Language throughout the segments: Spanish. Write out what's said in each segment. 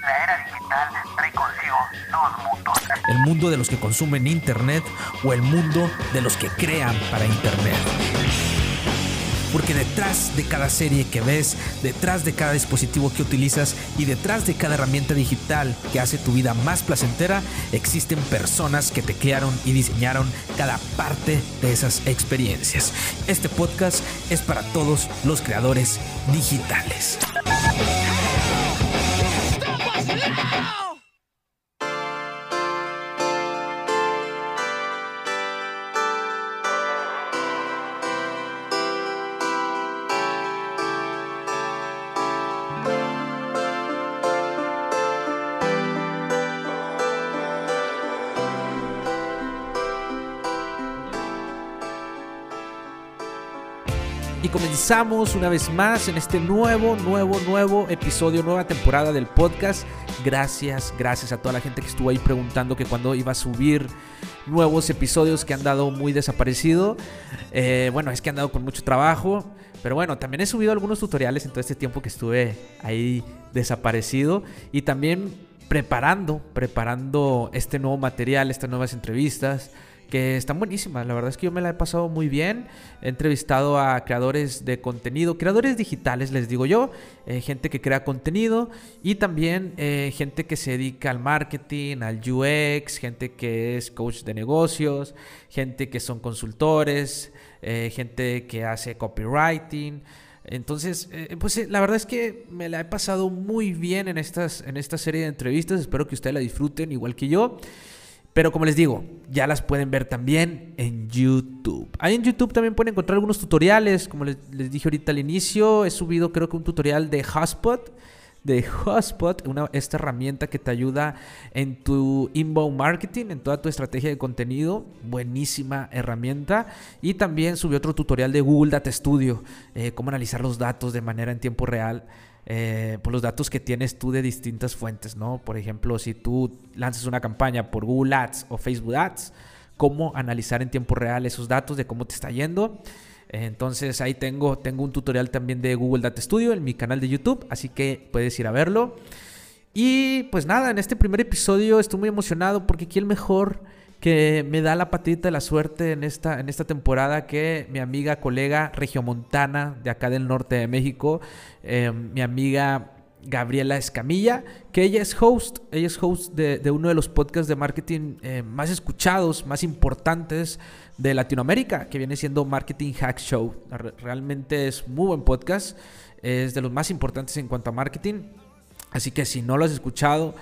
La era digital trae dos mundos. El mundo de los que consumen Internet o el mundo de los que crean para Internet. Porque detrás de cada serie que ves, detrás de cada dispositivo que utilizas y detrás de cada herramienta digital que hace tu vida más placentera, existen personas que te crearon y diseñaron cada parte de esas experiencias. Este podcast es para todos los creadores digitales. Comenzamos una vez más en este nuevo, nuevo, nuevo episodio, nueva temporada del podcast. Gracias, gracias a toda la gente que estuvo ahí preguntando que cuando iba a subir nuevos episodios que han dado muy desaparecido. Eh, bueno, es que han dado con mucho trabajo. Pero bueno, también he subido algunos tutoriales en todo este tiempo que estuve ahí desaparecido. Y también preparando, preparando este nuevo material, estas nuevas entrevistas que están buenísimas. La verdad es que yo me la he pasado muy bien. He entrevistado a creadores de contenido, creadores digitales, les digo yo, eh, gente que crea contenido y también eh, gente que se dedica al marketing, al UX, gente que es coach de negocios, gente que son consultores, eh, gente que hace copywriting. Entonces, pues la verdad es que me la he pasado muy bien en, estas, en esta serie de entrevistas. Espero que ustedes la disfruten igual que yo. Pero como les digo, ya las pueden ver también en YouTube. Ahí en YouTube también pueden encontrar algunos tutoriales. Como les, dije ahorita al inicio, he subido creo que un tutorial de Hotspot. De Hotspot, una, esta herramienta que te ayuda en tu inbound marketing, en toda tu estrategia de contenido. Buenísima herramienta. Y también subí otro tutorial de Google Data Studio, eh, cómo analizar los datos de manera en tiempo real eh, por los datos que tienes tú de distintas fuentes, ¿no? Por ejemplo, si tú lanzas una campaña por Google Ads o Facebook Ads, cómo analizar en tiempo real esos datos de cómo te está yendo. Entonces ahí tengo, tengo un tutorial también de Google Data Studio en mi canal de YouTube, así que puedes ir a verlo. Y pues nada, en este primer episodio estoy muy emocionado porque aquí el mejor que me da la patita de la suerte en esta, en esta temporada que mi amiga, colega regiomontana de acá del norte de México, eh, mi amiga Gabriela Escamilla, que ella es host, ella es host de, de uno de los podcasts de marketing eh, más escuchados, más importantes de Latinoamérica, que viene siendo Marketing Hack Show. Realmente es muy buen podcast, es de los más importantes en cuanto a marketing, así que si no lo has escuchado,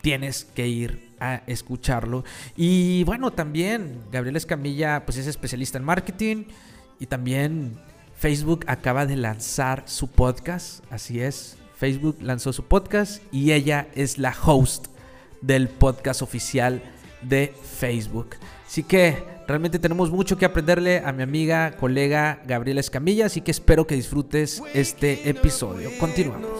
tienes que ir escucharlo. Y bueno, también Gabriela Escamilla pues es especialista en marketing y también Facebook acaba de lanzar su podcast, así es, Facebook lanzó su podcast y ella es la host del podcast oficial de Facebook. Así que realmente tenemos mucho que aprenderle a mi amiga, colega Gabriela Escamilla, así que espero que disfrutes este episodio. Continuamos.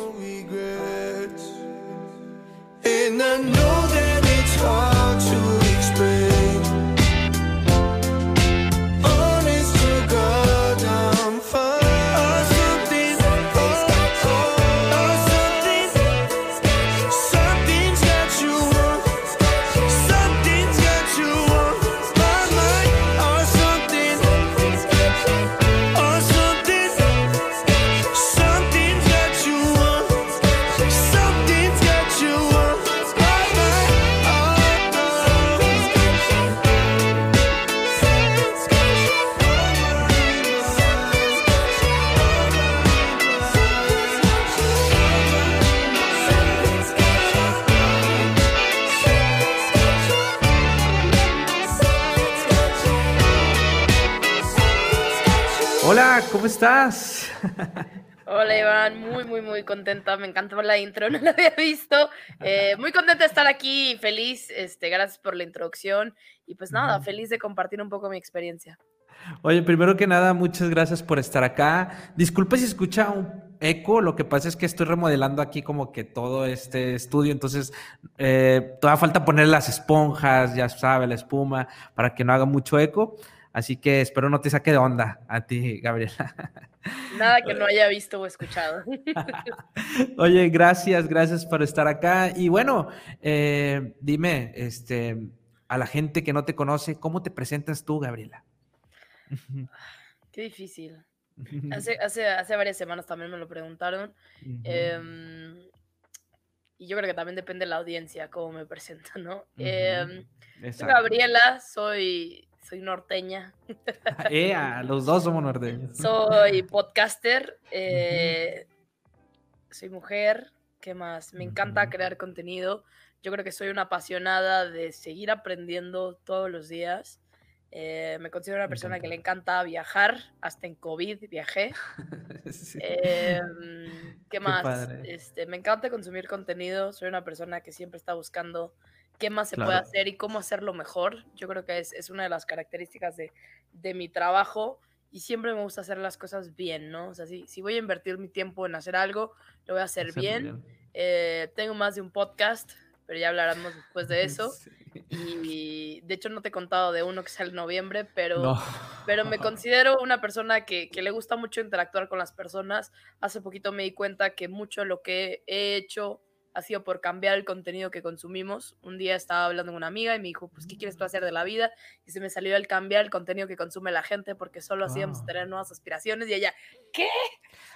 ¿Cómo estás? Hola Iván, muy, muy, muy contenta. Me encantó la intro, no la había visto. Eh, muy contenta de estar aquí, feliz. Este, gracias por la introducción. Y pues nada, feliz de compartir un poco mi experiencia. Oye, primero que nada, muchas gracias por estar acá. Disculpe si escucha un eco, lo que pasa es que estoy remodelando aquí como que todo este estudio, entonces eh, todavía falta poner las esponjas, ya sabe, la espuma, para que no haga mucho eco. Así que espero no te saque de onda a ti, Gabriela. Nada que no haya visto o escuchado. Oye, gracias, gracias por estar acá. Y bueno, eh, dime, este, a la gente que no te conoce, ¿cómo te presentas tú, Gabriela? Qué difícil. Hace, hace, hace varias semanas también me lo preguntaron. Em, y yo creo que también depende de la audiencia cómo me presento, ¿no? Em, soy Exacto. Gabriela, soy, soy norteña, Eh, a los dos somos norteños. soy podcaster, eh, soy mujer, ¿qué más? Me encanta crear contenido. Yo creo que soy una apasionada de seguir aprendiendo todos los días. Eh, me considero una persona que le encanta viajar, hasta en COVID viajé. Sí. Em, ¿Qué más? Este, me encanta consumir contenido. Soy una persona que siempre está buscando qué más se puede Claro. hacer y cómo hacerlo mejor. Yo creo que es, es una de las características de, de mi trabajo y siempre me gusta hacer las cosas bien, ¿no? O sea, si, si voy a invertir mi tiempo en hacer algo, lo voy a hacer Hacerlo bien. Eh, tengo más de un podcast, pero ya hablaremos después de eso. Sí. Y de hecho no te he contado de uno que sale en noviembre, pero No. pero me considero una persona que, que le gusta mucho interactuar con las personas. Hace poquito me di cuenta que mucho de lo que he hecho ha sido por cambiar el contenido que consumimos. Un día estaba hablando con una amiga y me dijo, pues, ¿qué quieres tú hacer de la vida? Y se me salió el cambiar el contenido que consume la gente porque solo así vamos a Ah. tener nuevas aspiraciones. Y ella, ¿qué?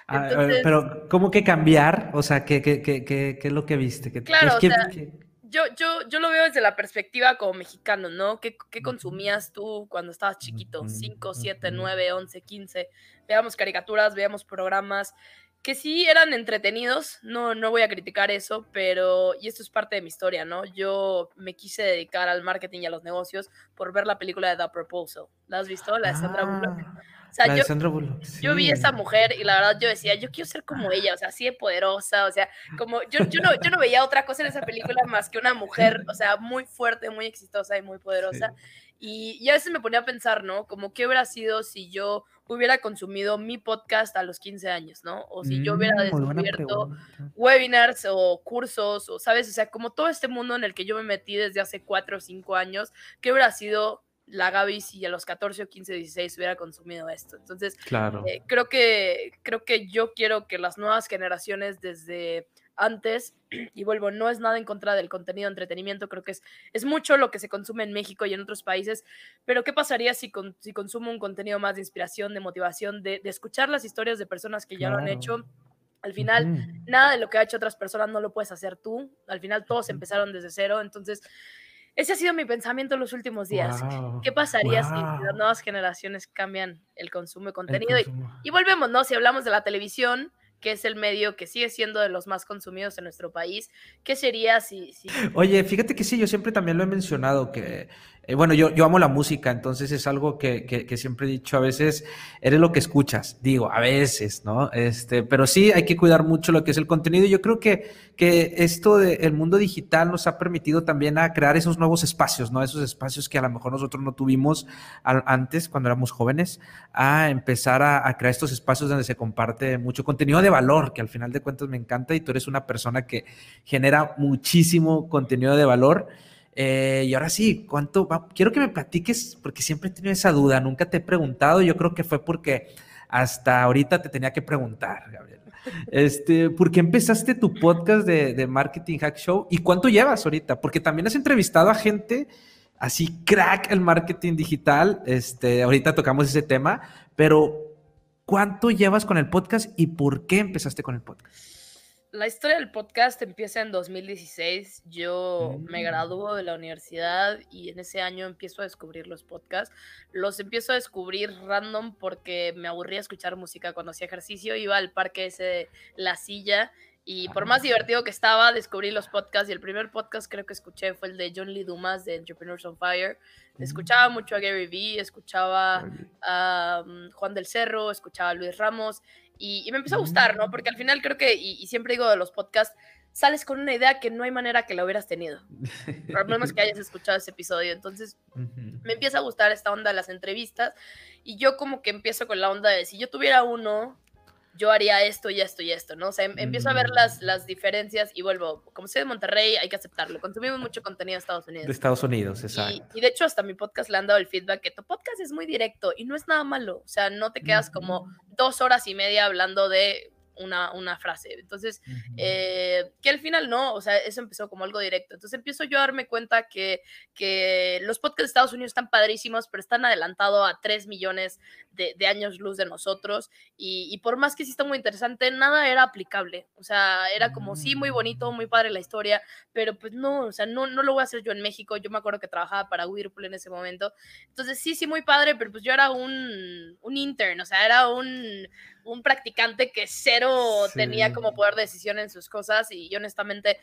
Ah, Entonces- pero, ¿cómo que cambiar? O sea, ¿qué, qué, qué, qué, qué es lo que viste? ¿Qué, Claro, o sea, qué- Yo, yo, yo lo veo desde la perspectiva como mexicano, ¿no? ¿Qué, qué consumías tú cuando estabas chiquito? Ujú, 5, 7, ujú. 9, 11, 15. Veamos caricaturas, veamos programas que sí eran entretenidos, no, no voy a criticar eso, pero, y esto es parte de mi historia, ¿no? Yo me quise dedicar al marketing y a los negocios por ver la película de The Proposal. ¿La has visto? La de Sandra Bullock. Ah, O sea, la de yo, Sandra Bullock, yo vi sí. esa mujer y la verdad yo decía, yo quiero ser como ella, o sea, así de poderosa, o sea, como yo, yo, no, yo no veía otra cosa en esa película más que una mujer, o sea, muy fuerte, muy exitosa y muy poderosa. Y, y a veces me ponía a pensar, ¿no? Como qué hubiera sido si yo hubiera consumido mi podcast a los 15 años, ¿no? O si yo hubiera Mm, descubierto webinars o cursos, o sabes, o sea, como todo este mundo en el que yo me metí desde hace 4 o 5 años, ¿qué hubiera sido la Gaby si a los 14 o 15, 16 hubiera consumido esto? Entonces, Claro. eh, creo, que, creo que yo quiero que las nuevas generaciones desde antes, y vuelvo, no es nada en contra del contenido de entretenimiento, creo que es, es mucho lo que se consume en México y en otros países, pero ¿qué pasaría si, con, si consumo un contenido más de inspiración, de motivación, de, de escuchar las historias de personas que ya lo han hecho? Al final, nada de lo que ha hecho otras personas no lo puedes hacer tú, al final todos empezaron desde cero, entonces ese ha sido mi pensamiento en los últimos días. ¿Qué pasaría si- las nuevas generaciones cambian el consumo de contenido? Y- y volvemos, ¿no? Si hablamos de la televisión, que es el medio que sigue siendo de los más consumidos en nuestro país, ¿qué sería si... si... Oye, fíjate que sí, yo siempre también lo he mencionado, que, eh, bueno, yo, yo amo la música, entonces es algo que, que- que siempre he dicho, a veces eres lo que escuchas, digo, a veces, ¿no? Este, pero sí hay que cuidar mucho lo que es el contenido yo creo que, que esto del mundo digital nos ha permitido también a crear esos nuevos espacios, ¿no? Esos espacios que a lo mejor nosotros no tuvimos antes, cuando éramos jóvenes, a empezar a, a crear estos espacios donde se comparte mucho contenido de valor, que al final de cuentas me encanta y tú eres una persona que genera muchísimo contenido de valor. Eh, y ahora sí, ¿cuánto? va? Quiero que me platiques, porque siempre he tenido esa duda, nunca te he preguntado, yo creo que fue porque hasta ahorita te tenía que preguntar, Gabriel. Este, ¿Por qué empezaste tu podcast de, Marketing Hack Show y cuánto llevas ahorita? Porque también has entrevistado a gente así crack el marketing digital, este, ahorita tocamos ese tema, pero ¿cuánto llevas con el podcast y por qué empezaste con el podcast? La historia del podcast empieza en 2016. Yo me Mm. gradúo de la universidad y en ese año empiezo a descubrir los podcasts. Los empiezo a descubrir random porque me aburría escuchar música cuando hacía ejercicio. Iba al parque ese de La Silla y por más divertido que estaba, descubrí los podcasts y el primer podcast creo que escuché fue el de John Lee Dumas de Entrepreneurs on Fire. Escuchaba mucho a Gary Vee, escuchaba a um, Juan del Cerro, escuchaba a Luis Ramos y, y me empezó a gustar, ¿no? Porque al final creo que, y, y siempre digo de los podcasts, sales con una idea que no hay manera que la hubieras tenido, menos que hayas escuchado ese episodio. Entonces me empieza a gustar esta onda de las entrevistas y yo como que empiezo con la onda de si yo tuviera uno, yo haría esto y esto y esto, ¿no? O sea, em- empiezo a ver Mm. las, las diferencias y vuelvo, como soy de Monterrey, hay que aceptarlo. Consumimos mucho contenido de Estados Unidos. De Estados Unidos, Y, exacto. y de hecho hasta mi podcast le han dado el feedback que tu podcast es muy directo y no es nada malo. O sea, no te quedas como dos horas y media hablando de una, una frase. Entonces, Ujú. eh, que al final no, o sea, eso empezó como algo directo. Entonces empiezo yo a darme cuenta que, que los podcasts de Estados Unidos están padrísimos, pero están adelantados a 3 millones de, de años luz de nosotros. Y, y por más que sí está muy interesante, nada era aplicable. O sea, era como, sí, muy bonito, muy padre la historia, pero pues no, o sea, no, no lo voy a hacer yo en México. Yo me acuerdo que trabajaba para Whirlpool en ese momento. Entonces, sí, sí, muy padre, pero pues yo era un, un intern, o sea, era un, un practicante que cero tenía como poder de decisión en sus cosas y yo honestamente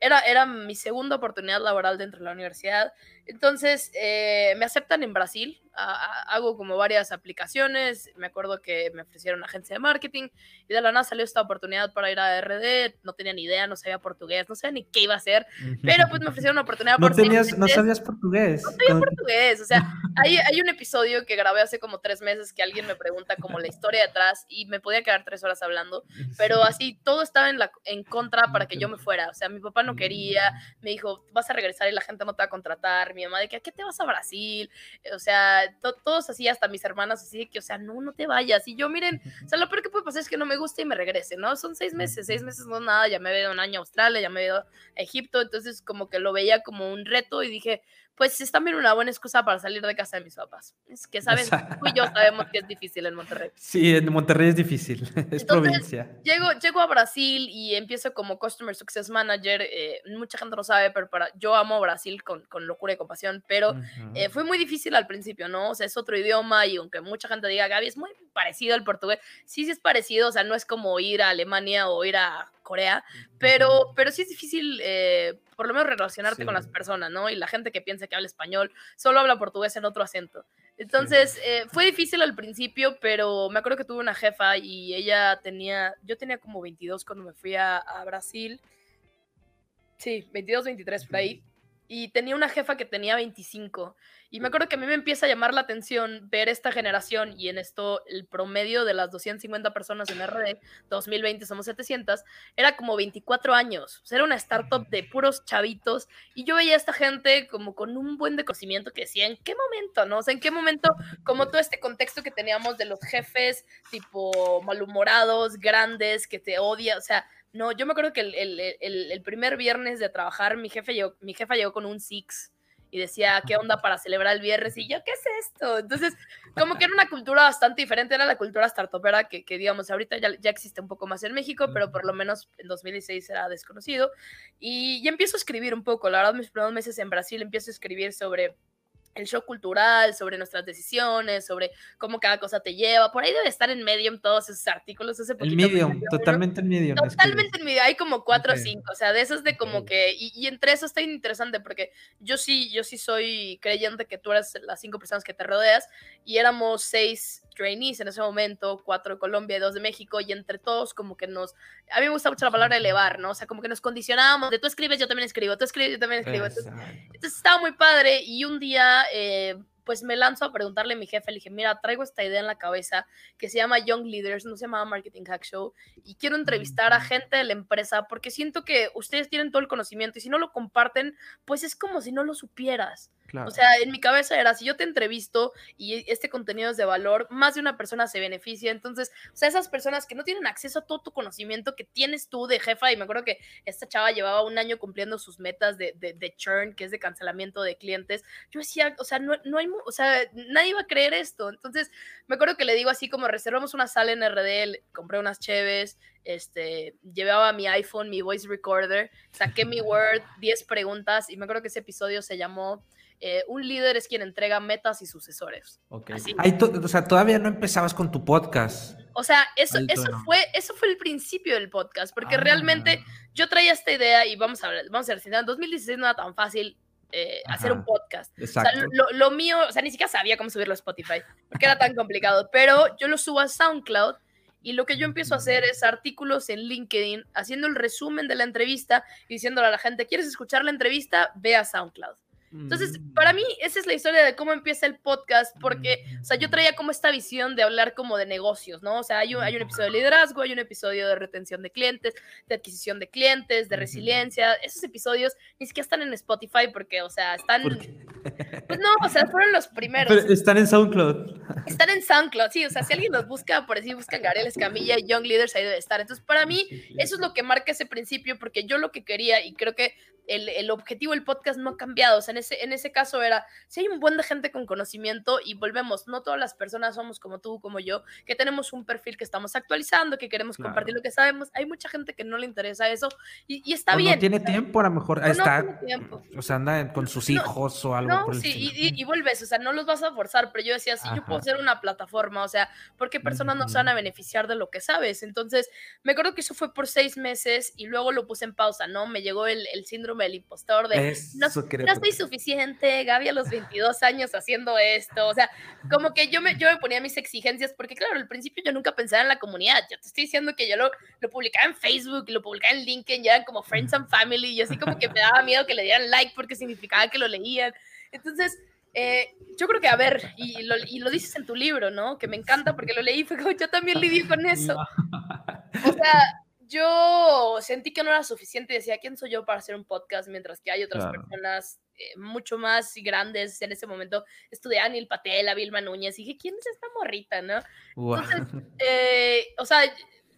era, era mi segunda oportunidad laboral dentro de la universidad. Entonces eh, me aceptan en Brasil, a- a- hago como varias aplicaciones, me acuerdo que me ofrecieron agencia de marketing y de la nada salió esta oportunidad para ir a RD, no tenía ni idea, no sabía portugués, no sabía ni qué iba a hacer, pero pues me ofrecieron una oportunidad No por tenías, no sabías portugués. Con- portugués. O sea, hay, hay un episodio que grabé hace como tres meses que alguien me pregunta como la historia detrás y me podía quedar tres horas hablando, pero así todo estaba en, la, en contra para que yo me fuera. O sea, mi papá no quería, me dijo, vas a regresar y la gente no te va a contratar. Mi mamá de que, ¿a qué te vas a Brasil? O sea, to- todos así, hasta mis hermanas así de que, o sea, no, no te vayas. Y yo, miren, o sea, lo peor que puede pasar es que no me guste y me regrese, ¿no? Son seis meses, seis meses no nada, ya me he ido un año a Australia, ya me he ido a Egipto, entonces como que lo veía como un reto y dije, pues es también una buena excusa para salir de casa de mis papás. Es que, ¿sabes? Tú y yo sabemos que es difícil en Monterrey. Sí, en Monterrey es difícil, es Entonces, provincia. Llego, llego a Brasil y empiezo como Customer Success Manager. eh, mucha gente no sabe, pero para, yo amo Brasil con, con locura y compasión, pero Ujú. eh, fue muy difícil al principio, ¿no? O sea, es otro idioma y aunque mucha gente diga, Gaby, es muy parecido al portugués, sí, sí es parecido, o sea, no es como ir a Alemania o ir a Corea, pero, pero sí es difícil, eh, por lo menos relacionarte con las personas, ¿no? Y la gente que piensa que habla español solo habla portugués en otro acento. Entonces, eh, fue difícil al principio, pero me acuerdo que tuve una jefa y ella tenía, yo tenía como 22 cuando me fui a, a Brasil. Sí, 22, 23 por ahí. Y tenía una jefa que tenía 25. Y me acuerdo que a mí me empieza a llamar la atención ver esta generación y en esto el promedio de las 250 personas en RD, 2020 somos 700, era como 24 años. O sea, era una startup de puros chavitos y yo veía a esta gente como con un buen de conocimiento que decía, ¿en qué momento, no? O sea, ¿en qué momento, como todo este contexto que teníamos de los jefes tipo malhumorados, grandes, que te odian, o sea, no, yo me acuerdo que el, el- el- el primer viernes de trabajar, mi, jefe llegó, mi jefa llegó con un Six y decía, ¿qué onda para celebrar el viernes? Y yo, ¿qué es esto? Entonces, como que era una cultura bastante diferente, era la cultura startupera que, que digamos, ahorita ya, ya existe un poco más en México, pero por lo menos en 2016 era desconocido. Y ya empiezo a escribir un poco, la verdad, mis primeros meses en Brasil empiezo a escribir sobre el show cultural, sobre nuestras decisiones, sobre cómo cada cosa te lleva. Por ahí debe estar en Medium todos esos artículos. Hace El poquito me Medium, totalmente el Medium. Totalmente en vida, hay como cuatro o cinco, o sea, de esas de como que, y, y entre eso está interesante porque yo sí, yo sí soy creyente que tú eres las cinco personas que te rodeas y éramos seis trainees en ese momento, cuatro de Colombia y dos de México y entre todos como que nos, a mí me gusta mucho la palabra elevar, ¿no? O sea, como que nos condicionábamos de tú escribes, yo también escribo, tú escribes, yo también escribo. Entonces, entonces estaba muy padre y un día eh, pues me lanzo a preguntarle a mi jefe, le dije, mira, traigo esta idea en la cabeza que se llama Young Leaders, no se llama Marketing Hack Show, y quiero entrevistar a gente de la empresa porque siento que ustedes tienen todo el conocimiento y si no lo comparten, pues es como si no lo supieras. Claro. O sea, en mi cabeza era, si yo te entrevisto y este contenido es de valor, más de una persona se beneficia. Entonces, o sea, esas personas que no tienen acceso a todo tu conocimiento que tienes tú de jefa, y me acuerdo que esta chava llevaba un año cumpliendo sus metas de, de, de churn, que es de cancelamiento de clientes. Yo decía, o sea, no, no hay, o sea, nadie va a creer esto. Entonces, me acuerdo que le digo así como reservamos una sala en RD, le- compré unas cheves, este, llevaba mi iPhone, mi voice recorder, saqué mi Word, 10 preguntas, y me acuerdo que ese episodio se llamó eh, Un líder es quien entrega metas y sucesores. Ok. así. Ahí to- o sea, todavía no empezabas con tu podcast. O sea, eso, eso, no. fue, eso fue el principio del podcast, porque Ah. realmente yo traía esta idea y vamos a ver, vamos a ver, en 2016 no era tan fácil eh, hacer un podcast. O sea, Exacto. lo, lo mío, o sea, ni siquiera sabía cómo subirlo a Spotify, porque era tan complicado, pero yo lo subo a SoundCloud y lo que yo empiezo a hacer es artículos en LinkedIn, haciendo el resumen de la entrevista y diciéndole a la gente, ¿quieres escuchar la entrevista? Ve a SoundCloud. Entonces, Mm. para mí, esa es la historia de cómo empieza el podcast, porque, o sea, yo traía como esta visión de hablar como de negocios, ¿no? O sea, hay un, hay un episodio de liderazgo, hay un episodio de retención de clientes, de adquisición de clientes, de resiliencia. Esos episodios ni siquiera están en Spotify porque, o sea, están... Pues no, o sea, fueron los primeros. Pero están en SoundCloud. Están en SoundCloud, sí, o sea, si alguien los busca, por decir, buscan Gabriel Escamilla y Young Leaders, ahí debe estar. Entonces, para mí, eso es lo que marca ese principio, porque yo lo que quería, y creo que el, el objetivo del podcast no ha cambiado, o sea, en ese, en ese caso era, si hay un buen de gente con conocimiento, y volvemos, no todas las personas somos como tú, como yo, que tenemos un perfil que estamos actualizando, que queremos Claro. compartir lo que sabemos, hay mucha gente que no le interesa eso, y, y está O bien. no tiene tiempo, a lo mejor no está, tiene tiempo. o sea, anda con sus No, hijos o algo No, por el sí, y, y- y vuelves, o sea, no los vas a forzar, pero yo decía, sí, yo puedo Ajá. ser una plataforma, o sea, ¿por qué personas no se van a beneficiar de lo que sabes? Entonces, me acuerdo que eso fue por seis meses y luego lo puse en pausa, ¿no? Me llegó el, el síndrome del impostor de, no, no estoy suficiente, Gaby a los 22 años haciendo esto, o sea, como que yo me, yo me ponía mis exigencias, porque claro, al principio yo nunca pensaba en la comunidad, yo te estoy diciendo que yo lo, lo publicaba en Facebook, lo publicaba en LinkedIn, ya eran como Friends and Family, y así como que me daba miedo que le dieran like porque significaba que lo leían. Entonces, eh, yo creo que, a ver, y lo, y lo dices en tu libro, ¿no? Que me encanta porque lo leí, fue como yo también lidié con eso. O sea, yo sentí que no era suficiente decía, ¿quién soy yo para hacer un podcast? Mientras que hay otras Claro. personas eh, mucho más grandes en ese momento. Estudié a Anil Patel, a Vilma Núñez, y dije, ¿quién es esta morrita, no? Entonces, eh, o sea,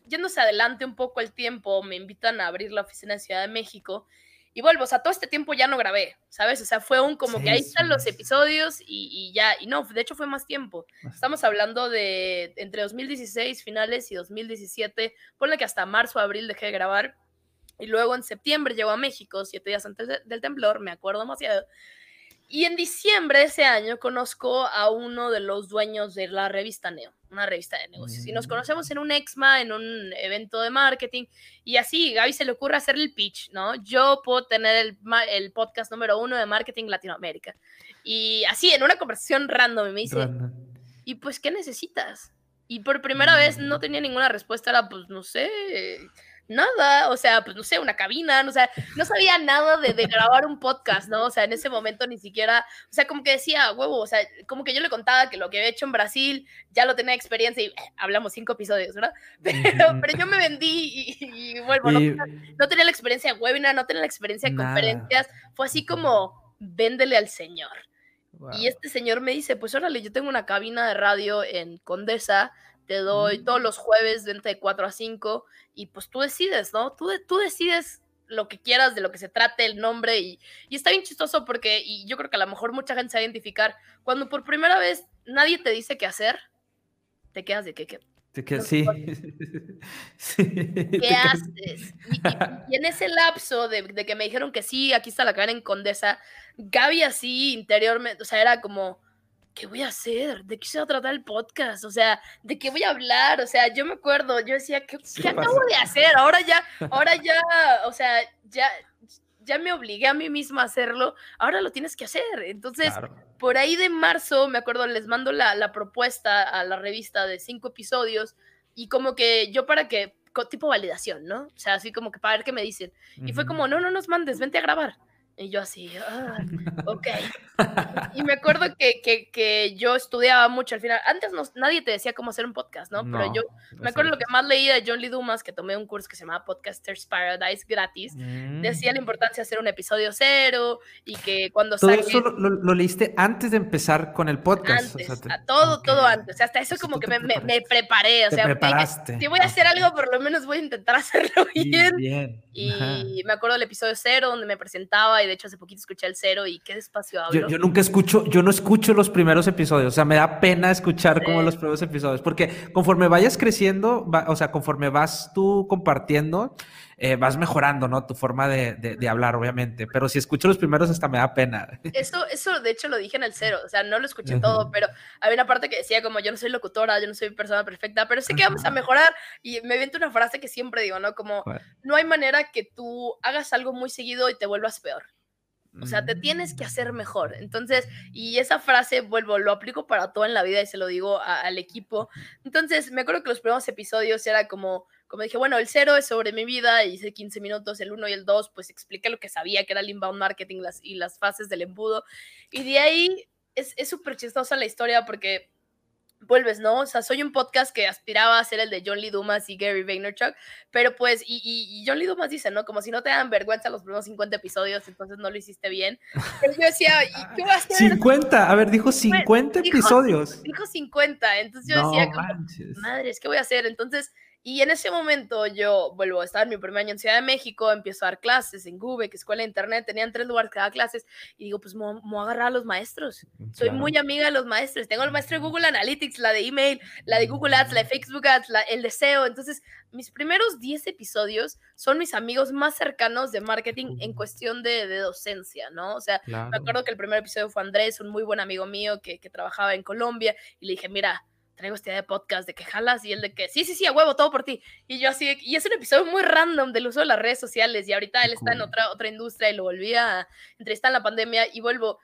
yéndose adelante un poco el tiempo, me invitan a abrir la oficina en Ciudad de México y vuelvo, o sea, todo este tiempo ya no grabé, ¿sabes? O sea, fue un como que ahí están los episodios y, y ya, y no, de hecho fue más tiempo. Estamos hablando de entre 2016 finales y 2017, ponle que hasta marzo, abril dejé de grabar. Y luego en septiembre llegó a México, siete días antes de- del temblor, me acuerdo demasiado. Y en diciembre de ese año conozco a uno de los dueños de la revista Neo, una revista de negocios. Y nos Mm. conocemos en un Exma, en un evento de marketing. Y así, Gaby se le ocurre hacer el pitch, ¿no? Yo puedo tener el, el podcast número uno de marketing Latinoamérica. Y así, en una conversación random, me dice, Random. ¿y pues qué necesitas? Y por primera vez no Mm. tenía ninguna respuesta, era pues no sé, nada, o sea, pues no sé, una cabina, o sea, no sabía nada de, de grabar un podcast, ¿no? O sea, en ese momento ni siquiera, o sea, como que decía, huevo, o sea, como que yo le contaba que lo que había hecho en Brasil ya lo tenía experiencia y eh, hablamos cinco episodios, ¿verdad? Pero, pero yo me vendí y, y vuelvo, no, Y- no tenía la experiencia de webinar, no tenía la experiencia de Nada. conferencias, fue así como, véndele al señor. Y este señor me dice, pues órale, yo tengo una cabina de radio en Condesa, te doy Mm. todos los jueves de entre 4 a 5 y pues tú decides, ¿no? Tú, de- tú decides lo que quieras, de lo que se trate, el nombre y, y está bien chistoso porque, y yo creo que a lo mejor mucha gente se va a identificar, cuando por primera vez nadie te dice qué hacer, te quedas de que, ¿qué, Te quedas- no sí. Sí, qué haces? Y, y- en ese lapso de, de que me dijeron que sí, aquí está la cabina en Condesa, Gaby así interiormente, o sea, era como, ¿qué voy a hacer? ¿De qué se va a tratar el podcast? O sea, ¿de qué voy a hablar? O sea, yo me acuerdo, yo decía, ¿qué, qué pasa. acabo de hacer? Ahora ya, ahora ya, o sea, ya, ya me obligué a mí misma a hacerlo, ahora lo tienes que hacer. Entonces, Claro. por ahí de marzo, me acuerdo, les mando la, la propuesta a la revista de cinco episodios y como que yo para que, tipo validación, ¿no? O sea, así como que para ver qué me dicen. Y fue como, no, no nos mandes, vente a grabar. Y yo así, "Ah, ok. Y me acuerdo que, que, que yo estudiaba mucho al final. Antes no, nadie te decía cómo hacer un podcast, ¿no? Pero No, yo no me acuerdo lo que más leía de John Lee Dumas, que tomé un curso que se llamaba Podcasters Paradise gratis. Decía la Mm. importancia de hacer un episodio cero y que cuando Todo saques... eso lo, lo- leíste antes de empezar con el podcast. o Antes, sea, te- a todo, todo ok. antes. O sea, hasta eso O sea, como que me, me- preparé. O sea, dije, si voy a hacer algo, por lo menos voy a intentar hacerlo bien. bien. Ajá. Y me acuerdo del episodio cero donde me presentaba y de hecho hace poquito escuché el cero y qué despacio hablo. Yo, yo nunca escucho, yo no escucho los primeros episodios, o sea, me da pena escuchar como los primeros episodios, porque conforme vayas creciendo, va- o sea, conforme vas tú compartiendo, eh, vas mejorando, ¿no? Tu forma de, de- de hablar, obviamente, pero si escucho los primeros hasta me da pena. Eso, eso de hecho lo dije en el cero, o sea, no lo escuché todo, pero había una parte que decía como yo no soy locutora, yo no soy persona perfecta, pero sé que vamos a mejorar y me viento una frase que siempre digo, ¿no? Como ¿Cuál? no hay manera que tú hagas algo muy seguido y te vuelvas peor. O sea, te tienes que hacer mejor. Entonces, y esa frase, vuelvo, lo aplico para todo en la vida y se lo digo a- al equipo. Entonces, me acuerdo que los primeros episodios era como, como dije, bueno, el cero es sobre mi vida, hice 15 minutos, el 1 y el 2, pues expliqué lo que sabía que era el inbound marketing las, y las fases del embudo. Y de ahí es es súper chistosa la historia porque vuelves, ¿no? O sea, soy un podcast que aspiraba a ser el de John Lee Dumas y Gary Vaynerchuk, pero pues, y, y, y John Lee Dumas dice, ¿no? Como si no te dan vergüenza los primeros 50 episodios, entonces no lo hiciste bien. Pero yo decía, ¿y qué voy a hacer? 50, a ver, dijo 50 dijo- episodios. Dijo 50, entonces yo No decía, como, madres, ¿qué voy a hacer? Entonces, y en ese momento yo vuelvo a estar en mi primer año en Ciudad de México, empiezo a dar clases en GUBE, que escuela de internet, tenían tres lugares que daba clases, y digo, pues me voy a agarrar a los maestros. Soy Claro. muy amiga de los maestros. Tengo el maestro de Google Analytics, la de email, la de Google Ads, la de Facebook Ads, la- el deseo. Entonces, mis primeros 10 episodios son mis amigos más cercanos de marketing en cuestión de, de docencia, ¿no? O sea, Claro. me acuerdo que el primer episodio fue Andrés, un muy buen amigo mío que, que trabajaba en Colombia, y le dije, mira, traigo este de podcast de que jalas, y él de que, sí, sí, sí, a huevo, todo por ti. Y yo así, que- y es un episodio muy random del uso de las redes sociales, y ahorita él está en otra, otra industria y lo volví a entrevistar en la pandemia, y vuelvo,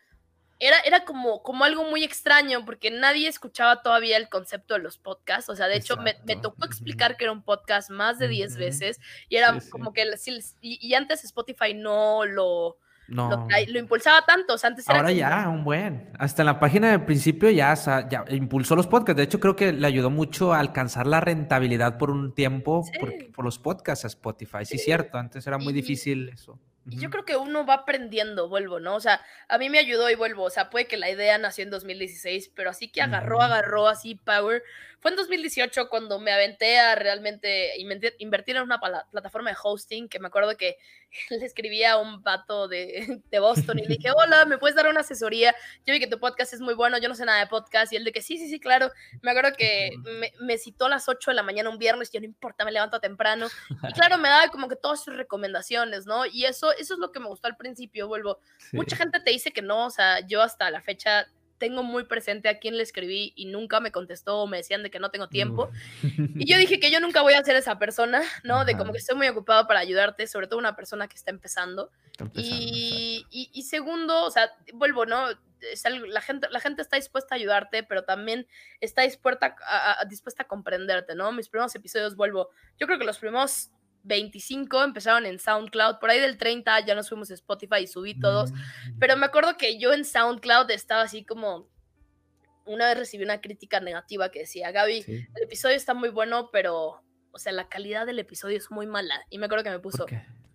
era, era como, como algo muy extraño porque nadie escuchaba todavía el concepto de los podcasts. O sea, de hecho, me, me Exacto. tocó explicar que era un podcast más de 10 Ujú. veces y era Sí, sí. como que, sí, y, y antes Spotify no lo, No. lo, lo impulsaba tanto. O sea, antes era Ahora ya, un buen. Hasta en la página de principio ya, ya impulsó los podcasts. De hecho, creo que le ayudó mucho a alcanzar la rentabilidad por un tiempo por, Sí. por los podcasts a Spotify. Sí, Sí. cierto. Antes era muy Y- difícil eso. Y yo creo que uno va aprendiendo, vuelvo, ¿no? O sea, a mí me ayudó y vuelvo. O sea, puede que la idea nació en 2016, pero así que agarró, agarró así power. Fue en 2018 cuando me aventé a realmente invertir en una plataforma de hosting, que me acuerdo que le escribía a un vato de, de Boston y le dije, hola, ¿me puedes dar una asesoría? Yo vi que tu podcast es muy bueno, yo no sé nada de podcast. Y él de que sí, sí, sí, claro. Me acuerdo que me, me citó a las 8 de la mañana un viernes, yo no importa, me levanto temprano. Y claro, me daba como que todas sus recomendaciones, ¿no? Y eso, eso es lo que me gustó al principio, vuelvo. Sí. Mucha gente te dice que no, o sea, yo hasta la fecha tengo muy presente a quién le escribí y nunca me contestó o me decían de que no tengo tiempo. Y yo dije que yo nunca voy a ser esa persona, ¿no? De como que estoy muy ocupado para ayudarte, sobre todo una persona que está empezando. Está empezando, Y, y- y segundo, o sea, vuelvo, ¿no? Es algo- la, gente, la gente está dispuesta a ayudarte, pero también está dispuesta a, a- dispuesta a comprenderte, ¿no? Mis primeros episodios, vuelvo, yo creo que los primeros 25 empezaron en SoundCloud, por ahí del 30 ya nos fuimos a Spotify y subí todos, Mm. pero me acuerdo que yo en SoundCloud estaba así como, una vez recibí una crítica negativa que decía, Gaby, Sí. el episodio está muy bueno, pero, o sea, la calidad del episodio es muy mala. Y me acuerdo que me puso,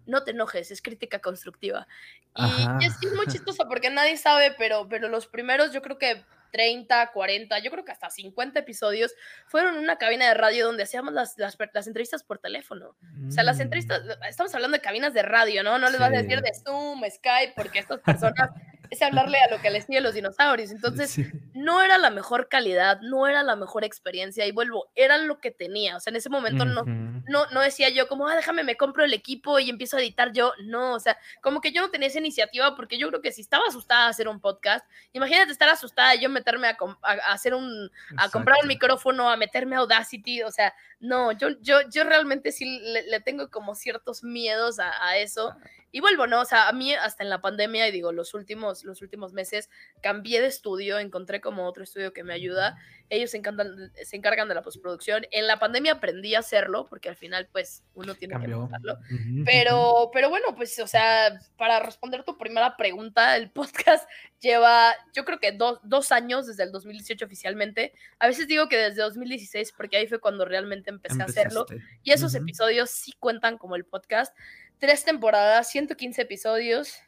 no te enojes, es crítica constructiva. Y, y es, es muy chistoso porque nadie sabe, pero, pero los primeros, yo creo que 30, 40, yo creo que hasta 50 episodios fueron una cabina de radio donde hacíamos las, las, las entrevistas por teléfono. O sea, las Mm. entrevistas, estamos hablando de cabinas de radio, ¿no? No les vas a decir Sí. de Zoom, Skype, porque estas personas es hablarle a lo que les sigue los dinosaurios. Entonces, Sí. no era la mejor calidad, no era la mejor experiencia y vuelvo, era lo que tenía. O sea, en ese momento no, Ujú. no, no decía yo como, ah, déjame, me compro el equipo y empiezo a editar yo. No, o sea, como que yo no tenía esa iniciativa porque yo creo que si estaba asustada a hacer un podcast, imagínate estar asustada y yo meterme a, a- a hacer un, a comprar un Exacto. micrófono, a meterme a Audacity, o sea, no, yo, yo, yo realmente sí le, le tengo como ciertos miedos a, a eso. Y vuelvo, ¿no? O sea, a mí hasta en la pandemia, y digo, los últimos, los últimos meses, cambié de estudio, encontré como otro estudio que me ayuda. Ellos se, encantan, se encargan de la postproducción. En la pandemia aprendí a hacerlo, porque al final, pues, uno tiene Cambió. que hacerlo. Pero, pero bueno, pues, o sea, para responder tu primera pregunta, el podcast lleva, yo creo que dos, dos años desde el 2018 oficialmente. A veces digo que desde 2016, porque ahí fue cuando realmente empecé a hacerlo. Y esos episodios sí cuentan como el podcast. Tres temporadas, 115 episodios.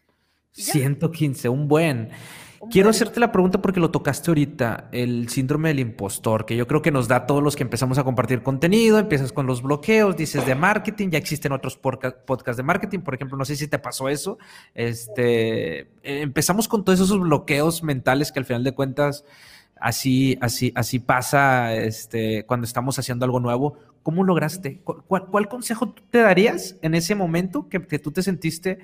Y ya. 115, un buen. Un Quiero buen. hacerte la pregunta porque lo tocaste ahorita, el síndrome del impostor, que yo creo que nos da a todos los que empezamos a compartir contenido, empiezas con los bloqueos, dices de marketing, ya existen otros podcasts de marketing, por ejemplo, no sé si te pasó eso, este, eh, empezamos con todos esos bloqueos mentales que al final de cuentas así, así, así pasa este, cuando estamos haciendo algo nuevo. ¿Cómo lograste? ¿Cu- ¿Cuál, cuál consejo te darías en ese momento que, que tú te sentiste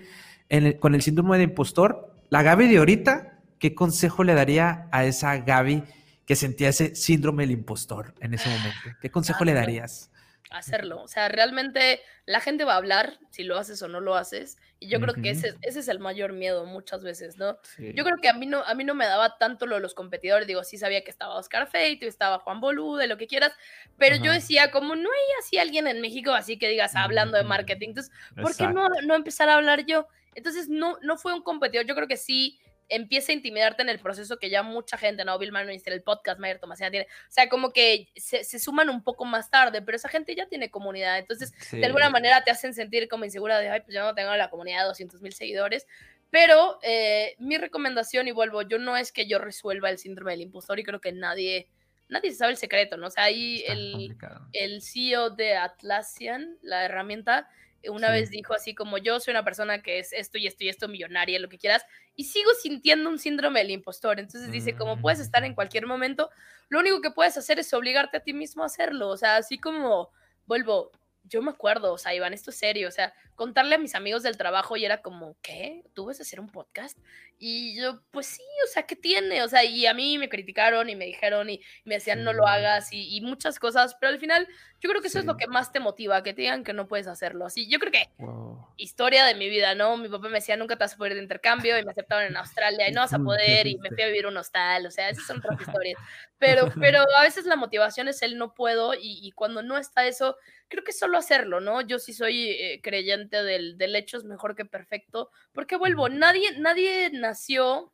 en el- con el síndrome de impostor? La Gaby de ahorita, ¿qué consejo le daría a esa Gaby que sentía ese síndrome del impostor en ese momento? ¿Qué consejo le darías? hacerlo. O sea, realmente la gente va a hablar si lo haces o no lo haces. Y yo creo que ese, ese es el mayor miedo muchas veces, ¿no? Sí. Yo creo que a mí no, a mí no me daba tanto lo de los competidores. Digo, sí sabía que estaba Oscar Feito, estaba Juan Boluda, lo que quieras, pero yo decía, como no hay así alguien en México así que digas hablando de marketing, entonces, ¿por qué no, no empezar a hablar yo? Entonces, no, no fue un competidor. Yo creo que sí empieza a intimidarte en el proceso que ya mucha gente, ¿no? Bill Manuel el podcast, Mayer Tomasina tiene. O sea, como que se, se suman un poco más tarde, pero esa gente ya tiene comunidad. Entonces, de alguna Sí. manera te hacen sentir como insegura de, ay, pues yo no tengo la comunidad de 200 mil seguidores. Pero eh, mi recomendación, y vuelvo, yo no es que yo resuelva el síndrome del impostor y creo que nadie, nadie sabe el secreto, ¿no? O sea, ahí el, complicado. el CEO de Atlassian, la herramienta, una Sí. vez dijo así como yo soy una persona que es esto y esto y esto, millonaria, lo que quieras, y sigo sintiendo un síndrome del impostor. Entonces dice, como puedes estar en cualquier momento, lo único que puedes hacer es obligarte a ti mismo a hacerlo. O sea, así como, vuelvo, yo me acuerdo, o sea, Iván, esto es serio, o sea, contarle a mis amigos del trabajo y era como, ¿qué? ¿Tú vas a hacer un podcast? Y yo, pues sí, o sea, ¿qué tiene? O sea, y a mí me criticaron y me dijeron y me decían, no lo Sí. hagas y, y muchas cosas, pero al final yo creo que eso es lo que más te motiva, que te digan que no puedes hacerlo. Así, yo creo que Wow. historia de mi vida, ¿no? Mi papá me decía, nunca te vas a poder de intercambio y me aceptaban en Australia y no vas a Mm, poder y me fui a vivir un hostal, o sea, esas son otras historias. Pero, pero a veces la motivación es el no puedo y, y cuando no está eso, creo que solo hacerlo, ¿no? Yo sí soy eh, creyente del, del hecho es mejor que perfecto, porque vuelvo, nadie, nadie nació,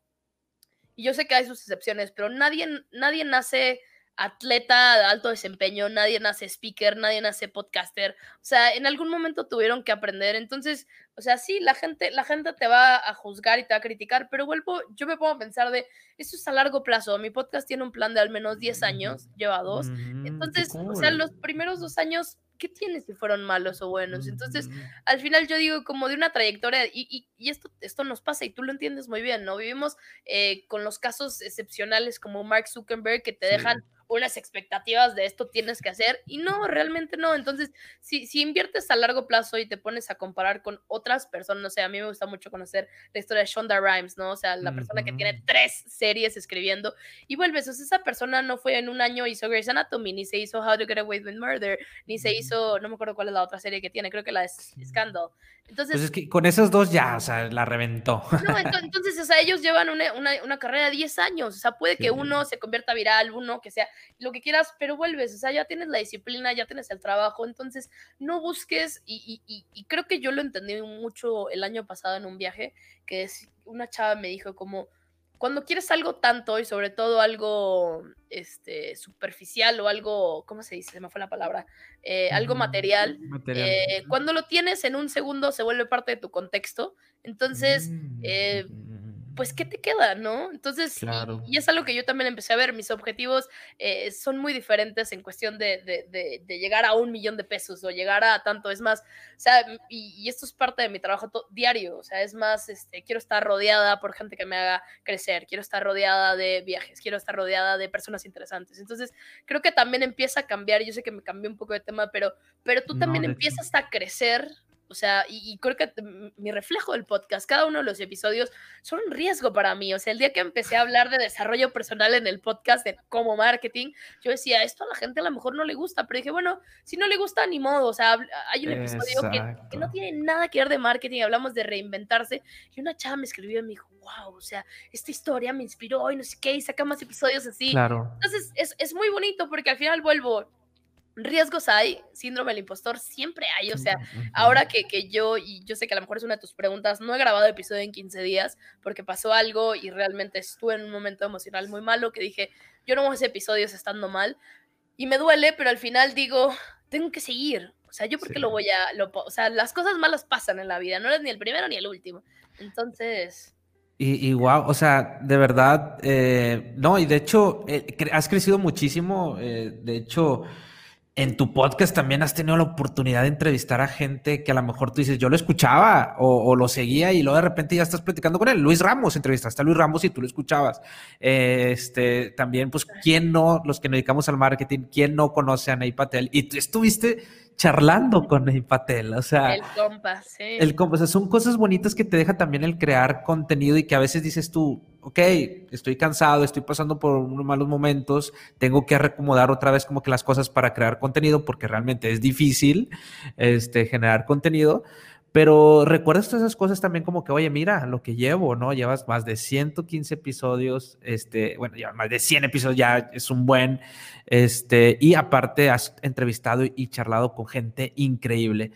y yo sé que hay sus excepciones, pero nadie, nadie nace atleta de alto desempeño, nadie nace speaker, nadie nace podcaster, o sea, en algún momento tuvieron que aprender, entonces, o sea, sí, la gente, la gente te va a juzgar y te va a criticar, pero vuelvo, yo me pongo a pensar de, esto es a largo plazo, mi podcast tiene un plan de al menos 10 años, lleva dos, entonces, o sea, los primeros dos años, ¿qué tienes si fueron malos o buenos? Entonces, al final yo digo como de una trayectoria, y, y- y esto, esto nos pasa y tú lo entiendes muy bien, ¿no? Vivimos eh, con los casos excepcionales como Mark Zuckerberg que te Sí. Unas expectativas de esto tienes que hacer y no, realmente no. Entonces, si, si inviertes a largo plazo y te pones a comparar con otras personas, no sé, a mí me gusta mucho conocer la historia de Shonda Rhimes, ¿no? O sea, la persona que tiene tres series escribiendo y vuelves, o sea, esa persona no fue en un año hizo Grey's Anatomy, ni se hizo How to Get Away with Murder, ni se hizo, no me acuerdo cuál es la otra serie que tiene, creo que la de Scandal. Entonces, Pues es que con esos dos ya, o sea, la reventó. no, ento- entonces, o sea, ellos llevan una, una- una carrera de 10 años, o sea, puede que Sí. uno se convierta viral, uno que sea lo que quieras, pero vuelves, o sea, ya tienes la disciplina, ya tienes el trabajo, entonces no busques, y, y- y- y creo que yo lo entendí mucho el año pasado en un viaje, que es, una chava me dijo como, cuando quieres algo tanto y sobre todo algo este, superficial o algo, ¿cómo se dice? Se me fue la palabra, Eh, algo material, Material. eh, cuando lo tienes en un segundo se vuelve parte de tu contexto, entonces Mm, eh, pues, ¿qué te queda, no? Entonces, y- Claro. y, es algo que yo también empecé a ver, mis objetivos eh, son muy diferentes en cuestión de, de- de- de llegar a un millón de pesos o llegar a tanto, es más, o sea, y, y esto es parte de mi trabajo diario, o sea, es más, este, quiero estar rodeada por gente que me haga crecer, quiero estar rodeada de viajes, quiero estar rodeada de personas interesantes, entonces, creo que también empieza a cambiar, yo sé que me cambié un poco de tema, pero, pero tú No, también hecho. empiezas a crecer. O sea, y, y creo que mi reflejo del podcast, cada uno de los episodios son un riesgo para mí. O sea, el día que empecé a hablar de desarrollo personal en el podcast, de como marketing, yo decía, esto a la gente a lo mejor no le gusta, pero dije, bueno, si no le gusta, ni modo. O sea, hay un episodio que, que no tiene nada que ver de marketing, hablamos de reinventarse, y una chava me escribió y me dijo, wow, o sea, esta historia me inspiró y no sé qué, y saca más episodios así. Claro. Entonces, es, es muy bonito porque al final vuelvo, riesgos hay, síndrome del impostor siempre hay, o sea, ahora que, que yo, y yo sé que a lo mejor es una de tus preguntas, no he grabado episodio en 15 días porque pasó algo y realmente estuve en un momento emocional muy malo que dije, yo no voy a hacer episodios estando mal y me duele, pero al final digo, tengo que seguir. O sea, yo porque Sí. lo voy a, lo o sea, las cosas malas pasan en la vida, no eres ni el primero ni el último. Entonces, Y, y wow, o sea, de verdad, eh, no, y de hecho, eh, has crecido muchísimo. eh, de hecho, en tu podcast también has tenido la oportunidad de entrevistar a gente que a lo mejor tú dices, yo lo escuchaba o, lo seguía y luego de repente ya estás platicando con él. Luis Ramos, entrevistaste a Luis Ramos y tú lo escuchabas. Eh, este, también, pues, ¿quién no, los que nos dedicamos al marketing, quién no conoce a Ney Patel? Y tú estuviste charlando con el Patel. O sea, El compa, sí. el compa, o sea, son cosas bonitas que te deja también el crear contenido y que a veces dices tú, ok, estoy cansado, estoy pasando por unos malos momentos, tengo que recomodar otra vez como que las cosas para crear contenido porque realmente es difícil este, generar contenido. Pero recuerdas todas esas cosas también como que, oye, mira lo que llevo, ¿no? Llevas más de 115 episodios, este, bueno, llevas más de 100 episodios, ya es un buen, este, y aparte has entrevistado y charlado con gente increíble.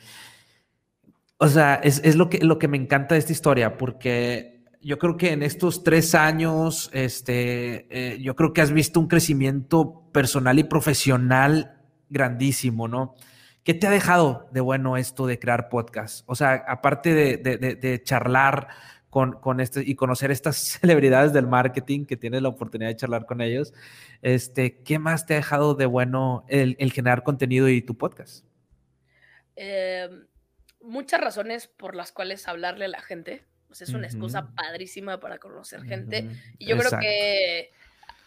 O sea, es, es lo, que, lo que me encanta de esta historia, porque yo creo que en estos tres años, este, eh, yo creo que has visto un crecimiento personal y profesional grandísimo, ¿no? ¿Qué te ha dejado de bueno esto de crear podcast? O sea, aparte de, de- de- de charlar con, con este y conocer estas celebridades del marketing que tienes la oportunidad de charlar con ellos, este, ¿qué más te ha dejado de bueno el, el generar contenido y tu podcast? Eh, muchas razones por las cuales hablarle a la gente. Es una excusa padrísima para conocer gente. Y yo creo que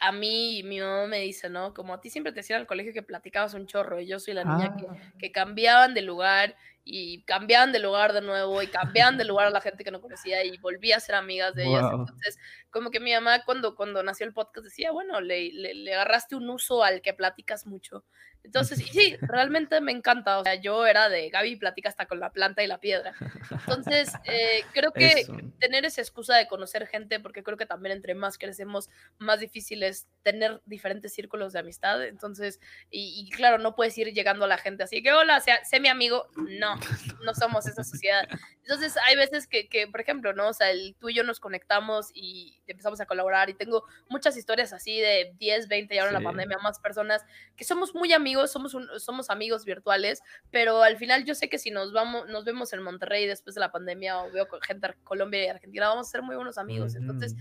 a mí, mi mamá me dice, ¿no? Como a ti siempre te decían al colegio que platicabas un chorro y yo soy la niña que, Ah, que cambiaban de lugar y cambiaban de lugar de nuevo y cambiaban de lugar a la gente que no conocía y volví a ser amigas de ellas. Guau. Entonces, como que mi mamá cuando, cuando nació el podcast decía, bueno, le, le, le agarraste un uso al que platicas mucho. Entonces, y sí, realmente me encanta. O sea, yo era de Gaby platica hasta con la planta y la piedra. Entonces, eh, creo que Eso. tener esa excusa de conocer gente, porque creo que también entre más crecemos, más difícil es tener diferentes círculos de amistad. Entonces, y, y claro, no puedes ir llegando a la gente así que, hola, sé mi amigo. No, no somos esa sociedad. Entonces, hay veces que, que, por ejemplo, ¿no? O sea, el, tú y yo nos conectamos y empezamos a colaborar y tengo muchas historias así de 10, 20 y ahora en la pandemia más personas que somos muy amigos, somos, un- somos amigos virtuales, pero al final yo sé que si nos vamos, nos vemos en Monterrey después de la pandemia o veo con gente de Colombia y Argentina, vamos a ser muy buenos amigos. Entonces.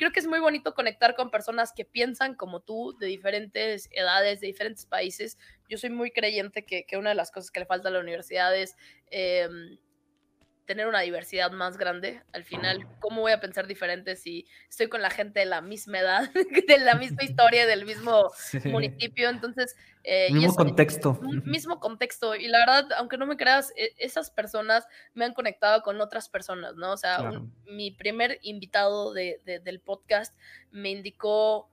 Creo que es muy bonito conectar con personas que piensan como tú, de diferentes edades, de diferentes países. Yo soy muy creyente que, que una de las cosas que le falta a la universidad es em, tener una diversidad más grande. Al final, ¿cómo voy a pensar diferente si estoy con la gente de la misma edad, de la misma historia, del mismo Sí. municipio? Entonces, eh, y Mismo eso- contexto. mismo contexto. Y la verdad, aunque no me creas, e- esas personas me han conectado con otras personas, ¿no? O sea, un- mi primer invitado de- de- del podcast me indicó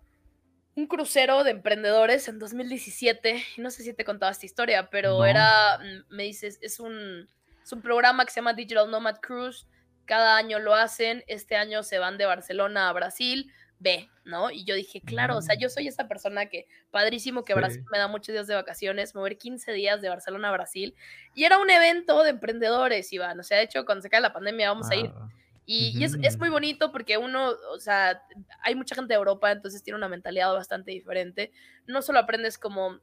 un crucero de emprendedores en 2017. Y no sé si te contaba esta historia, pero No. era, mm, me dices, es un, es un programa que se llama Digital Nomad Cruise. Cada año lo hacen. Este año se van de Barcelona a Brasil. Ve, ¿no? Y yo dije, claro, o sea, Mm. yo soy esa persona que padrísimo que Sí. Brasil me da muchos días de vacaciones, mover 15 días de Barcelona a Brasil. Y era un evento de emprendedores, Iván. O sea, de hecho, cuando se cae la pandemia vamos a ir. Ah, Y, y es, es muy bonito porque uno, o sea, hay mucha gente de Europa, entonces tiene una mentalidad bastante diferente. No solo aprendes como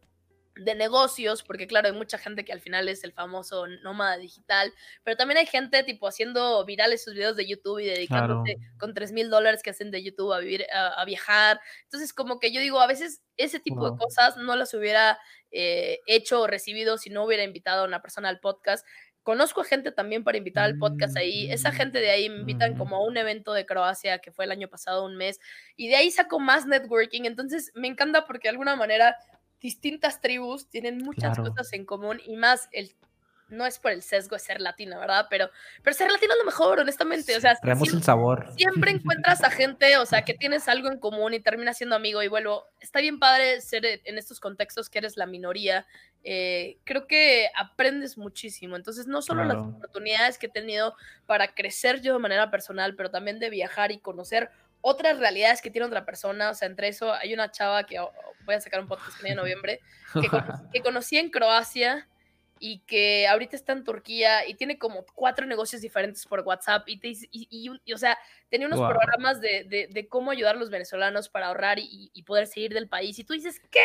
de negocios, porque claro, hay mucha gente que al final es el famoso nómada digital, pero también hay gente tipo haciendo virales sus videos de YouTube y dedicándose con 3 mil dólares que hacen de YouTube a vivir, a, a viajar. Entonces, como que yo digo, a veces ese tipo Wow. de cosas no las hubiera eh, hecho o recibido si no hubiera invitado a una persona al podcast. Conozco a gente también para invitar al podcast ahí. Esa Mm, gente de ahí me invitan como a un evento de Croacia que fue el año pasado, un mes, y de ahí saco más networking. Entonces me encanta porque de alguna manera distintas tribus tienen muchas Claro. cosas en común y más el no es por el sesgo de ser latina, ¿verdad? Pero, pero ser latino es lo mejor, honestamente. O sea, Traemos sí- el sabor. siempre encuentras a gente, o sea, que tienes algo en común y terminas siendo amigo y vuelvo. Está bien padre ser e- en estos contextos que eres la minoría. eh, creo que aprendes muchísimo. Entonces, no solo las oportunidades que he tenido para crecer yo de manera personal, pero también de viajar y conocer otras realidades que tiene otra persona. O sea, entre eso hay una chava que oh, voy a sacar un podcast ella en noviembre, que, que conocí en Croacia y que ahorita está en Turquía y tiene como cuatro negocios diferentes por WhatsApp y, te, y, y o sea, tenía unos Wow. programas de, de- de cómo ayudar a los venezolanos para ahorrar y, y poder seguir del país y tú dices, ¿qué?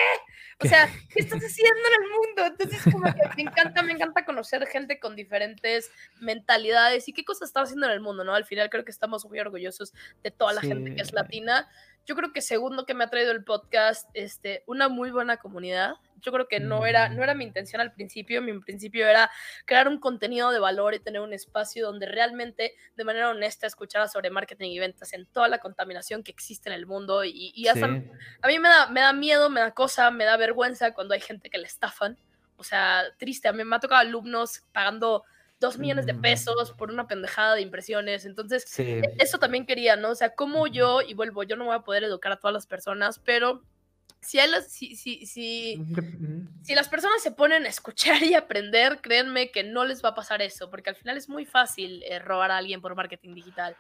O sea, ¿qué estás haciendo en el mundo? Entonces, como que me encanta, me encanta conocer gente con diferentes mentalidades y qué cosas está haciendo en el mundo, ¿no? Al final creo que estamos muy orgullosos de toda la gente que es latina. Yo creo que segundo que me ha traído el podcast, este, una muy buena comunidad. Yo creo que no era, no era mi intención al principio. Mi principio era crear un contenido de valor y tener un espacio donde realmente, de manera honesta, escuchara sobre marketing y ventas en toda la contaminación que existe en el mundo. Y, y hasta Sí. a mí me da, me da miedo, me da cosa, me da vergüenza cuando hay gente que le estafan. o sea, triste. A mí me ha tocado alumnos pagando dos millones de Mm. pesos por una pendejada de impresiones. Entonces, Sí. e- eso también quería, ¿no? O sea, como yo, y vuelvo, yo no voy a poder educar a todas las personas, pero si, hay las, si, si, si, si las personas se ponen a escuchar y aprender, créanme que no les va a pasar eso, porque al final es muy fácil eh, robar a alguien por marketing digital.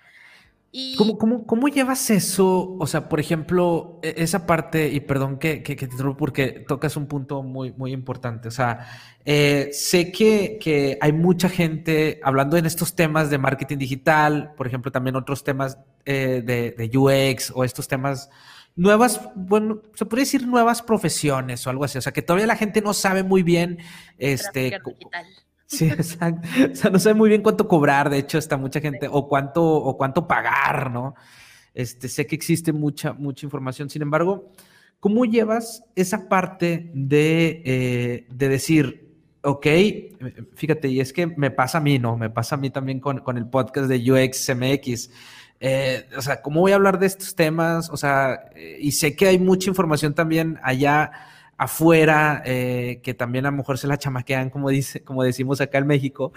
Y ¿Cómo, cómo, cómo llevas eso? O sea, por ejemplo, e- esa parte, y perdón que, que, que te interrumpa porque tocas un punto muy, muy importante. O sea, eh, sé que, que hay mucha gente hablando en estos temas de marketing digital, por ejemplo, también otros temas eh, de, de UX o estos temas nuevas, bueno, se podría decir nuevas profesiones o algo así. O sea, que todavía la gente no sabe muy bien, este. Sí, exacto. O sea, no sabe muy bien cuánto cobrar, de hecho, está mucha gente, o cuánto, o cuánto pagar, ¿no? Este, sé que existe mucha, mucha información. Sin embargo, ¿cómo llevas esa parte de, eh, de decir, ok, fíjate, y es que me pasa a mí, ¿no? Me pasa a mí también con, con el podcast de UX MX. Eh, o sea, ¿cómo voy a hablar de estos temas? O sea, eh, y sé que hay mucha información también allá afuera, eh, que también a lo mejor se la chamaquean, como, dice, como decimos acá en México,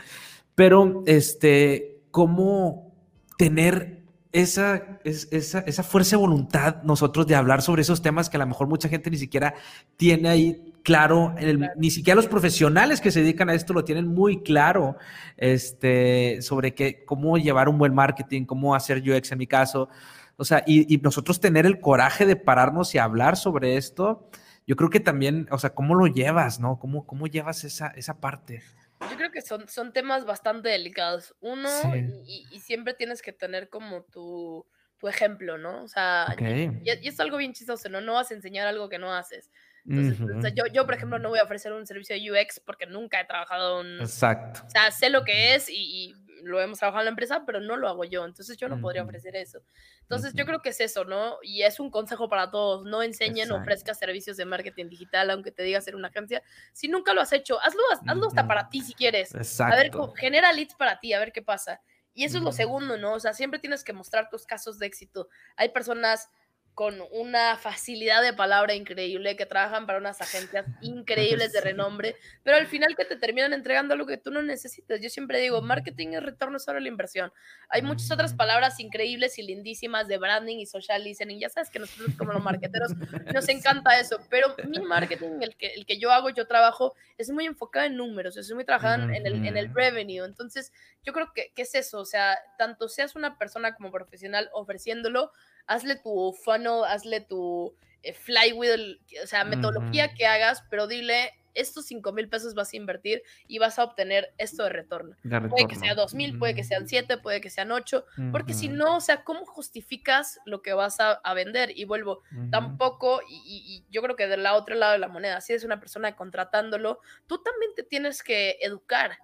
pero este, ¿cómo tener esa, es- esa, esa fuerza de voluntad nosotros de hablar sobre esos temas que a lo mejor mucha gente ni siquiera tiene ahí claro, en el- Claro. ni siquiera los profesionales que se dedican a esto lo tienen muy claro, este, sobre que, cómo llevar un buen marketing, cómo hacer UX en mi caso, o sea, y, y nosotros tener el coraje de pararnos y hablar sobre esto, yo creo que también, o sea, ¿cómo lo llevas, no? ¿Cómo, cómo llevas esa, esa parte? Yo creo que son, son temas bastante delicados. Uno, Sí. y, y- siempre tienes que tener como tu, tu ejemplo, ¿no? O sea, Ok. y, y es algo bien chistoso, ¿no? No vas a enseñar algo que no haces. Entonces, o sea, yo, yo, por ejemplo, no voy a ofrecer un servicio de UX porque nunca he trabajado en... Exacto. O sea, sé lo que es y, y lo hemos trabajado en la empresa, pero no lo hago yo. Entonces yo no podría Ujú. ofrecer eso. Entonces yo Ujú. creo que es eso, ¿no? Y es un consejo para todos. No enseñen o ofrezcas servicios de marketing digital, aunque te digas ser una agencia. Si nunca lo has hecho, hazlo, hazlo hasta Ujú. para ti si quieres. Exacto. A ver, genera leads para ti, a ver qué pasa. Y eso es lo segundo, ¿no? O sea, siempre tienes que mostrar tus casos de éxito. Hay personas con una facilidad de palabra increíble que trabajan para unas agencias increíbles de renombre, pero al final que te terminan entregando lo que tú no necesitas. Yo siempre digo, marketing es retorno sobre la inversión. Hay muchas otras Ujú. palabras increíbles y lindísimas de branding y social listening. Ya sabes que nosotros como los marketeros nos encanta eso, pero mi marketing, el que, el que yo hago, yo trabajo, es muy enfocado en números, es muy trabajado en, el, en el revenue. Entonces, yo creo que, que es eso, o sea, tanto seas una persona como profesional ofreciéndolo, hazle tu funnel, hazle tu eh, flywheel, o sea, metodología que hagas, pero dile, estos 5 mil pesos vas a invertir y vas a obtener esto de retorno. De Puede que sea 2 mil, puede que sean 7, puede que sean 8, porque si no, o sea, ¿cómo justificas lo que vas a, a vender? Y vuelvo, tampoco, y yo creo que del la otro lado de la moneda, si eres una persona contratándolo, tú también te tienes que educar.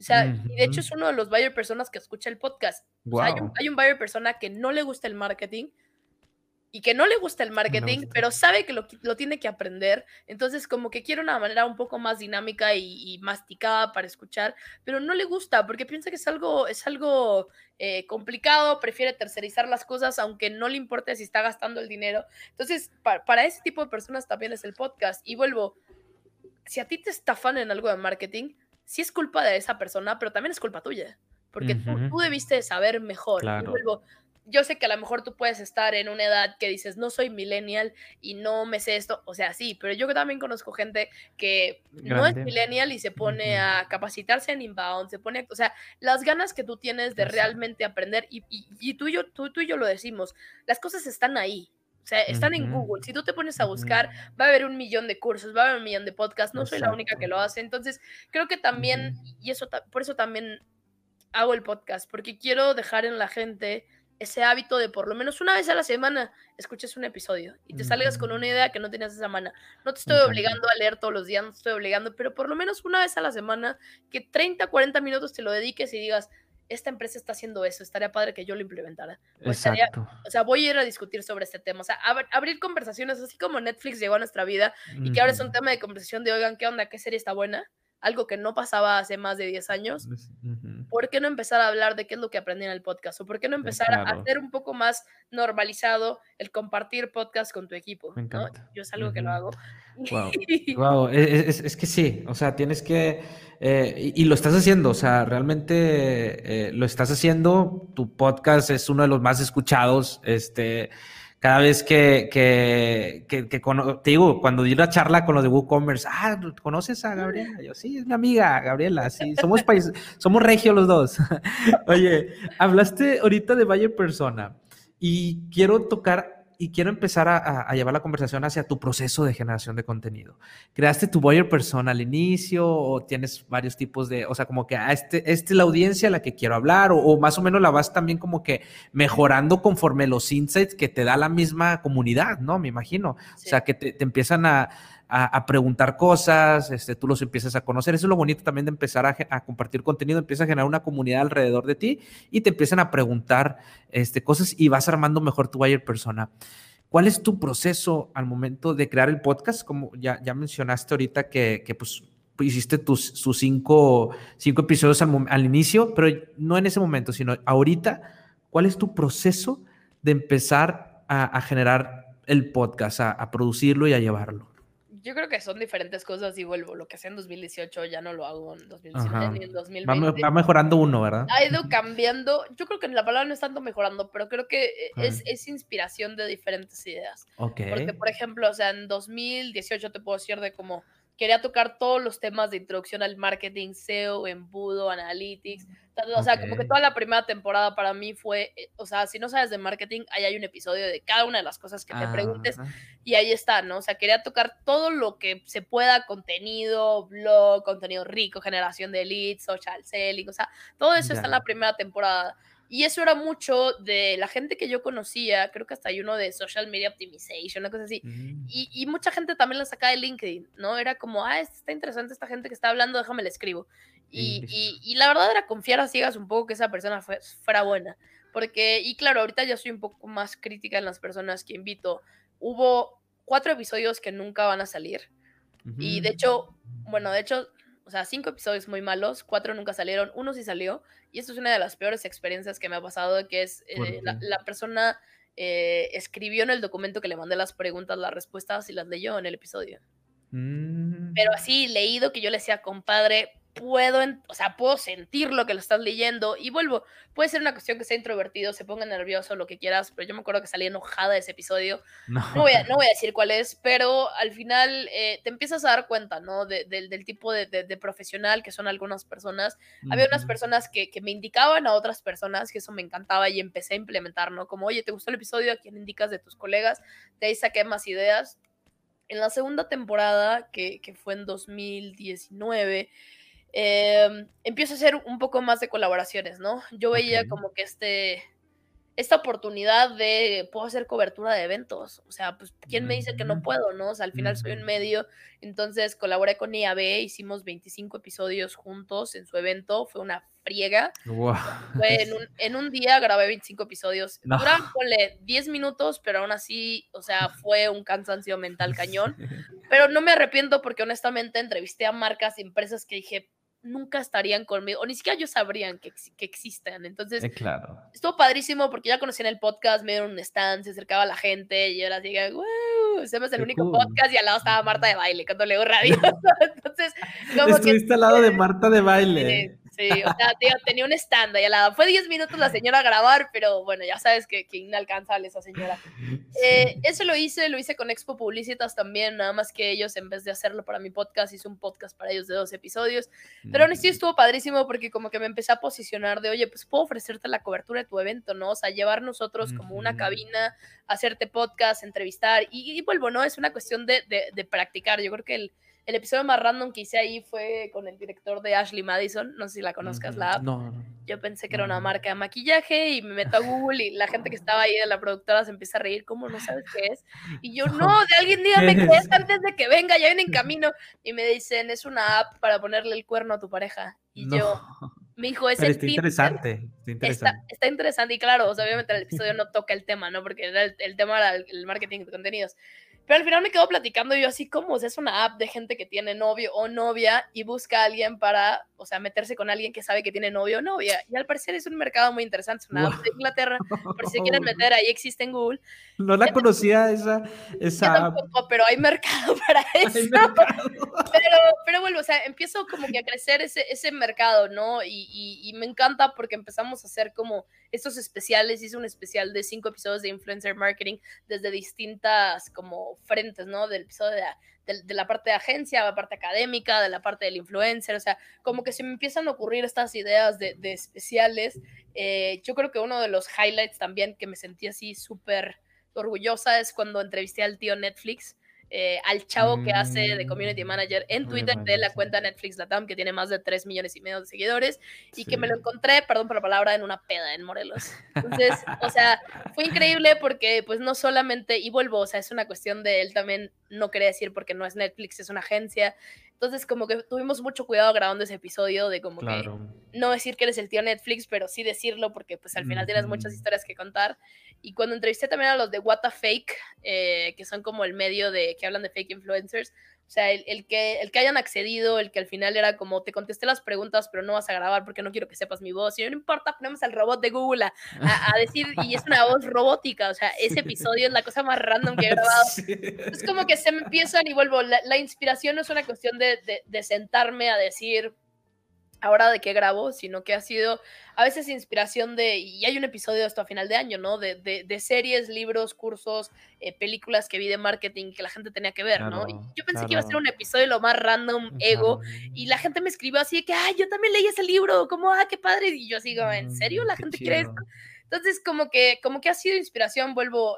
O sea, y de hecho es uno de los buyer personas que escucha el podcast. O sea, hay, un, hay un buyer persona que no le gusta el marketing y que no le gusta el marketing, pero sabe que lo, lo tiene que aprender. Entonces, como que quiere una manera un poco más dinámica y, y masticada para escuchar, pero no le gusta porque piensa que es algo, es algo eh, complicado, prefiere tercerizar las cosas, aunque no le importe si está gastando el dinero. Entonces, pa- para ese tipo de personas también es el podcast. Y vuelvo, si a ti te estafan en algo de marketing, sí es culpa de esa persona, pero también es culpa tuya, porque tú, tú debiste de saber mejor. Y Claro. vuelvo, yo sé que a lo mejor tú puedes estar en una edad que dices, no soy millennial y no me sé esto, o sea, sí, pero yo también conozco gente que no es millennial y se pone a capacitarse en inbound, se pone, a- o sea, las ganas que tú tienes de Exacto. realmente aprender, y, y- y tú, y yo, tú, tú y yo lo decimos, las cosas están ahí. O sea, están en. Google. Si tú te pones a buscar, va a haber un millón de cursos, va a haber un millón de podcasts. No soy la única que lo hace. Entonces, creo que también, y eso por eso también hago el podcast, porque quiero dejar en la gente ese hábito de por lo menos una vez a la semana escuches un episodio y te salgas con una idea que no tenías esa semana. No te estoy obligando a leer todos los días, no te estoy obligando, pero por lo menos una vez a la semana que 30, 40 minutos te lo dediques y digas, esta empresa está haciendo eso, estaría padre que yo lo implementara. O estaría, Exacto. o sea, voy a ir a discutir sobre este tema. O sea, ab- abrir conversaciones, así como Netflix llegó a nuestra vida y que ahora es un tema de conversación de, oigan, ¿qué onda? ¿Qué serie está buena? Algo que no pasaba hace más de 10 años, Ujú. ¿por qué no empezar a hablar de qué es lo que aprendí en el podcast? ¿O por qué no empezar a claro. hacer un poco más normalizado el compartir podcast con tu equipo? Me ¿no? Yo es algo que lo hago. Wow. Wow, es, es- es que sí, o sea, tienes que, eh, y, y lo estás haciendo, o sea, realmente eh, lo estás haciendo, tu podcast es uno de los más escuchados, este, cada vez que, que, que, que cono- te digo, cuando di una charla con los de WooCommerce, ah, ¿conoces a Gabriela? Yo, sí, es mi amiga, Gabriela, sí, somos país, somos regio los dos. Oye, hablaste ahorita de Valle Persona y quiero tocar y quiero empezar a, a- a llevar la conversación hacia tu proceso de generación de contenido. ¿Creaste tu buyer persona al inicio o tienes varios tipos de, o sea, como que a este, esta es la audiencia a la que quiero hablar o, o más o menos la vas también como que mejorando conforme los insights que te da la misma comunidad, ¿no? Me imagino. Sí. O sea, que te, te empiezan a, a- preguntar cosas, este, tú los empiezas a conocer. Eso es lo bonito también de empezar a, compartir contenido, empieza a generar una comunidad alrededor de ti y te empiezan a preguntar este, cosas y vas armando mejor tu buyer persona. ¿Cuál es tu proceso al momento de crear el podcast? Como ya, mencionaste ahorita que, pues hiciste tus, sus cinco, cinco episodios al, inicio, pero no en ese momento, sino ahorita, ¿cuál es tu proceso de empezar a, generar el podcast, a producirlo y a llevarlo? Yo creo que son diferentes cosas y vuelvo. Lo que hacía en 2018 ya no lo hago en 2019 Ajá. ni en Va, 2020. me- va mejorando uno, ¿verdad? ha ido cambiando. Yo creo que la palabra no es tanto mejorando, pero creo que eh, es, inspiración de diferentes ideas. Ok. Porque, por ejemplo, o sea, en 2018 te puedo decir de cómo quería tocar todos los temas de introducción al marketing, SEO, embudo, analytics. ta- ta, O sea, como que toda la primera temporada para mí fue, eh, o sea, si no sabes de marketing, ahí hay un episodio de cada una de las cosas que te preguntes y ahí está, ¿no? O sea, quería tocar todo lo que se pueda, contenido, blog, contenido rico, generación de leads, social selling, o sea, todo eso está en la primera temporada. Y eso era mucho de la gente que yo conocía, creo que hasta hay uno de social media optimization, una cosa así. Mm. Y, y mucha gente también la sacaba de LinkedIn, ¿no? Era como, ah, este está interesante esta gente que está hablando, déjame le escribo. Y, y, y la verdad era confiar a ciegas un poco que esa persona fue- fuera buena. Porque, y claro, ahorita ya soy un poco más crítica en las personas que invito. Hubo cuatro episodios que nunca van a salir. Y de hecho, bueno, de hecho, o sea, cinco episodios muy malos, cuatro nunca salieron, uno sí salió. Y esto es una de las peores experiencias que me ha pasado, que es ¿Por eh, la persona eh, escribió en el documento que le mandé las preguntas, las respuestas y las leyó en el episodio. Mm. Pero así leído que yo le decía, compadre, puedo, o sea, puedo sentir lo que lo estás leyendo. Y vuelvo, puede ser una cuestión que sea introvertido, se ponga nervioso, lo que quieras, pero yo me acuerdo que salí enojada de ese episodio. No. No voy a, no voy a decir cuál es, pero al final eh, te empiezas a dar cuenta, ¿no? De- del- del tipo de, de- de profesional que son algunas personas. Había unas personas que, que me indicaban a otras personas, que eso me encantaba y empecé a implementar, ¿no? Como, oye, ¿te gustó el episodio? ¿A quién indicas de tus colegas? De ahí saqué más ideas. En la segunda temporada, que, que fue en 2019, eh, empiezo a hacer un poco más de colaboraciones, ¿no? Yo veía Ok. como que este, esta oportunidad de puedo hacer cobertura de eventos. O sea, pues, ¿quién me dice que no Ujú. puedo, no? O sea, al final soy un medio. Entonces colaboré con IAB, hicimos 25 episodios juntos en su evento. Fue una friega. Guau. Fue en un, en un día grabé 25 episodios. No. Duran, ponle 10 minutos, pero aún así, o sea, fue un cansancio mental cañón. Pero no me arrepiento porque honestamente entrevisté a marcas empresas que dije nunca estarían conmigo, o ni siquiera ellos sabrían que, ex- que existen. Entonces, Eh, claro. estuvo padrísimo porque ya conocí en el podcast, me dieron un stand, se acercaba la gente y yo era así, wow, somos el Qué único cool. podcast y al lado estaba Marta de baile cuando leo radio. Entonces, como que Estuviste al lado de Marta de baile. Sí, o sea, tío, tenía un stand ahí al lado. Fue 10 minutos la señora a grabar, pero bueno, ya sabes que, que inalcanzable esa señora. Eh, eso lo hice, lo hice con Expo Publicitas también, nada más que ellos en vez de hacerlo para mi podcast, hice un podcast para ellos de dos episodios. Pero aún así estuvo padrísimo porque como que me empecé a posicionar de, oye, pues puedo ofrecerte la cobertura de tu evento, ¿no? O sea, llevar nosotros como una cabina, hacerte podcast, entrevistar y, y vuelvo, ¿no? Es una cuestión de, de- de practicar. Yo creo que el, el episodio más random que hice ahí fue con el director de Ashley Madison, no sé si la conozcas, la app. No, no. Yo pensé que era una marca de maquillaje y me meto a Google y la gente que estaba ahí de la productora se empieza a reír, ¿cómo no sabes qué es? Y yo, no, de alguien dígame ¿Qué es? es antes de que venga, ya viene en camino. Y me dicen, es una app para ponerle el cuerno a tu pareja. Y No. yo, mi hijo, es Pero el está interesante. Está interesante. está interesante y claro, o sea, obviamente el episodio no toca el tema, ¿no? Porque el, el tema era el, el marketing de contenidos. Pero al final me quedo platicando yo así como, o sea, es una app de gente que tiene novio o novia y busca a alguien para, o sea, meterse con alguien que sabe que tiene novio o novia. Y al parecer es un mercado muy interesante, es una app de Inglaterra, por si se quieren meter, ahí existe en Google. No la conocía esa, Yo esa app. tampoco, pero hay mercado para eso. Mercado. Pero, pero bueno, o sea, empiezo como que a crecer ese, ese mercado, ¿no? Y, y- y me encanta porque empezamos a hacer como estos especiales. Hice un especial de cinco episodios de influencer marketing desde distintas como frentes, ¿no? Del episodio de, la- de- de la parte de agencia, la parte académica, de la parte del influencer, o sea, como que se me empiezan a ocurrir estas ideas de, de especiales. Eh, yo creo que uno de los highlights también que me sentí así súper orgullosa es cuando entrevisté al tío Netflix, eh, al chavo que hace de community Mm, manager en Twitter de la sí. cuenta Netflix Latam, que tiene más de 3 millones y medio de seguidores, y que me lo Sí. encontré, perdón por la palabra, en una peda en Morelos. Entonces, o sea, fue increíble porque pues no solamente, y vuelvo, o sea, es una cuestión de él también, no quería decir porque no es Netflix, es una agencia. Entonces, como que tuvimos mucho cuidado grabando ese episodio de como que Claro. no decir que eres el tío Netflix, pero sí decirlo porque pues al final tienes muchas historias que contar. Y cuando entrevisté también a los de What the Fake, eh, que son como el medio de que hablan de fake influencers, o sea, el, el que, el que hayan accedido, el que al final era como, te contesté las preguntas, pero no vas a grabar porque no quiero que sepas mi voz. Y no importa, ponemos al robot de Google a, a- a decir, y es una voz robótica, o sea, ese episodio es la cosa más random que he grabado. Sí. Es como que se empiezan y vuelvo. La, la inspiración no es una cuestión de, de- de sentarme a decir ahora de qué grabo, sino que ha sido a veces inspiración de, y hay un episodio de esto a final de año, ¿no? De, de- de series, libros, cursos, eh, películas que vi de marketing que la gente tenía que ver, ¿no? Y yo pensé que iba a ser un episodio lo más random, ego, Claro. y la gente me escribió así de que, ay, yo también leí ese libro, como, ah, qué padre, y yo como, ¿en serio la Mm, qué gente quiere esto? Entonces, como que, como que ha sido inspiración, vuelvo,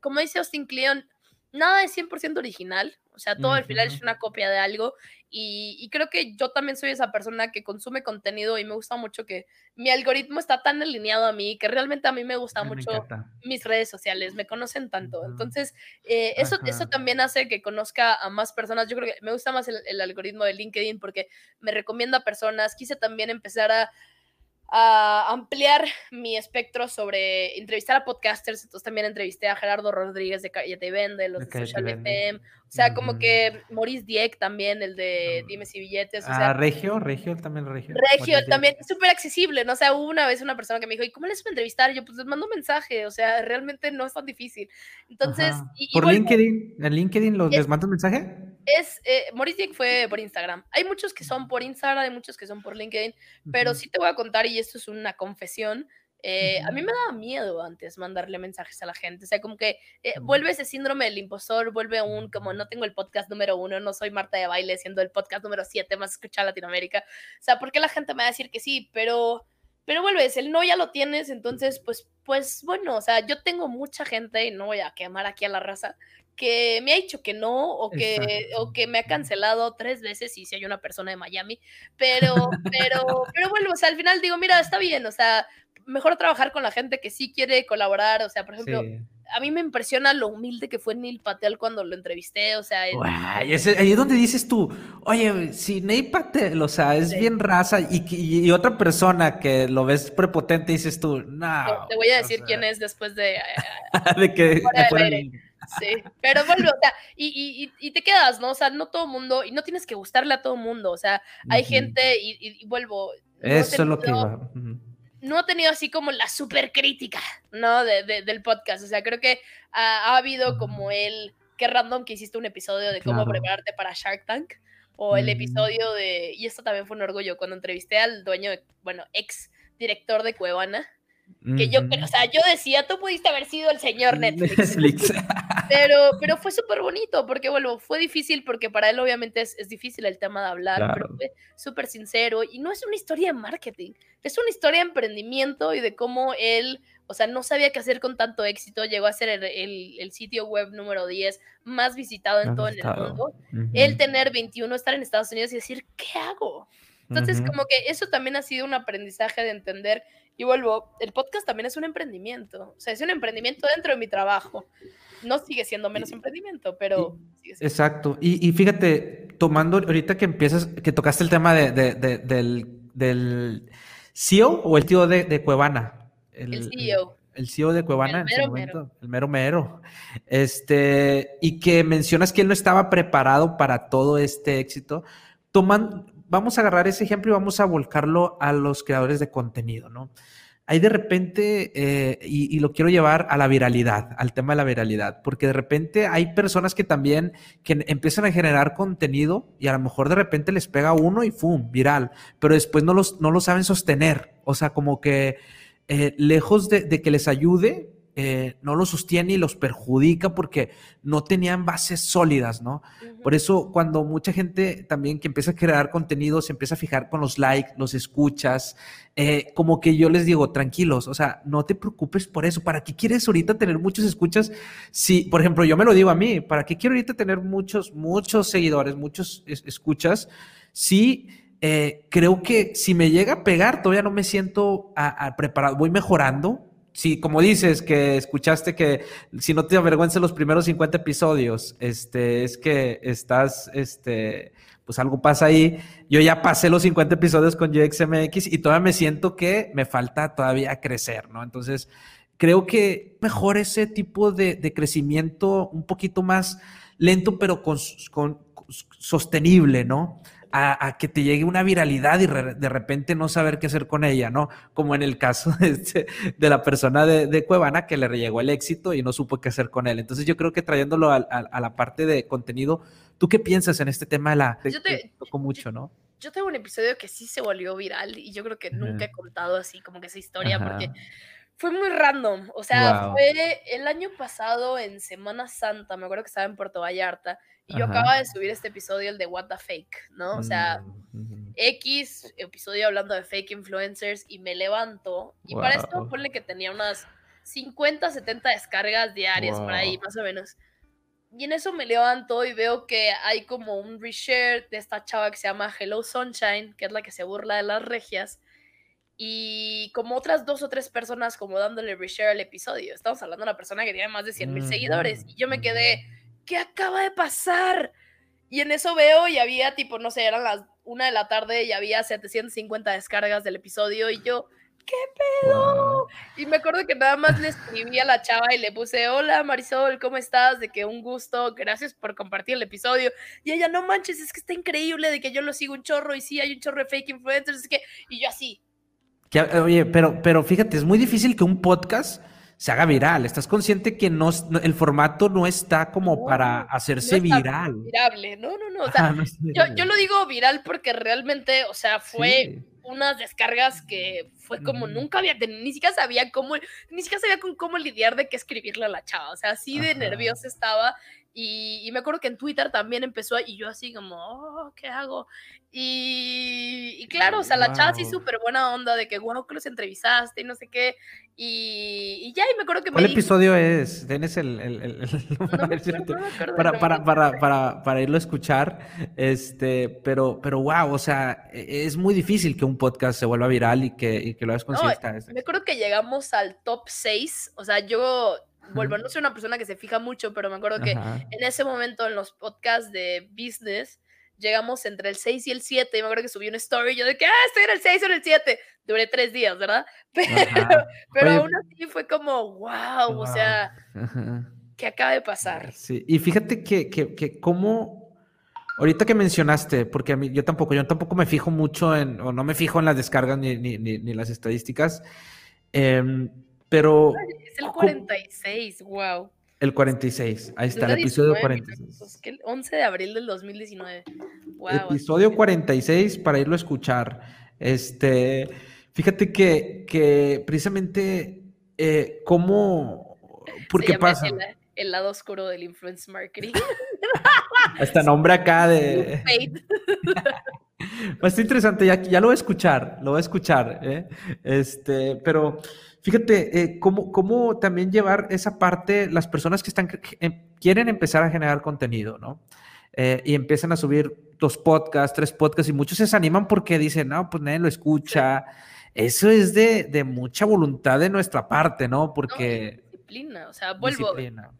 como dice Austin Kleon, nada es 100% original, o sea, todo al final es una copia de algo, y, y creo que yo también soy esa persona que consume contenido y me gusta mucho que mi algoritmo está tan alineado a mí, que realmente a mí me gusta me mucho encanta. mis redes sociales, me conocen tanto. Entonces, eh, eso, eso también hace que conozca a más personas. Yo creo que me gusta más el, el algoritmo de LinkedIn porque me recomienda a personas. Quise también empezar a, a ampliar mi espectro sobre entrevistar a podcasters. Entonces, también entrevisté a Gerardo Rodríguez de Cállate y Vende, los De y Social. FM. O sea, como que Maurice Dieck también, el de Mm. Dime si billetes. O Ah, sea, Regio, Regio, él también Regio. Regio, también súper accesible, ¿no? O sea, hubo una vez una persona que me dijo, ¿y cómo les voy a entrevistar? Y yo, pues les mando un mensaje, o sea, realmente no es tan difícil. Entonces, y, y ¿Por LinkedIn? ¿En LinkedIn los, Es- les mandas mensaje? Es, eh, Dieck fue por Instagram. Hay muchos que son por Instagram, hay muchos que son por LinkedIn, pero Ujú. sí te voy a contar, y esto es una confesión, eh, a mí me daba miedo antes mandarle mensajes a la gente, o sea, como que eh, vuelve ese síndrome del impostor, vuelve un, como no tengo el podcast número uno, no soy Marta de Baile, siendo el podcast número siete más escuchado en Latinoamérica, o sea, ¿por qué la gente me va a decir que sí? Pero, pero vuelves, el no ya lo tienes, entonces, pues, pues, bueno, o sea, yo tengo mucha gente, y no voy a quemar aquí a la raza, que me ha dicho que no, o que, o que me ha cancelado tres veces, y si hay una persona de Miami, pero, pero, pero bueno, o sea, al final digo, mira, está bien, o sea, mejor trabajar con la gente que sí quiere colaborar, o sea, por ejemplo, Sí. a mí me impresiona lo humilde que fue Neil Patel cuando lo entrevisté, o sea, el- ese- ahí es donde dices tú, oye, si Nate Patel, o sea, es Sí. bien raza y, y otra persona que lo ves prepotente, dices tú, no. te voy a decir quién es después de... eh, De que Fuera del fuera aire. Sí, pero bueno, o sea, y, y- y- te quedas, ¿no? O sea, no todo mundo, y no tienes que gustarle a todo mundo, o sea, hay gente, y, vuelvo, no Eso es lo que no ha tenido así como la super crítica, ¿no? De, de- del podcast. O sea, creo que ha, ha habido como el, qué random que hiciste un episodio de cómo Claro. prepararte para Shark Tank. O el Mm. episodio de, y esto también fue un orgullo, cuando entrevisté al dueño, de, bueno, ex director de Cuevana, que yo, Ujú. o sea, yo decía, tú pudiste haber sido el señor Netflix. Netflix. Pero, pero fue súper bonito, porque bueno, fue difícil, porque para él obviamente es, es difícil el tema de hablar, pero Claro. fue súper sincero y no es una historia de marketing, es una historia de emprendimiento y de cómo él, o sea, no sabía qué hacer con tanto éxito, llegó a ser el, el- el sitio web número 10 más visitado en Más todo el visitado. mundo. Ujú. Él tener 21, estar en Estados Unidos y decir, ¿qué hago? Entonces, Ujú. como que eso también ha sido un aprendizaje de entender. Y vuelvo, el podcast también es un emprendimiento. O sea, es un emprendimiento dentro de mi trabajo. No sigue siendo menos Y- emprendimiento, pero sigue siendo. Exacto. Y, y fíjate, tomando ahorita que empiezas, que tocaste el tema de, de- de- del, del CEO o el tío de, de Cuevana. El CEO. el CEO de Cuevana El en su mero momento, el mero mero. Este, y que mencionas que él no estaba preparado para todo este éxito. Toman, vamos a agarrar ese ejemplo y vamos a volcarlo a los creadores de contenido, ¿no? Hay de repente, eh, y, lo quiero llevar a la viralidad, al tema de la viralidad, porque de repente hay personas que también que empiezan a generar contenido y a lo mejor de repente les pega uno y ¡fum! viral, pero después no, los, no lo saben sostener. O sea, como que eh, lejos de que les ayude, eh, no lo sostiene y los perjudica porque no tenían bases sólidas, ¿no? Por eso cuando mucha gente también que empieza a crear contenido se empieza a fijar con los likes, los escuchas, eh, como que yo les digo, tranquilos, o sea, no te preocupes por eso. ¿Para qué quieres ahorita tener muchos escuchas? Si, por ejemplo, yo me lo digo a mí, ¿para qué quiero ahorita tener muchos, muchos seguidores, muchos es- escuchas? Si eh, creo que si me llega a pegar, todavía no me siento a- a preparado, voy mejorando. Sí, como dices, que escuchaste que si no te avergüenzas los primeros 50 episodios, este, es que estás, este, pues algo pasa ahí. Yo ya pasé los 50 episodios con GXMX y todavía me siento que me falta todavía crecer, ¿no? Entonces, creo que mejor ese tipo de, de crecimiento un poquito más lento, pero con, con- sostenible, ¿no? A, a que te llegue una viralidad y re- de repente no saber qué hacer con ella, ¿no? Como en el caso de, este- de la persona de, de Cuevana que le llegó el éxito y no supo qué hacer con él. Entonces yo creo que trayéndolo a, la parte de contenido, ¿tú qué piensas en este tema de la... Yo te- tocó mucho, ¿no? Yo tengo un episodio que sí se volvió viral y yo creo que nunca he contado así como que esa historia porque. Fue muy random. O sea, Guau. fue el año pasado en Semana Santa, me acuerdo que estaba en Puerto Vallarta y yo Ajá. acababa de subir este episodio, el de What the Fake, ¿no? O sea, Mm. X episodio hablando de fake influencers y me levanto y para esto ponle que tenía unas 50, 70 descargas diarias por ahí, más o menos. Y en eso me levanto y veo que hay como un reshare de esta chava que se llama Hello Sunshine, que es la que se burla de las regias. Y como otras dos o tres personas como dándole reshare al episodio. Estamos hablando de una persona que tiene más de 100 mil seguidores. Y yo me quedé, ¿qué acaba de pasar? Y en eso veo y había tipo, no sé, eran las una de la tarde y había 750 descargas del episodio y yo, Guau. y me acuerdo que nada más le escribí a la chava y le puse, hola Marisol, ¿cómo estás? De que un gusto, gracias por compartir el episodio. Y ella, no manches, es que está increíble de que yo lo sigo un chorro y sí, hay un chorro de fake influencers, es que, y yo así, Que, oye, pero, pero fíjate, es muy difícil que un podcast se haga viral. ¿Estás consciente que no, no- el formato no está como No, para hacerse viral? virable, no, no, no, o sea, yo, yo lo digo viral porque realmente, o sea, fue Sí. unas descargas que fue como nunca había tenido, ni siquiera sabía cómo, ni siquiera sabía con cómo lidiar de qué escribirle a la chava, o sea, así de Ajá. nerviosa estaba y, y me acuerdo que en Twitter también empezó y yo así como, oh, ¿qué hago? Y, y claro, o sea, la chava sí Guau. súper buena onda de que, wow, que los entrevistaste y no sé qué, y, y ya, y me acuerdo que me ¿Cuál dijo- episodio es? Tienes el... el- el- el- no me me para, para, para, para, para irlo a escuchar, este, pero, pero wow, o sea, e- es muy difícil que un podcast se vuelva viral y que, y que lo hagas está- Me acuerdo que llegamos al top 6. O sea, yo, vuelvo, no soy una persona que se fija mucho, pero me acuerdo que Ajá. en ese momento en los podcasts de business llegamos entre el 6 y el 7. Y me acuerdo que subí una story yo de que, ah, estoy en el 6 o en el 7. Duré tres días, ¿verdad? Pero, pero Oye, aún así fue como, wow, o Guau. sea, Ajá. ¿qué acaba de pasar? Sí, y fíjate que, que, que cómo, ahorita que mencionaste, porque a mí yo tampoco, yo tampoco me fijo mucho en, o no me fijo en las descargas ni, ni, ni, ni las estadísticas, em, pero Es el ¿Cómo? 46, wow. el 46, ahí está, el episodio 19 46. minutos, que el 11 de abril del 2019. Wow. Episodio 46 para irlo a escuchar. Este, fíjate que, que precisamente, eh, cómo, ¿por qué pasa? El, el lado oscuro del influence marketing. Hasta nombre acá de... Pues está interesante, ya, ya lo voy a escuchar, lo voy a escuchar, ¿eh? Este, pero fíjate, eh, cómo, cómo también llevar esa parte, las personas que están, eh, quieren empezar a generar contenido, ¿no? Eh, y empiezan a subir dos podcasts, tres podcasts, y muchos se desaniman porque dicen, no, pues nadie lo escucha. Eso es de, de mucha voluntad de nuestra parte, ¿no? No, Porque... disciplina. O sea, vuelvo. disciplina.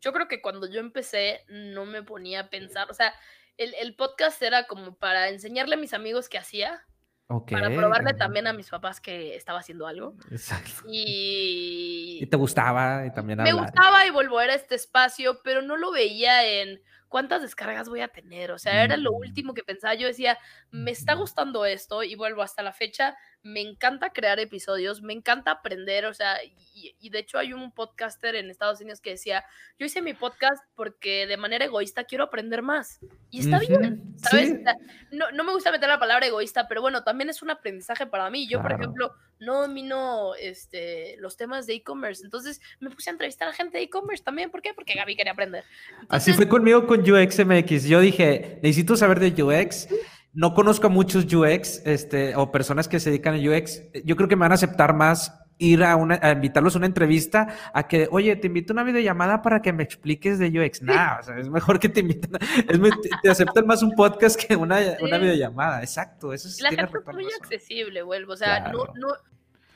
Yo creo que cuando yo empecé no me ponía a pensar. O sea, el, el podcast era como para enseñarle a mis amigos qué hacía. Para probarle también a mis papás que estaba haciendo algo. Exacto. Y, Y te gustaba y también me hablar. gustaba y volver a este espacio, pero no lo veía en cuántas descargas voy a tener. O sea, era lo último que pensaba. Yo decía, me está gustando esto y vuelvo hasta la fecha. Me encanta crear episodios, me encanta aprender. O sea, y, y de hecho hay un podcaster en Estados Unidos que decía, yo hice mi podcast porque de manera egoísta quiero aprender más. Y está bien, ¿sabes? sí. No, no me gusta meter la palabra egoísta, pero bueno, también es un aprendizaje para mí. Yo, por ejemplo, no domino este, los temas de e-commerce, entonces me puse a entrevistar a gente de e-commerce también. ¿Por qué? Porque Gaby quería aprender. Así fue conmigo con UXMX. Yo dije, necesito saber de UX. No conozco a muchos UX este, o personas que se dedican a UX. Yo creo que me van a aceptar más ir a, una, a invitarlos a una entrevista a que, oye, te invito a una videollamada para que me expliques de UX. Nah, o sea, es mejor que te inviten. Es, muy- te, te aceptan más un podcast que una, una videollamada. Exacto. Eso sí la gente es muy razón. accesible, vuelvo. O sea, Claro. no, no,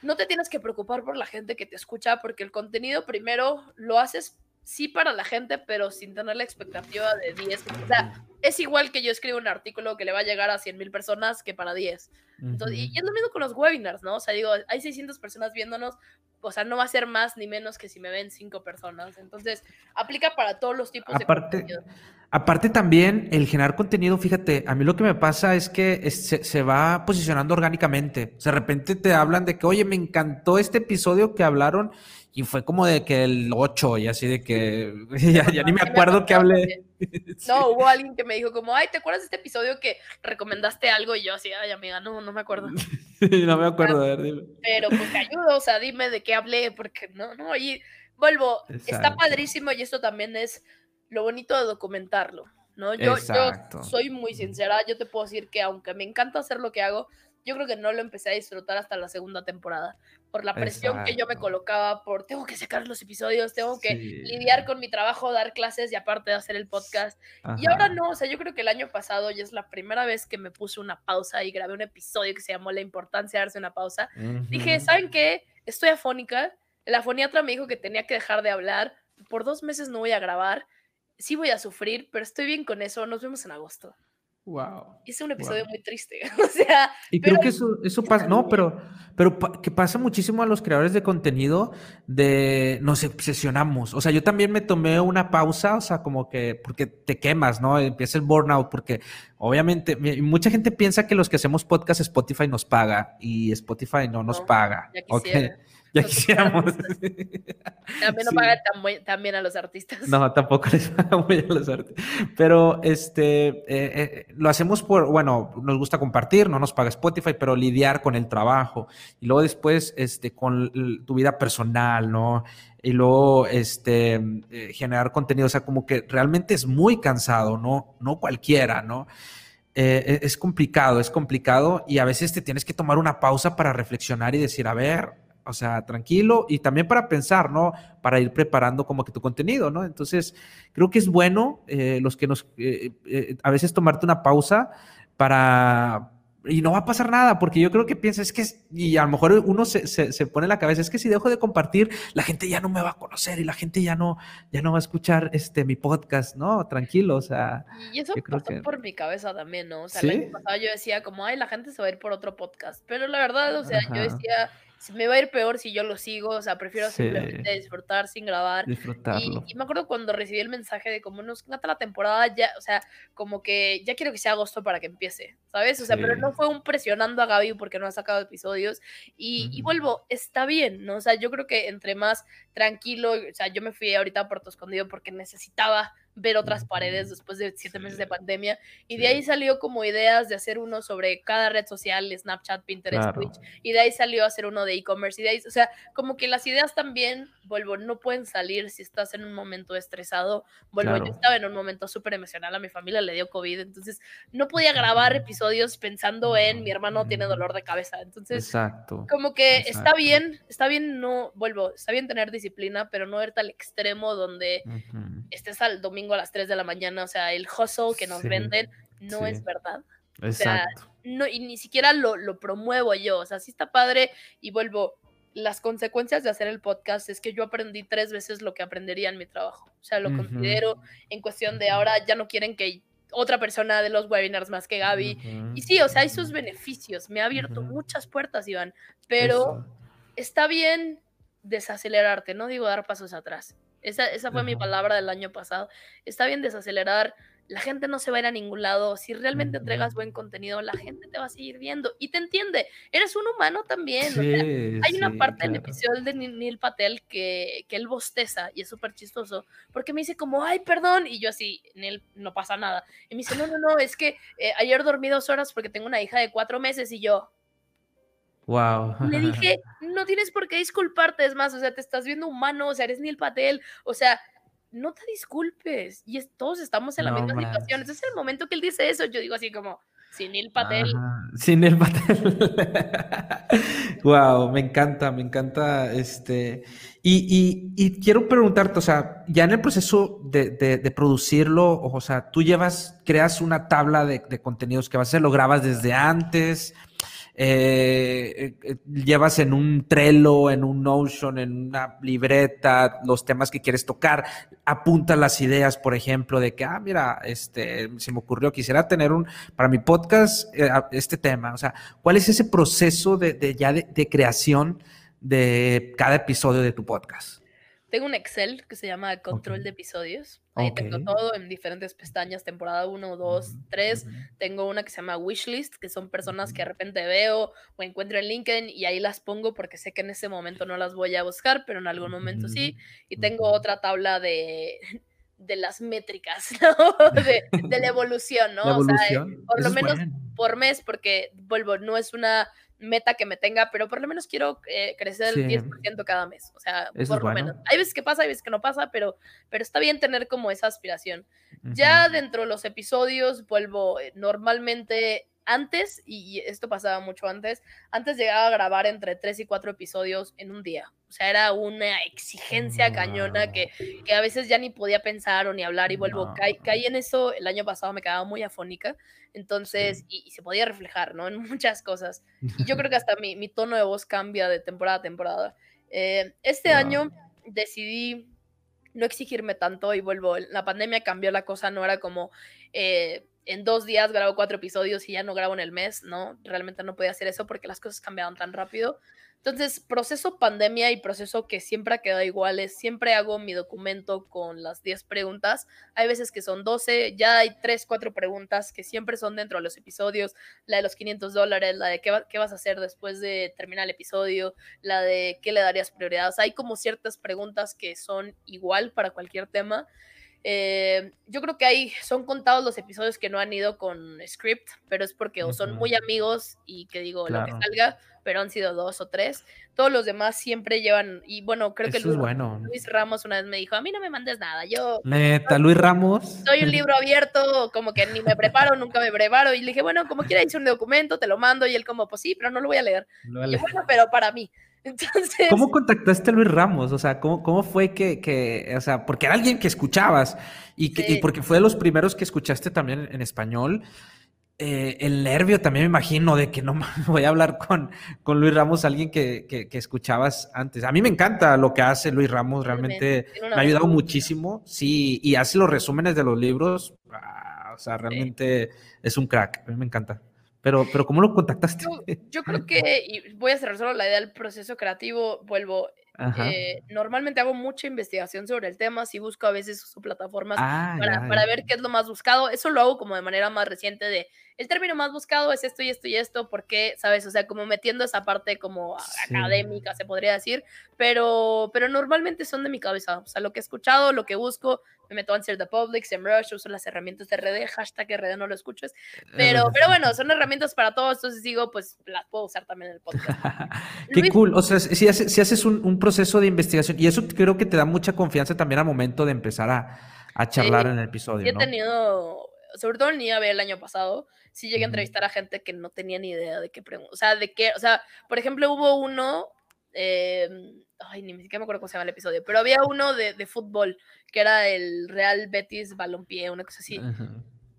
no te tienes que preocupar por la gente que te escucha, porque el contenido primero lo haces sí para la gente, pero sin tener la expectativa de 10. O sea, es igual que yo escribo un artículo que le va a llegar a 100 mil personas que para 10. Entonces, y, Ujú. y es lo mismo con los webinars, ¿no? O sea, digo, hay 600 personas viéndonos, o sea, no va a ser más ni menos que si me ven 5 personas. Entonces, aplica para todos los tipos Aparte, de contenido. aparte también el generar contenido, fíjate, a mí lo que me pasa es que es- se, se va posicionando orgánicamente. O sea, de repente te hablan de que, oye, me encantó este episodio que hablaron y fue como de que el 8 y así de que ya, ya ni me Sí me acuerdo que hablé. No, hubo alguien que me dijo como, ay, ¿te acuerdas de este episodio que recomendaste algo? Y yo así, ay, amiga, no, no me acuerdo. Sí, no me acuerdo. a ver, dime. Pero pues te ayudo, o sea, dime de qué hablé, porque no, no, y vuelvo, está Exacto. padrísimo y esto también es lo bonito de documentarlo, ¿no? Yo, yo soy muy sincera, yo te puedo decir que aunque me encanta hacer lo que hago, yo creo que no lo empecé a disfrutar hasta la segunda temporada, por la presión que yo me Exacto. colocaba, por tengo que sacar los episodios, tengo que Sí. lidiar con mi trabajo, dar clases y aparte de hacer el podcast. Y ahora no, o sea, yo creo que el año pasado ya es la primera vez que me puse una pausa y grabé un episodio que se llamó La importancia de darse una pausa. Dije. ¿saben qué? Estoy afónica. La foniatra me dijo que tenía que dejar de hablar. Por dos meses no voy a grabar. Sí voy a sufrir, pero estoy bien con eso. Nos vemos en agosto. Wow. Hice un episodio Wow. muy triste. O sea, Y creo que eso, eso pasa, no, pero, pero pa- que pasa muchísimo a los creadores de contenido de nos obsesionamos. O sea, yo también me tomé una pausa, o sea, como que, porque te quemas, ¿no? Empieza el burnout, porque obviamente mucha gente piensa que los que hacemos podcast Spotify nos paga y Spotify no nos No, paga. ya ¿ok? Ya quisiéramos. también no Sí. pagan tan, buen- tan bien a los artistas. No, tampoco les paga muy a los artes. Pero este eh, eh, lo hacemos por, bueno, nos gusta compartir, no nos paga Spotify, pero lidiar con el trabajo. Y luego después, este, con tu vida personal, ¿no? Y luego, este, eh, generar contenido. O sea, como que realmente es muy cansado, ¿no? No cualquiera, ¿no? E- es complicado, es complicado y a veces te tienes que tomar una pausa para reflexionar y decir, a ver, o sea, tranquilo y también para pensar, ¿no? Para ir preparando como que tu contenido, ¿no? Entonces, creo que es bueno eh, los que nos, eh, eh, a veces tomarte una pausa para... Y no va a pasar nada, porque yo creo que piensas, es que, y a lo mejor uno se, se, se pone en la cabeza, es que si dejo de compartir, la gente ya no me va a conocer y la gente ya no, ya no va a escuchar este, mi podcast, ¿no? Tranquilo, o sea, Y eso Yo pasó que- por mi cabeza también, ¿no? O sea, ¿Sí? el año pasado yo decía como, ay, la gente se va a ir por otro podcast. Pero la verdad, o sea, yo Ajá. decía, "Si me va a ir peor si yo lo sigo, o sea, prefiero Sí. simplemente disfrutar sin grabar. Y, disfrutarlo. y me acuerdo cuando recibí el mensaje de como nos encanta la temporada, ya, o sea, como que ya quiero que sea agosto para que empiece, ¿sabes? O sea, pero no fue un presionando a Gaby porque no ha sacado episodios. Y, y vuelvo, está bien, ¿no? O sea, yo creo que entre más tranquilo, o sea, yo me fui ahorita a Puerto Escondido porque necesitaba ver otras paredes después de siete meses de pandemia. Y de ahí salió como ideas de hacer uno sobre cada red social, Snapchat, Pinterest, Claro. Twitch. Y de ahí salió a hacer uno de e-commerce. Y de ahí, o sea, como que las ideas también, vuelvo, no pueden salir si estás en un momento estresado. Vuelvo, Claro. yo estaba en un momento súper emocional, a mi familia le dio COVID, entonces no podía grabar episodios pensando en mi hermano tiene dolor de cabeza. Entonces, Exacto. como que está Exacto. bien, está bien, no, vuelvo, está bien tener disciplina, pero no irte al extremo donde Ujú. estés al domingo a las 3 de la mañana, o sea, el hustle que nos Sí, venden no sí. es verdad. O sea, Exacto. no, y ni siquiera lo, lo promuevo yo, o sea, sí está padre y vuelvo, las consecuencias de hacer el podcast es que yo aprendí tres veces lo que aprendería en mi trabajo, o sea, lo Ujú. considero en cuestión de ahora ya no quieren que otra persona de los webinars más que Gaby. Y sí, o sea, hay sus beneficios. Me ha abierto Ujú. muchas puertas, Iván. Pero Eso. está bien desacelerarte, no digo dar pasos atrás. Esa, esa fue mi palabra del año pasado. Está bien desacelerar. La gente no se va a ir a ningún lado. Si realmente entregas buen contenido, la gente te va a seguir viendo y te entiende. Eres un humano también. o sea, Sí, hay una parte del claro. episodio de Neil Patel que, que él bosteza y es súper chistoso porque me dice como, ay, perdón, y yo así, Neil, no pasa nada. Y me dice, no, no, no, es que eh, ayer dormí dos horas porque tengo una hija de cuatro meses y yo, Wow. le dije, no tienes por qué disculparte, es más, o sea, te estás viendo humano, o sea, eres Neil Patel, o sea, no te disculpes. Y es- todos estamos en la No misma situación. manches. Entonces, el momento que él dice eso, yo digo así como, si Neil Patel, Ajá, Sin el Patel. wow, me encanta, me encanta. Este. Y, y- y quiero preguntarte, o sea, ya en el proceso de, de- de producirlo, o sea, tú llevas, creas una tabla de, de contenidos que vas a hacer, lo grabas desde antes, eh, eh, llevas en un Trello, en un Notion, en una libreta, los temas que quieres tocar, apuntas las ideas, por ejemplo, de que, ah, mira, este, se me ocurrió, quisiera tener un, para mi podcast, eh, este tema, o sea, ¿cuál es ese proceso de, ya de creación de cada episodio de tu podcast? Tengo un Excel que se llama Control Ok. de Episodios. Ahí tengo Ok. todo en diferentes pestañas, temporada 1, 2, Ujú, 3. ujú. Tengo una que se llama Wishlist, que son personas que de repente veo o encuentro en LinkedIn y ahí las pongo porque sé que en ese momento no las voy a buscar, pero en algún momento sí. Y tengo otra tabla de, de las métricas, ¿no? De, de la evolución, ¿no? La O sea, evolución. por eso lo menos bueno. por mes, porque vuelvo, no es una meta que me tenga, pero por lo menos quiero eh, crecer el Sí. 10% cada mes. O sea, por lo bueno. menos. Hay veces que pasa, hay veces que no pasa, pero, pero está bien tener como esa aspiración. Ya dentro de los episodios, vuelvo, eh, normalmente antes, y, esto pasaba mucho antes, antes llegaba a grabar entre 3 y 4 episodios en un día. O sea, era una exigencia cañona que, que a veces ya ni podía pensar o ni hablar y vuelvo, No. caí, caí en eso, el año pasado me quedaba muy afónica, entonces, y, y se podía reflejar, ¿no? En muchas cosas. Y yo creo que hasta mi, mi tono de voz cambia de temporada a temporada. Eh, este año decidí no exigirme tanto y vuelvo, la pandemia cambió la cosa, no era como eh, en dos días grabo cuatro episodios y ya no grabo en el mes, ¿no? Realmente no podía hacer eso porque las cosas cambiaban tan rápido. Entonces, proceso pandemia y proceso que siempre ha quedado igual es, siempre hago mi documento con las 10 preguntas. Hay veces que son 12, ya hay 3, 4 preguntas que siempre son dentro de los episodios. La de los 500 dólares, la de qué, va- qué vas a hacer después de terminar el episodio, la de qué le darías prioridad. Hay como ciertas preguntas que son igual para cualquier tema. Eh, yo creo que hay, son contados los episodios que no han ido con script, pero es porque o son muy amigos y que digo lo Claro. que salga, pero han sido dos o tres. Todos los demás siempre llevan, y bueno, creo que Eso es Luis, bueno. Luis Ramos una vez me dijo, a mí no me mandes nada, yo Neta, Luis Ramos. soy un libro abierto, como que ni me preparo, nunca me preparo, y le dije, bueno, como quiera hice un documento, te lo mando, y él como, pues sí, pero no lo voy a leer. Y bueno, pero para mí. Entonces, ¿Cómo contactaste a Luis Ramos? O sea, ¿cómo, cómo fue que, que, o sea, porque era alguien que escuchabas y, que, y Sí. porque fue de los primeros que escuchaste también en español? eh, el nervio también me imagino de que no voy a hablar con, con Luis Ramos, alguien que, que- que escuchabas antes. A mí me encanta lo que hace Luis Ramos, realmente me ha ayudado muchísimo. Sí, y hace los resúmenes de los libros. ah, o sea, realmente es un crack. A mí me encanta. Pero, pero ¿cómo lo contactaste? yo, yo creo que, y voy a cerrar solo la idea del proceso creativo, vuelvo, eh, normalmente hago mucha investigación sobre el tema, si busco a veces uso plataformas Ah, para, ya, para ya. ver qué es lo más buscado. Eso lo hago como de manera más reciente de el término más buscado es esto y esto y esto, porque, ¿sabes? O sea, como metiendo esa parte como Sí. académica, se podría decir, pero, pero normalmente son de mi cabeza. O sea, lo que he escuchado, lo que busco, me meto a Answer the Public, SEMrush, uso las herramientas de RD, hashtag RD no lo escuches, pero, pero bueno, son herramientas para todos, entonces digo, pues las puedo usar también en el podcast. Qué Luis- cool. O sea, si haces, si haces un, un proceso de investigación, y eso creo que te da mucha confianza también al momento de empezar a, a charlar en el episodio, he ¿no? tenido, sobre todo en IAB el año pasado, sí llegué a entrevistar a gente que no tenía ni idea de qué preguntar. O sea, de qué, o sea, por ejemplo, hubo uno, eh, ay, ni siquiera me acuerdo cómo se llama el episodio, pero había uno de, de fútbol, que era el Real Betis Balompié, una cosa así. Ajá.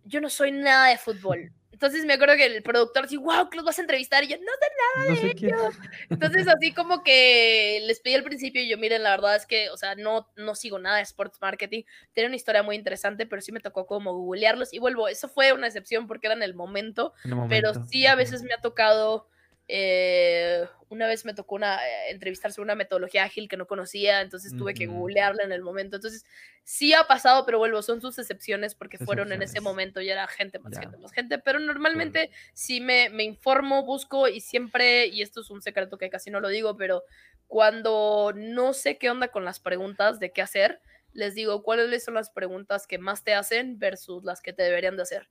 Yo no soy nada de fútbol. Entonces me acuerdo que el productor así, wow, que los vas a entrevistar. Y yo, no sé No sé quién. Entonces, así como que les pedí al principio y yo, miren, la verdad es que, o sea, no, no sigo nada de sports marketing. Tiene una historia muy interesante, pero sí me tocó como googlearlos. Y vuelvo, eso fue una excepción porque era en el momento, En el pero momento. sí a veces me ha tocado, eh, una vez me tocó una, eh, entrevistar sobre una metodología ágil que no conocía, entonces tuve que Ujú. googlearla en el momento. Entonces, sí ha pasado, pero vuelvo, son sus excepciones porque fueron en ese momento, ya era gente más Ya. gente más gente, pero normalmente sí me, me informo, busco y siempre, y esto es un secreto que casi no lo digo, pero cuando no sé qué onda con las preguntas de qué hacer, les digo cuáles son las preguntas que más te hacen versus las que te deberían de hacer.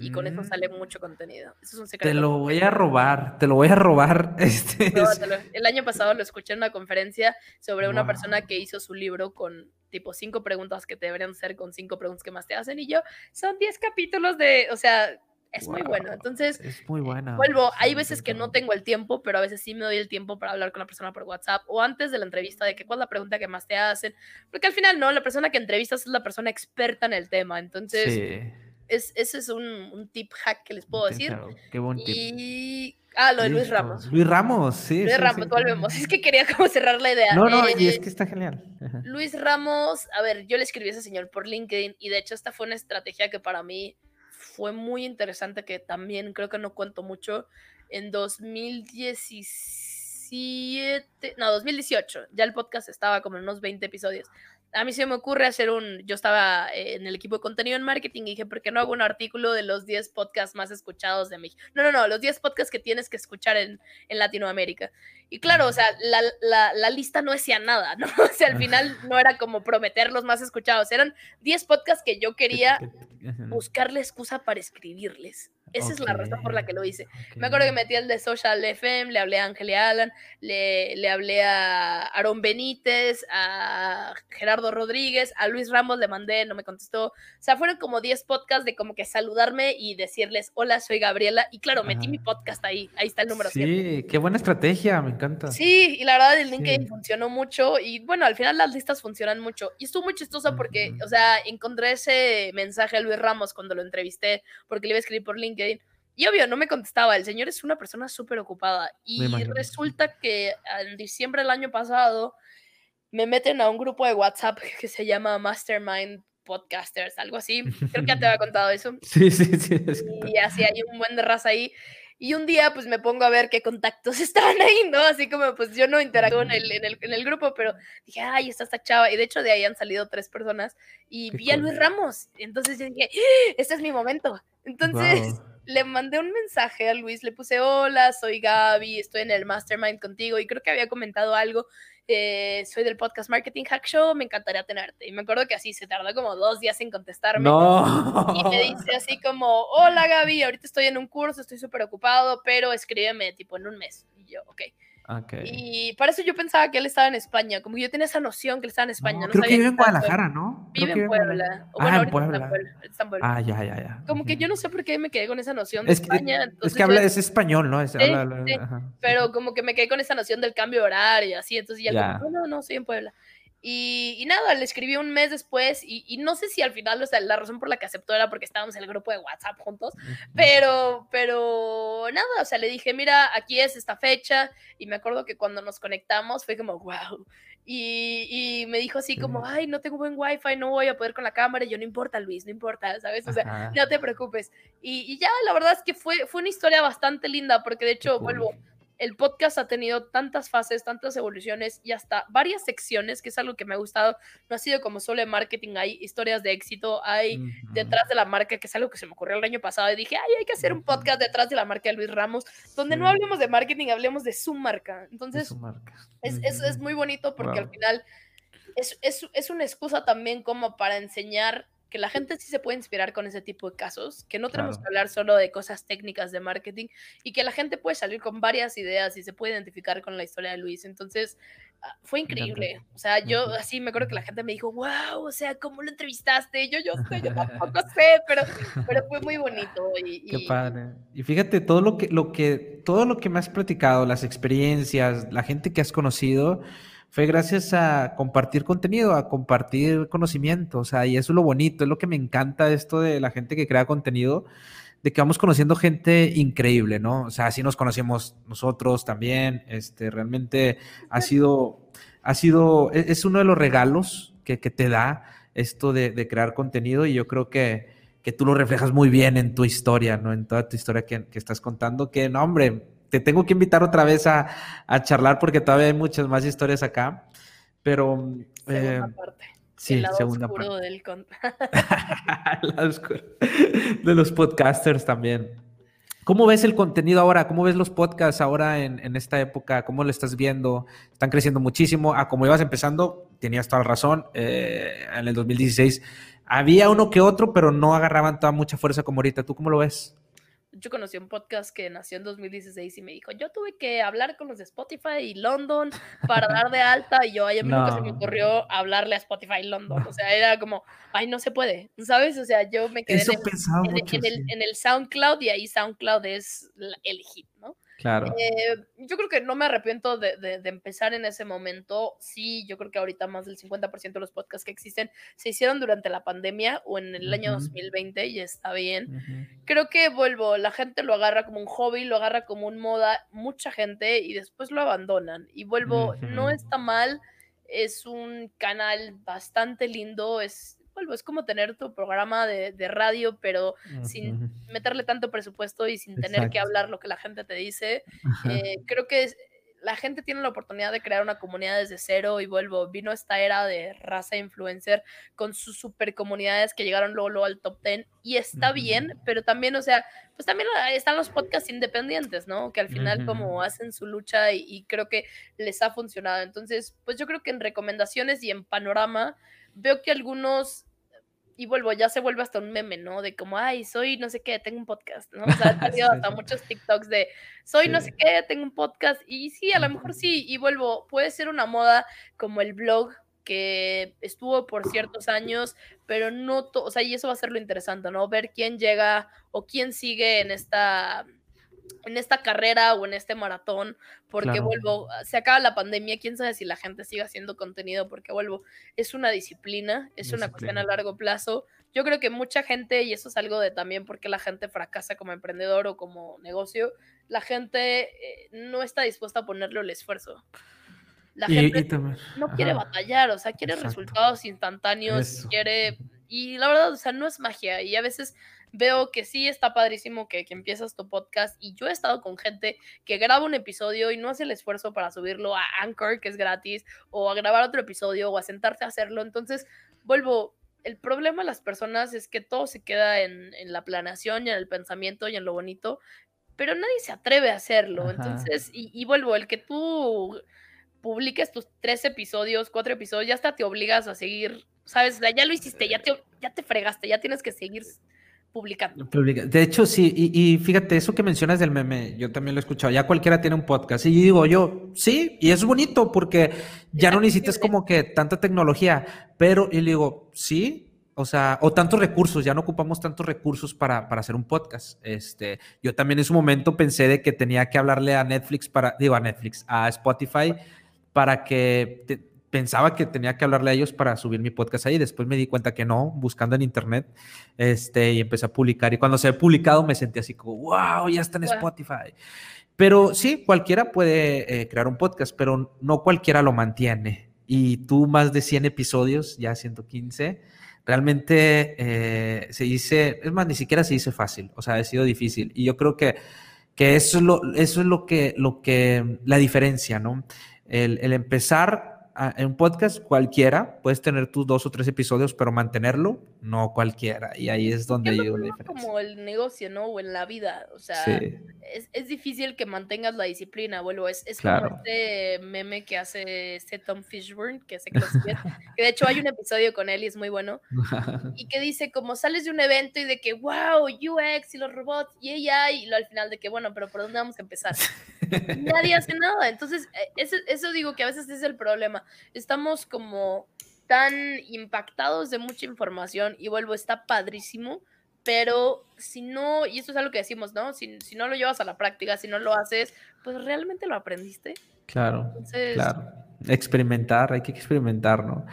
Y con eso sale Mm. mucho contenido. Eso es un Te secreto. lo voy a robar, te lo voy a robar. Este, No, es- te El año pasado lo escuché en una conferencia sobre una Wow. persona que hizo su libro con tipo cinco preguntas que te deberían ser con cinco preguntas que más te hacen y yo, son 10 capítulos de, o sea, es muy bueno. Wow, Entonces, es muy buena. vuelvo, hay veces que no tengo el tiempo, pero a veces sí me doy el tiempo para hablar con la persona por WhatsApp o antes de la entrevista de que cuál es la pregunta que más te hacen, porque al final no, la persona que entrevistas es la persona experta en el tema, entonces Sí, es, ese es un, un tip hack que les puedo decir. claro, Qué buen tip. Y, ah, lo de Luis. Ramos. Luis Ramos, sí. Luis sí, Ramos, sí. volvemos. Es que quería como cerrar la idea. No, no, y Eh, es que está genial. Ajá. Luis Ramos, a ver, yo le escribí a ese señor por LinkedIn y de hecho esta fue una estrategia que para mí fue muy interesante, que también creo que no cuento mucho. En 2017, no, 2018, ya el podcast estaba como en unos 20 episodios. A mí se me ocurre hacer un, yo estaba eh, en el equipo de contenido en marketing y dije, ¿por qué no hago un artículo de los 10 podcasts más escuchados de México? No, no, no, los 10 podcasts que tienes que escuchar en, en Latinoamérica. Y claro, o sea, la, la, la, lista no decía nada, ¿no? O sea, al final no era como prometer los más escuchados, eran 10 podcasts que yo quería Ajá. buscarle excusa para escribirles. Esa es la razón por la que lo hice. Me acuerdo que metí el de Social FM, le hablé a Ángel y Alan, le, le hablé a Aaron Benítez, a Gerardo Rodríguez, a Luis Ramos le mandé, no me contestó. O sea, fueron como 10 podcasts de como que saludarme y decirles, hola, soy Gabriela. Y claro, metí mi podcast ahí, ahí está el número 7. Sí, qué buena estrategia, me encanta. Sí, y la verdad el LinkedIn Sí. funcionó mucho y bueno, al final las listas funcionan mucho. Y estuvo muy chistoso porque, o sea, encontré ese mensaje a Luis Ramos cuando lo entrevisté porque le iba a escribir por LinkedIn. Y obvio, no me contestaba. El señor es una persona súper ocupada. Y resulta que en diciembre del año pasado me meten a un grupo de WhatsApp que se llama Mastermind Podcasters, algo así. Creo que ya te había contado eso Sí, sí, sí. y así hay un buen de raza ahí. Y un día pues me pongo a ver qué contactos estaban ahí, ¿no? Así como pues yo no interactúo en el, en el, en el grupo, pero dije, ay, está esta chava. Y de hecho de ahí han salido tres personas y Qué vi a. Luis Ramos. Entonces yo dije, ¡Ah! este es mi momento. Entonces le mandé un mensaje a Luis, le puse, hola, soy Gaby, estoy en el Mastermind contigo y creo que había comentado algo. Eh, soy del podcast Marketing Hack Show, me encantaría tenerte. Y me acuerdo que así se tardó como dos días en contestarme. No. Y me dice así como, hola Gaby, ahorita estoy en un curso, estoy súper ocupado, pero escríbeme tipo en un mes. Y yo, ok. Y para eso yo pensaba que él estaba en España, como que yo tenía esa noción que él estaba en España. No, No creo que vive en Guadalajara, ¿no? Vive en Puebla. O Ah, bueno, en Puebla. Puebla. ahorita está en Puebla. Ah, ya, ya, ya. Como que yo no sé por qué me quedé con esa noción de Es que, España. es que habla, es español, ¿no? Es, Sí, habla- habla- sí, ajá, sí, pero como que me quedé con esa noción del cambio de horario y así, entonces ya, Ya. como, no, no, no, soy en Puebla. Y, y nada, le escribí un mes después y, y no sé si al final, o sea, la razón por la que aceptó era porque estábamos en el grupo de WhatsApp juntos, pero, pero nada, o sea, le dije, mira, aquí es esta fecha y me acuerdo que cuando nos conectamos fue como, wow. Y, y me dijo así como, ay, no tengo buen wifi, no voy a poder con la cámara. Y yo, no importa, Luis, no importa, ¿sabes? O sea, Ajá. no te preocupes. Y, ya, la verdad es que fue, fue una historia bastante linda, porque de hecho, vuelvo, el podcast ha tenido tantas fases, tantas evoluciones y hasta varias secciones, que es algo que me ha gustado. No ha sido como solo de marketing, hay historias de éxito, hay detrás de la marca, que es algo que se me ocurrió el año pasado, y dije, ay, hay que hacer un podcast detrás de la marca de Luis Ramos, donde no hablemos de marketing, hablemos de su marca. Es Entonces, su marca. es, es, es Ujú. muy bonito porque al final es, es, es una excusa también como para enseñar que la gente sí se puede inspirar con ese tipo de casos, que no tenemos Claro. que hablar solo de cosas técnicas de marketing y que la gente puede salir con varias ideas y se puede identificar con la historia de Luis. Entonces, ah, fue increíble. O sea, yo así me acuerdo que la gente me dijo, wow, o sea, ¿cómo lo entrevistaste? Yo, yo yo tampoco sé, pero, pero fue muy bonito. Y, Qué y- padre. Y fíjate, todo lo que, lo que, todo lo que me has platicado, las experiencias, la gente que has conocido, fue gracias a compartir contenido, a compartir conocimiento. O sea, y eso es lo bonito, es lo que me encanta esto de la gente que crea contenido, de que vamos conociendo gente increíble, ¿no? O sea, así nos conocemos nosotros también. Este, realmente ha sido, ha sido, e- es uno de los regalos que, que te da esto de, de crear contenido y yo creo que, que tú lo reflejas muy bien en tu historia, ¿no? En toda tu historia que, que estás contando, que no, hombre, te tengo que invitar otra vez a, a charlar porque todavía hay muchas más historias acá, pero... Segunda eh, parte. sí, el lado segunda oscuro parte. del con- El lado oscuro de los podcasters también. ¿Cómo ves el contenido ahora? ¿Cómo ves los podcasts ahora en, en esta época? ¿Cómo lo estás viendo? Están creciendo muchísimo. Ah, como ibas empezando, tenías toda la razón. eh, en el 2016 había uno que otro, pero no agarraban toda mucha fuerza como ahorita. ¿Tú cómo lo ves? Yo conocí un podcast que nació en 2016 y me dijo, yo tuve que hablar con los de Spotify y London para dar de alta y yo, ay, a mí nunca se me ocurrió hablarle a Spotify London. O sea, era como, ay, no se puede, ¿sabes? O sea, yo me quedé en el, en el- mucho. en el- sí. en el SoundCloud y ahí SoundCloud es el hit, ¿no? Claro. Eh, yo creo que no me arrepiento de, de- de empezar en ese momento. Sí, yo creo que ahorita más del 50% de los podcasts que existen se hicieron durante la pandemia o en el año Ujú. 2020 y está bien. Creo que vuelvo, la gente lo agarra como un hobby, lo agarra como un moda, mucha gente y después lo abandonan. Y vuelvo, no está mal, es un canal bastante lindo, es, vuelvo, es como tener tu programa de, de radio, pero sin Ujú. meterle tanto presupuesto y sin tener que Exacto. hablar lo que la gente te dice. Eh, creo que es- la gente tiene la oportunidad de crear una comunidad desde cero y vuelvo, vino esta era de raza influencer con sus super comunidades que llegaron luego, luego al top 10 y está Ujú. bien, pero también, o sea, pues también están los podcasts independientes, ¿no? Que al final como Ujú. hacen su lucha y, y creo que les ha funcionado. Entonces, pues yo creo que en recomendaciones y en panorama veo que algunos y vuelvo, ya se vuelve hasta un meme, ¿no? De como, ay, soy no sé qué, tengo un podcast, ¿no? O sea, han salido hasta muchos TikToks de, soy no sé qué, tengo un podcast. Y sí, a lo mejor sí, y vuelvo, puede ser una moda como el blog que estuvo por ciertos años, pero no, o sea, y eso va a ser lo interesante, ¿no? Ver quién llega o quién sigue en esta en esta carrera o en este maratón, porque Claro. vuelvo, se acaba la pandemia, quién sabe si la gente sigue haciendo contenido, porque vuelvo, es una disciplina, es una cuestión a largo plazo. Yo creo que mucha gente, y eso es algo de también porque la gente fracasa como emprendedor o como negocio, la gente eh, no está dispuesta a ponerle el esfuerzo. La Y- gente y también- no quiere ajá. batallar, o sea, quiere Exacto. resultados instantáneos, Eso. quiere... Y la verdad, o sea, no es magia. Y a veces veo que sí está padrísimo que, que empiezas tu podcast. Y yo he estado con gente que graba un episodio y no hace el esfuerzo para subirlo a Anchor, que es gratis, o a grabar otro episodio, o a sentarte a hacerlo. Entonces, vuelvo... El problema de las personas es que todo se queda en, en la planeación y en el pensamiento y en lo bonito, pero nadie se atreve a hacerlo. Ajá. Entonces, y, y vuelvo, el que tú publiques tus tres episodios, cuatro episodios, ya hasta te obligas a seguir, ¿sabes? Ya lo hiciste, ya te, ya te fregaste, ya tienes que seguir publicando. Publica- De hecho, sí, y, y fíjate, eso que mencionas del meme, yo también lo he escuchado, ya cualquiera tiene un podcast, y digo yo, sí, y es bonito porque ya no necesitas como que tanta tecnología, pero, y le digo, sí, o sea, o tantos recursos, ya no ocupamos tantos recursos para, para hacer un podcast. Este, yo también en su momento pensé de que tenía que hablarle a Netflix para, digo, a Netflix, a Spotify, para que te- pensaba que tenía que hablarle a ellos para subir mi podcast ahí. Después me di cuenta que no, buscando en internet, este, y empecé a publicar. Y cuando se ha publicado me sentí así como, wow, ya está en. Spotify. Pero sí, cualquiera puede eh, crear un podcast, pero no cualquiera lo mantiene. Y tú más de 100 episodios, ya 115, realmente eh, se dice, es más, ni siquiera se dice fácil, o sea, ha sido difícil. Y yo creo que, que eso es lo, eso es lo que, lo que, la diferencia, ¿no? El, el empezar en un podcast cualquiera, puedes tener tus dos o tres episodios, pero mantenerlo, no cualquiera. Y ahí es donde yo la diferencia. como el negocio, ¿no? O en la vida, o sea, Sí, es, es difícil que mantengas la disciplina, vuelvo, es, es Claro. como este meme que hace este Tom Fishburne, que que de hecho hay un episodio con él y es muy bueno, y que dice como sales de un evento y de que wow, UX y los robots y AI y lo al final de que bueno, pero ¿por dónde vamos a empezar? Nadie hace nada. Entonces, eh, eso, eso digo que a veces es el problema. Estamos como tan impactados de mucha información y vuelvo, está padrísimo, pero si no, y esto es algo que decimos, ¿no? Si, si no lo llevas a la práctica, si no lo haces, pues realmente lo aprendiste. claro. Entonces, Claro, experimentar, hay que experimentar, ¿no?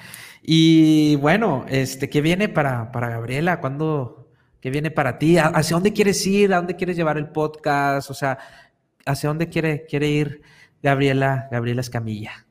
Y bueno, este, ¿qué viene para, para Gabriela? ¿Cuándo, ¿Qué viene para ti? ¿A- ¿Hacia dónde quieres ir? ¿A dónde quieres llevar el podcast? O sea, ¿hacia dónde quiere, quiere ir Gabriela, Gabriela Escamilla?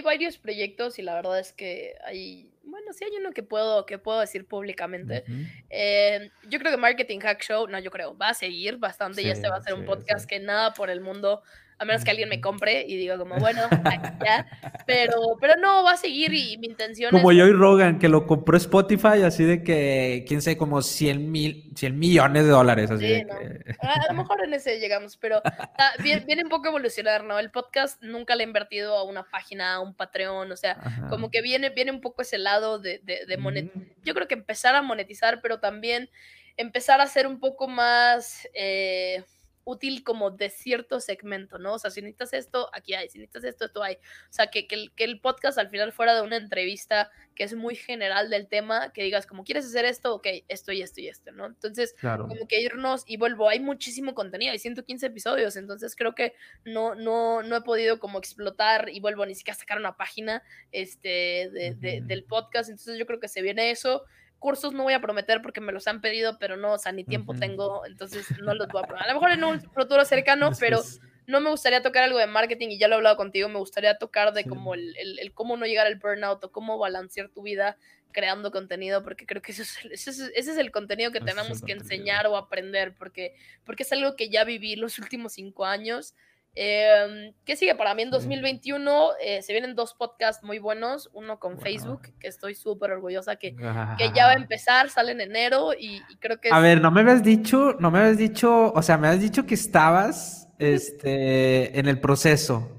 Hay varios proyectos y la verdad es que hay, bueno, sí hay uno que puedo, que puedo decir públicamente. Eh, yo creo que Marketing Hack Show, no, yo creo, va a seguir bastante y Sí, este va a ser un podcast sí. que nada por el mundo, a menos que alguien me compre y diga como, bueno, aquí ya, pero, pero no, va a seguir y mi intención Como es... Joey Rogan, que lo compró Spotify, así de que, quién sabe, como 100 mil, 100 millones de dólares, así Sí, de no. que... A, a lo mejor en ese llegamos, pero ah, viene, viene un poco evolucionar, ¿no? El podcast nunca le he invertido a una página, a un Patreon, o sea, Ajá. como que viene, viene un poco ese lado de, de, de monet- Ujú. Yo creo que empezar a monetizar, pero también empezar a ser un poco más eh, útil como de cierto segmento, ¿no? O sea, si necesitas esto, aquí hay, si necesitas esto, esto hay. O sea, que, que, el, que el podcast al final fuera de una entrevista que es muy general del tema, que digas, como quieres hacer esto, ok, esto y esto y esto, ¿no? Entonces, Claro. como que irnos y vuelvo, hay muchísimo contenido, hay 115 episodios, entonces creo que no, no, no he podido como explotar y vuelvo ni siquiera a sacar una página este, de, del podcast, entonces yo creo que se viene eso. Cursos no voy a prometer porque me los han pedido, pero no, o sea, ni tiempo Ujú. tengo, entonces no los voy a prometer. A lo mejor en un futuro cercano, pero no me gustaría tocar algo de marketing y ya lo he hablado contigo, me gustaría tocar de Sí. como el, el- el cómo no llegar al burnout o cómo balancear tu vida creando contenido, porque creo que eso es, es, ese es el contenido que tenemos que enseñar o aprender, porque, porque es algo que ya viví los últimos cinco años. Eh, ¿Qué sigue para mí en Sí. 2021? Eh, se vienen dos podcasts muy buenos, uno con Wow. Facebook, que estoy súper orgullosa que, que ya va a empezar, sale en enero y, y creo que es... A ver, no me habías dicho, no me habías dicho, o sea, me habías dicho que estabas este, en el proceso.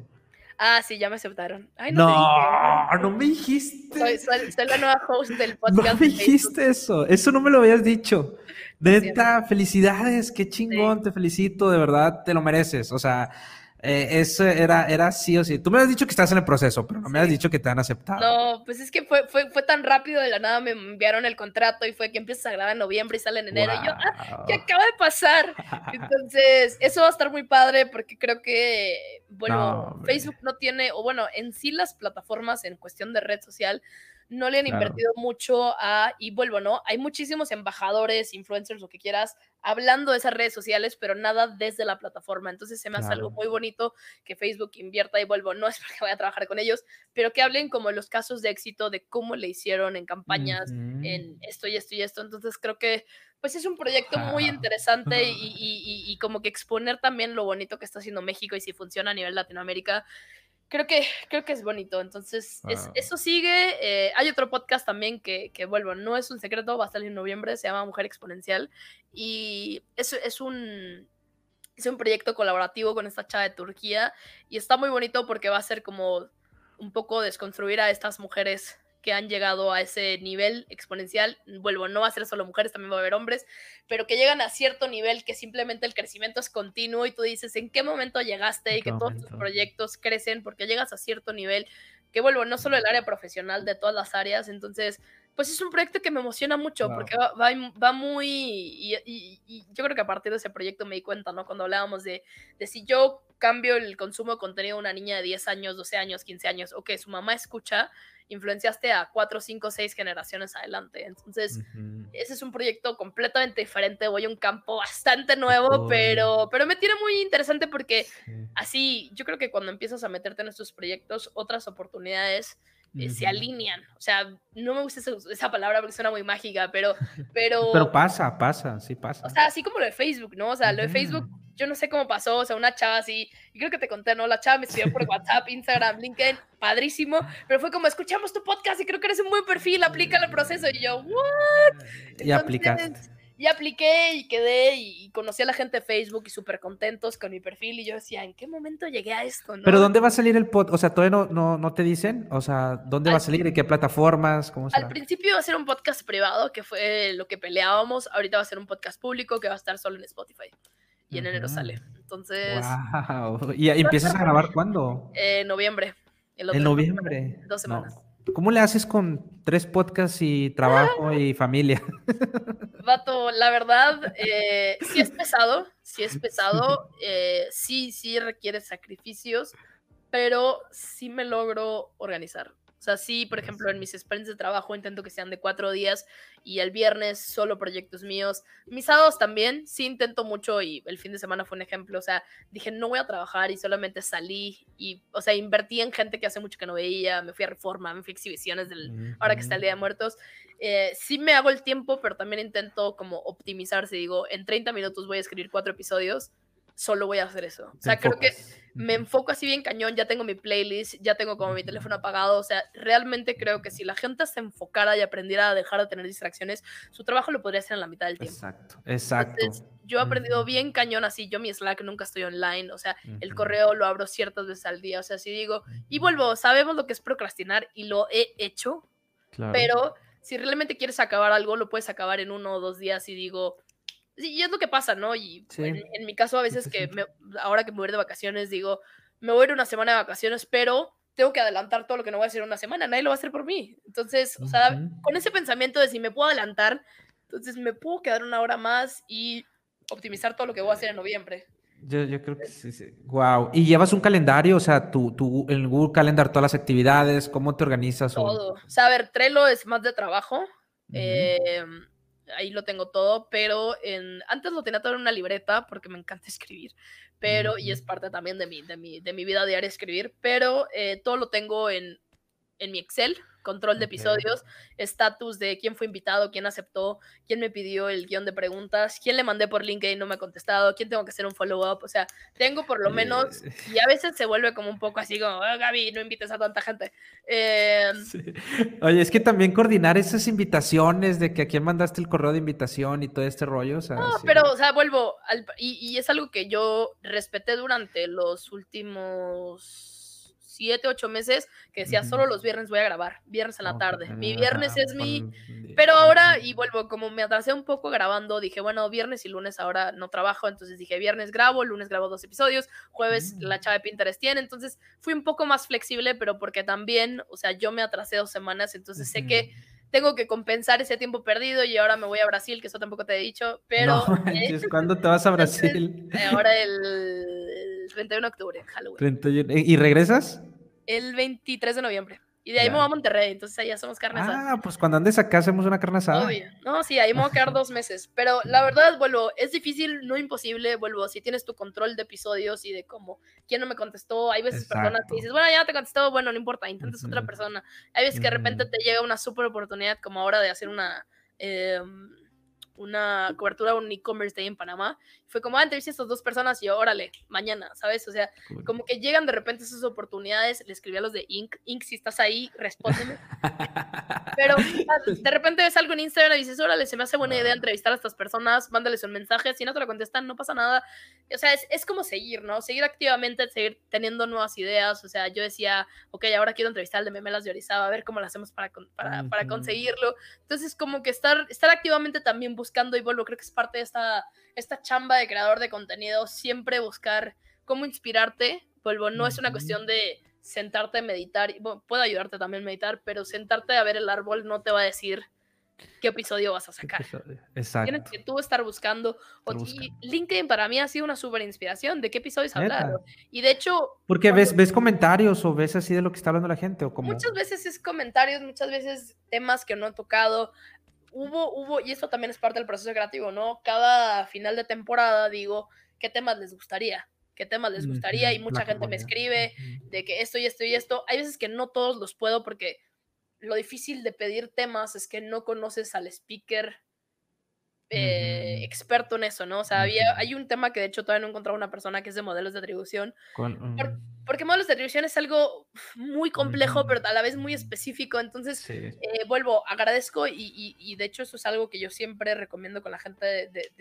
Ah, sí, ya me aceptaron. Ay, no, No, no me dijiste. Soy, soy- soy la nueva host del No podcast. me de Facebook. dijiste eso. Eso no me lo habías dicho. Neta, felicidades, qué chingón, te felicito, de verdad, te lo mereces. O sea, eh, eso era, era sí o sí. Tú me has dicho que estás en el proceso, pero no me has dicho que te han aceptado. No, pues es que fue, fue, fue tan rápido de la nada, me enviaron el contrato y fue que empiezas a grabar en noviembre y sale en enero. Y yo, ah. ¿qué acaba de pasar? Entonces, eso va a estar muy padre porque creo que, bueno, No. Facebook no tiene, o bueno, en sí las plataformas en cuestión de red social no le han Claro. invertido mucho a, y vuelvo, ¿no? Hay muchísimos embajadores, influencers, lo que quieras, hablando de esas redes sociales, pero nada desde la plataforma. Entonces se me hace algo muy bonito que Facebook invierta y vuelvo, no es porque vaya a trabajar con ellos, pero que hablen como los casos de éxito de cómo le hicieron en campañas, en esto y esto y esto. Entonces creo que pues es un proyecto muy interesante y, y- y- y como que exponer también lo bonito que está haciendo México y si funciona a nivel Latinoamérica. Creo que, creo que es bonito. Entonces, es- Wow. eso sigue. Eh, hay otro podcast también que, que, vuelvo, no es un secreto, va a salir en noviembre, se llama Mujer Exponencial. Y es, es un es un proyecto colaborativo con esta chava de Turquía y está muy bonito porque va a ser como un poco desconstruir a estas mujeres que han llegado a ese nivel exponencial. Vuelvo, no va a ser solo mujeres, también va a haber hombres, pero que llegan a cierto nivel que simplemente el crecimiento es continuo y tú dices, ¿en qué momento llegaste? ¿En Y que todos tus proyectos crecen porque llegas a cierto nivel que vuelvo, no solo el área profesional, de todas las áreas. Entonces, pues es un proyecto que me emociona mucho Wow. porque va, va, va muy... Y, y- y yo creo que a partir de ese proyecto me di cuenta, ¿no? Cuando hablábamos de, de si yo cambio el consumo de contenido de una niña de 10 años, 12 años, 15 años, o que su mamá escucha, influenciaste a 4, 5, 6 generaciones adelante. Entonces, Ujú. ese es un proyecto completamente diferente. Voy a un campo bastante nuevo, cool. pero, pero me tiene muy interesante porque Sí. así, yo creo que cuando empiezas a meterte en estos proyectos, otras oportunidades eh, se Ujú. alinean. O sea, no me gusta esa, esa palabra porque suena muy mágica, pero, pero, Pero pasa, pasa, sí pasa. o sea, así como lo de Facebook, ¿no? O sea, lo de. Facebook, yo no sé cómo pasó, o sea, una chava así, y creo que te conté, ¿no? La chava me escribió por WhatsApp, Instagram, LinkedIn, padrísimo, pero fue como, escuchamos tu podcast y creo que eres un buen perfil, aplica el proceso, y yo, ¿what? y aplicaste. Y apliqué y quedé y, conocí a la gente de Facebook y súper contentos con mi perfil y yo decía, ¿en qué momento llegué a esto? no? Pero ¿dónde va a salir el pod? O sea, todavía no, no, no te dicen. O sea, ¿dónde va a Al- salir? ¿En qué plataformas? ¿Cómo será? Al principio iba a ser un podcast privado, que fue lo que peleábamos. Ahorita va a ser un podcast público que va a estar solo en Spotify. Y en enero sale. Entonces, Wow. ¿Y empiezas a grabar cuándo? eh, noviembre. En noviembre. Dos No. semanas. ¿Cómo le haces con tres podcasts y trabajo y familia? Vato, la verdad, eh, sí es pesado, sí es pesado, eh, sí, sí requiere sacrificios, pero sí me logro organizar. O sea, sí, por ejemplo, en mis sprints de trabajo intento que sean de cuatro días y el viernes solo proyectos míos. Mis sábados también, sí intento mucho y el fin de semana fue un ejemplo. O sea, dije, no voy a trabajar y solamente salí y, o sea, invertí en gente que hace mucho que no veía, me fui a Reforma, me fui a exhibiciones del, ahora que está el Día de Muertos. Eh, sí me hago el tiempo, pero también intento como optimizar. Si digo, en 30 minutos voy a escribir cuatro episodios, solo voy a hacer eso. O sea, creo que me enfoco así bien cañón, ya tengo mi playlist, ya tengo como mi teléfono apagado, o sea, realmente creo que si la gente se enfocara y aprendiera a dejar de tener distracciones, su trabajo lo podría hacer en la mitad del tiempo. Exacto, exacto. Entonces, yo he aprendido bien cañón así, yo mi Slack nunca estoy online, o sea, el correo lo abro ciertas veces al día, o sea, si digo, y vuelvo, sabemos lo que es procrastinar y lo he hecho, Claro. pero si realmente quieres acabar algo, lo puedes acabar en uno o dos días y digo, sí, y es lo que pasa, ¿no? Y Sí. en, en mi caso a veces que me- ahora que me voy de vacaciones, digo, me voy a ir una semana de vacaciones, pero tengo que adelantar todo lo que no voy a hacer en una semana, nadie lo va a hacer por mí. Entonces, o sea, con ese pensamiento de si me puedo adelantar, entonces me puedo quedar una hora más y optimizar todo lo que voy a hacer en noviembre. Yo, yo creo que sí, sí. Wow. ¿Y llevas un calendario? O sea, tu, tu, en Google Calendar, todas las actividades, ¿cómo te organizas? Todo. O sea, a ver, Trello es más de trabajo. Eh, ahí lo tengo todo, pero en, antes lo tenía todo en una libreta porque me encanta escribir, pero, y es parte también de mi, de mi, de mi vida diaria escribir, pero eh, todo lo tengo en, en mi Excel, control de episodios, estatus de quién fue invitado, quién aceptó, quién me pidió el guion de preguntas, quién le mandé por LinkedIn y no me ha contestado, quién tengo que hacer un follow-up, o sea, tengo por lo menos, Eh, y a veces se vuelve como un poco así como, "Ah, Gaby, no invites a tanta gente. Eh, Sí. Oye, es que también coordinar esas invitaciones de que a quién mandaste el correo de invitación y todo este rollo, o sea, No, sí. pero, o sea, vuelvo, al, y, y es algo que yo respeté durante los últimos siete, ocho meses, que decía, solo los viernes voy a grabar, viernes en la tarde. Mi viernes es mi... Pero ahora, y vuelvo, como me atrasé un poco grabando, dije, bueno, viernes y lunes ahora no trabajo, entonces dije, viernes grabo, lunes grabo dos episodios, jueves Mm. la chava de Pinterest tiene, entonces fui un poco más flexible, pero porque también, o sea, yo me atrasé dos semanas, entonces sé que tengo que compensar ese tiempo perdido y ahora me voy a Brasil, que eso tampoco te he dicho, pero No manches, ¿cuándo te vas a Entonces, Brasil? eh, ahora el, el 31 de octubre, Halloween. 31. ¿Y y regresas? El 23 de noviembre. Y de ahí me Ya. voy a Monterrey, entonces allá somos carne asada. Ah, pues cuando andes acá hacemos una carne asada. Obvio. No, sí, ahí me voy a quedar dos meses. Pero la verdad, vuelvo, es difícil, no imposible, vuelvo, si tienes tu control de episodios y de cómo, quién no me contestó, hay veces personas que dices, bueno, ya te contestó, bueno, no importa, intentas otra persona. Hay veces que de repente te llega una súper oportunidad como ahora de hacer una... em, una cobertura, un e-commerce day en Panamá. Fue como, ah, entrevisté a estas dos personas y yo, órale, mañana, ¿sabes? O sea, Cool. como que llegan de repente esas oportunidades. Le escribí a los de Inc. Inc, si estás ahí, respóndeme. Pero ah, de repente ves algo en Instagram y dices, órale, se me hace buena idea entrevistar a estas personas, mándales un mensaje. Si no te lo contestan, no pasa nada. O sea, es, es como seguir, ¿no? Seguir activamente, seguir teniendo nuevas ideas. O sea, yo decía, ok, ahora quiero entrevistar al de Memelas de Orizaba, a ver cómo lo hacemos para, para, para conseguirlo. Entonces, como que estar, estar activamente también buscando, y vuelvo, creo que es parte de esta, esta chamba de creador de contenido, siempre buscar cómo inspirarte. Vuelvo, no es una cuestión de sentarte a meditar, y, bueno, puede ayudarte también a meditar, pero sentarte a ver el árbol no te va a decir qué episodio vas a sacar. Tienes Exacto. que tú estar buscando. Estar y buscando. LinkedIn para mí ha sido una súper inspiración de qué episodios hablar. Y de hecho, Porque cuando- ves, ves comentarios o ves así de lo que está hablando la gente o como. muchas veces es comentarios, muchas veces temas que no he tocado. Hubo, hubo, y esto también es parte del proceso creativo, ¿no? Cada final de temporada digo, ¿qué temas les gustaría? ¿Qué temas les gustaría? Y mucha gente me escribe de que esto y esto y esto. Hay veces que no todos los puedo porque lo difícil de pedir temas es que no conoces al speaker eh, experto en eso, ¿no? O sea, había, hay un tema que de hecho todavía no he encontrado una persona que es de modelos de atribución, Con- por- porque modelos de atribución es algo muy complejo, pero a la vez muy específico, entonces sí. eh, vuelvo, agradezco y, y- y de hecho eso es algo que yo siempre recomiendo con la gente de, de-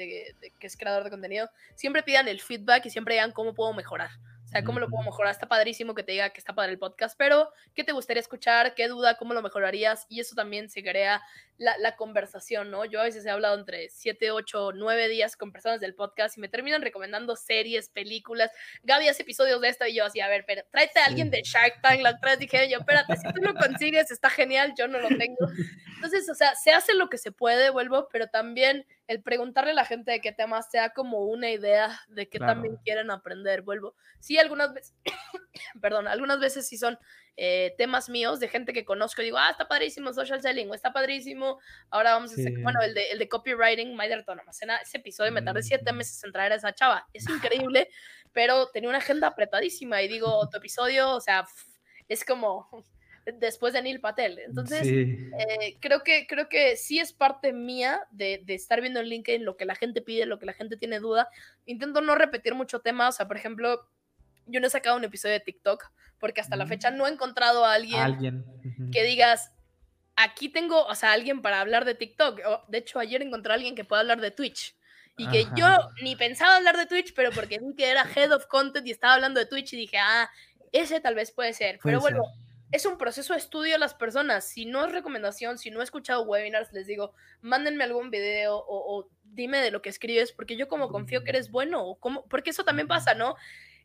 de- que es creador de contenido. Siempre pidan el feedback y siempre digan cómo puedo mejorar. O sea, cómo lo puedo mejorar. Está padrísimo que te diga que está padre el podcast, pero ¿qué te gustaría escuchar? ¿Qué duda? ¿Cómo lo mejorarías? Y eso también se crea la, la conversación, ¿no? Yo a veces he hablado entre 7, 8, 9 días con personas del podcast y me terminan recomendando series, películas. Gaby hace episodios de esto y yo así, a ver, pero tráete a alguien de Shark Tank. La otra vez dije yo, espérate, si tú lo consigues, está genial, yo no lo tengo. Entonces, o sea, se hace lo que se puede, vuelvo, pero también el preguntarle a la gente de qué temas sea como una idea de qué también quieren aprender, vuelvo. Sí, algunas veces, perdón, algunas veces sí son eh, temas míos de gente que conozco y digo, ah, está padrísimo social selling, o está padrísimo, ahora vamos a hacer, Sí. bueno, el de, el de copywriting, Maider Autónoma, ese episodio me tardé siete Mm. meses en traer a esa chava, es increíble, pero tenía una agenda apretadísima y digo, tu episodio, o sea, es como después de Neil Patel, entonces... Sí. Eh, creo, que, creo que sí es parte mía de, de estar viendo en LinkedIn lo que la gente pide, lo que la gente tiene duda. Intento no repetir mucho tema, o sea, por ejemplo, yo no he sacado un episodio de TikTok porque hasta la Mm. fecha no he encontrado a alguien Alguien. que digas, aquí tengo, o sea, alguien para hablar de TikTok. O, de hecho, ayer encontré a alguien que pueda hablar de Twitch. Y que Ajá. yo ni pensaba hablar de Twitch, pero porque vi que era head of content y estaba hablando de Twitch y dije, ah, ese tal vez puede ser. Puede pero ser. es un proceso de estudio a las personas. Si no es recomendación, si no he escuchado webinars, les digo, mándenme algún video o, o dime de lo que escribes, porque yo como confío que eres bueno, o como, porque eso también pasa, ¿no?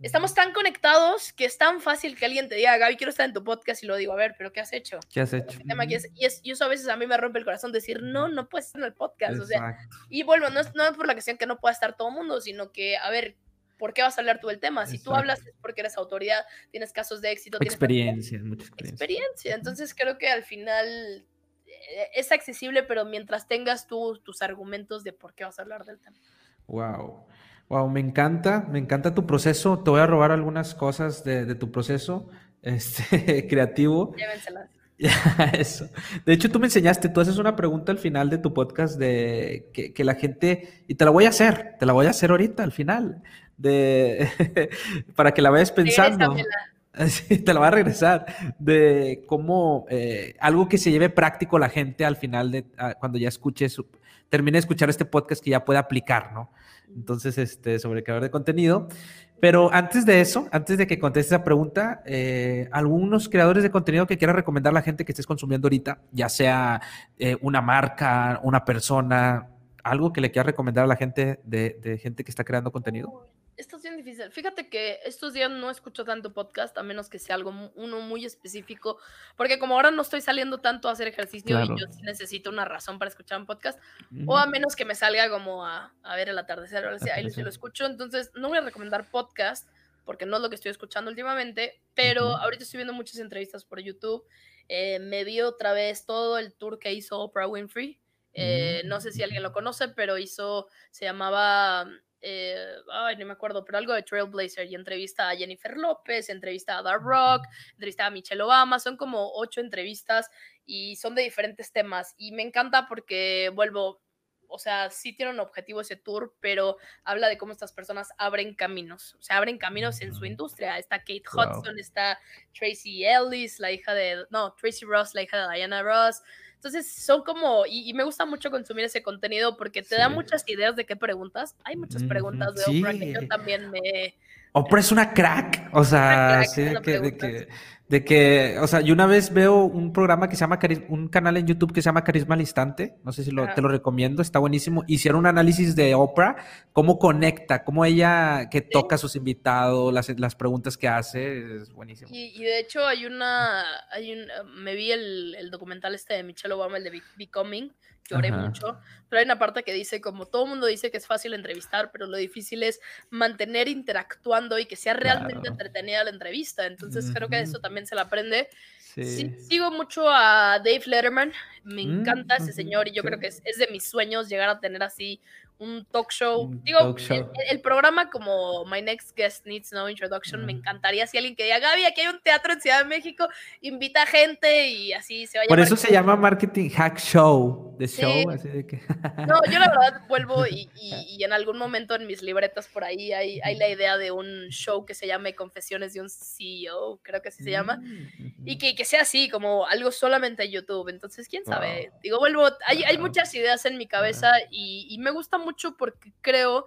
Estamos tan conectados que es tan fácil que alguien te diga, Gaby, quiero estar en tu podcast y lo digo, a ver, pero ¿qué has hecho? ¿Qué has hecho? ¿Qué tema quieres? Y, es, y eso a veces a mí me rompe el corazón decir, no, no puedes estar en el podcast. O sea, Exacto. y vuelvo, no es, no es por la cuestión que no pueda estar todo el mundo, sino que, a ver, ¿por qué vas a hablar tú del tema? Si tú Exacto. hablas es porque eres autoridad, tienes casos de éxito, tienes Experiencia, mucha experiencia. experiencia. Entonces creo que al final eh, es accesible, pero mientras tengas tú tus argumentos de por qué vas a hablar del tema. Wow. Wow, me encanta, me encanta tu proceso. Te voy a robar algunas cosas de, de tu proceso este, creativo. Llévenselas. Eso. De hecho, tú me enseñaste, tú haces una pregunta al final de tu podcast de que, que la gente, y te la voy a hacer, te la voy a hacer ahorita al final, de, para que la vayas pensando. Sí, te la va a regresar. De cómo eh, algo que se lleve práctico la gente al final de cuando ya escuche su, termine de escuchar este podcast que ya pueda aplicar, ¿no? Entonces, este, sobre creador de contenido. Pero antes de eso, antes de que contestes esa pregunta, eh, algunos creadores de contenido que quieras recomendar a la gente que estés consumiendo ahorita, ya sea eh, una marca, una persona, algo que le quieras recomendar a la gente de, de gente que está creando contenido. Esto es bien difícil. Fíjate que estos días no escucho tanto podcast, a menos que sea algo uno muy específico, porque como ahora no estoy saliendo tanto a hacer ejercicio Claro. y yo necesito una razón para escuchar un podcast, o a menos que me salga como a, a ver el atardecer, o así, ahí sí lo escucho. Entonces, no voy a recomendar podcast, porque no es lo que estoy escuchando últimamente, pero Ujú. ahorita estoy viendo muchas entrevistas por YouTube. Eh, me vi otra vez todo el tour que hizo Oprah Winfrey. Eh, no sé si alguien lo conoce, pero hizo, se llamaba, eh, ay, no me acuerdo, pero algo de Trailblazer y entrevista a Jennifer López, entrevista a Dar Rock, entrevista a Michelle Obama, son como ocho entrevistas y son de diferentes temas y me encanta porque vuelvo, o sea, sí tiene un objetivo ese tour, pero habla de cómo estas personas abren caminos, o sea, abren caminos en su industria. Está Kate Wow. Hudson, está Tracy Ellis, la hija de, no, Tracy Ross, la hija de Diana Ross. Entonces son como, y, y me gusta mucho consumir ese contenido porque te da muchas ideas de qué preguntas. Hay muchas preguntas de Oprah que yo también me... Oprah es una crack, o sea, crack sí, de que, de que, o sea, yo una vez veo un programa que se llama, Caris- un canal en YouTube que se llama Carisma al Instante, no sé si lo, te lo recomiendo, está buenísimo. Hicieron un análisis de Oprah, cómo conecta, cómo ella que toca a sus invitados, las, las preguntas que hace, es buenísimo. Y, y de hecho hay una, hay un, me vi el, el documental este de Michelle Obama, el de Be- Becoming, lloré Ajá. mucho, pero hay una parte que dice como todo el mundo dice que es fácil entrevistar, pero lo difícil es mantener interactuando y que sea realmente Claro. entretenida la entrevista, entonces creo que eso también se la aprende. Sí, Sí. sigo mucho a Dave Letterman, me Mm, encanta ese señor y yo sí. creo que es, es de mis sueños llegar a tener así un talk show. Un Digo, talk el- show. El, el programa como My Next Guest Needs No Introduction, me Mm. encantaría si alguien que diga, Gaby, aquí hay un teatro en Ciudad de México, invita a gente y así se vaya. Por eso se llama Marketing Hack Show, de Sí. show, así de que... No, yo la verdad vuelvo y, y- y en algún momento en mis libretas por ahí hay, hay la idea de un show que se llame Confesiones de un CEO, creo que así se llama. Mm, Y que, que sea así, como algo solamente en YouTube. Entonces, quién sabe. Wow. Digo, vuelvo, hay, hay Wow. muchas ideas en mi cabeza y, y me gusta mucho porque creo,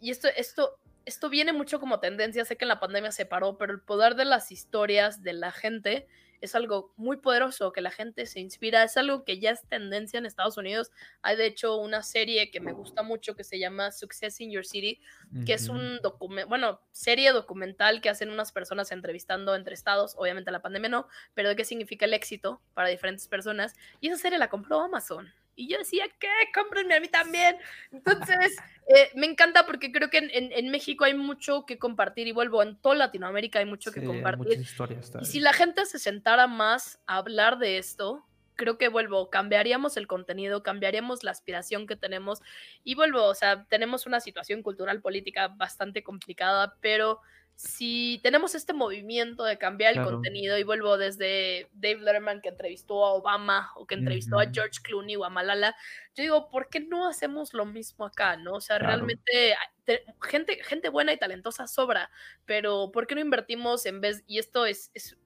y esto, esto, esto viene mucho como tendencia, sé que en la pandemia se paró, pero el poder de las historias de la gente es algo muy poderoso, que la gente se inspira, es algo que ya es tendencia en Estados Unidos. Hay de hecho una serie que me gusta mucho que se llama Success in Your City, que es un documento, bueno, serie documental que hacen unas personas entrevistando entre estados, obviamente la pandemia no, pero de qué significa el éxito para diferentes personas. Y esa serie la compró Amazon. Y yo decía, ¿qué? Cómprenme a mí también. Entonces, eh, me encanta porque creo que en, en- en México hay mucho que compartir y vuelvo, en toda Latinoamérica hay mucho que Sí, compartir. historias. Y si la gente se sentara más a hablar de esto, creo que vuelvo, cambiaríamos el contenido, cambiaríamos la aspiración que tenemos. Y vuelvo, o sea, tenemos una situación cultural política bastante complicada, pero si tenemos este movimiento de cambiar el contenido, y vuelvo desde Dave Letterman que entrevistó a Obama o que entrevistó a. George Clooney o a Malala, yo digo, ¿por qué no hacemos lo mismo acá? ¿no? O sea, Claro. realmente ah, te- gente, gente buena y talentosa sobra, pero ¿por qué no invertimos en vez, y esto es, es,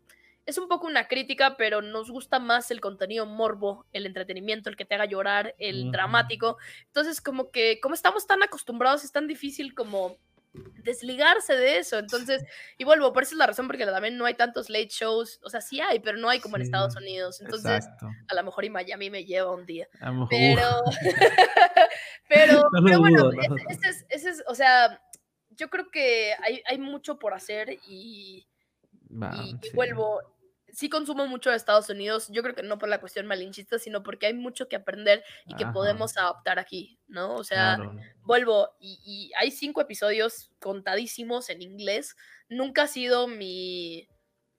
es un poco una crítica, pero nos gusta más el contenido morbo, el entretenimiento, el que te haga llorar, el dramático. Entonces, como que, como estamos tan acostumbrados, es tan difícil como desligarse de eso. Entonces, y vuelvo, por eso es la razón porque también no hay tantos late shows, o sea, sí hay, pero no hay como en Estados Unidos. Entonces, Exacto. a lo mejor y Miami me lleva un día. A lo mejor- Pero, pero, No pero bueno, no ese- es, ese es, o sea, yo creo que hay, hay mucho por hacer y, y, y sí. vuelvo, sí consumo mucho de Estados Unidos, yo creo que no por la cuestión malinchista, sino porque hay mucho que aprender y que Ajá, podemos adaptar aquí, ¿no? O sea, claro. vuelvo, y, y hay cinco episodios contadísimos en inglés, nunca ha sido mi,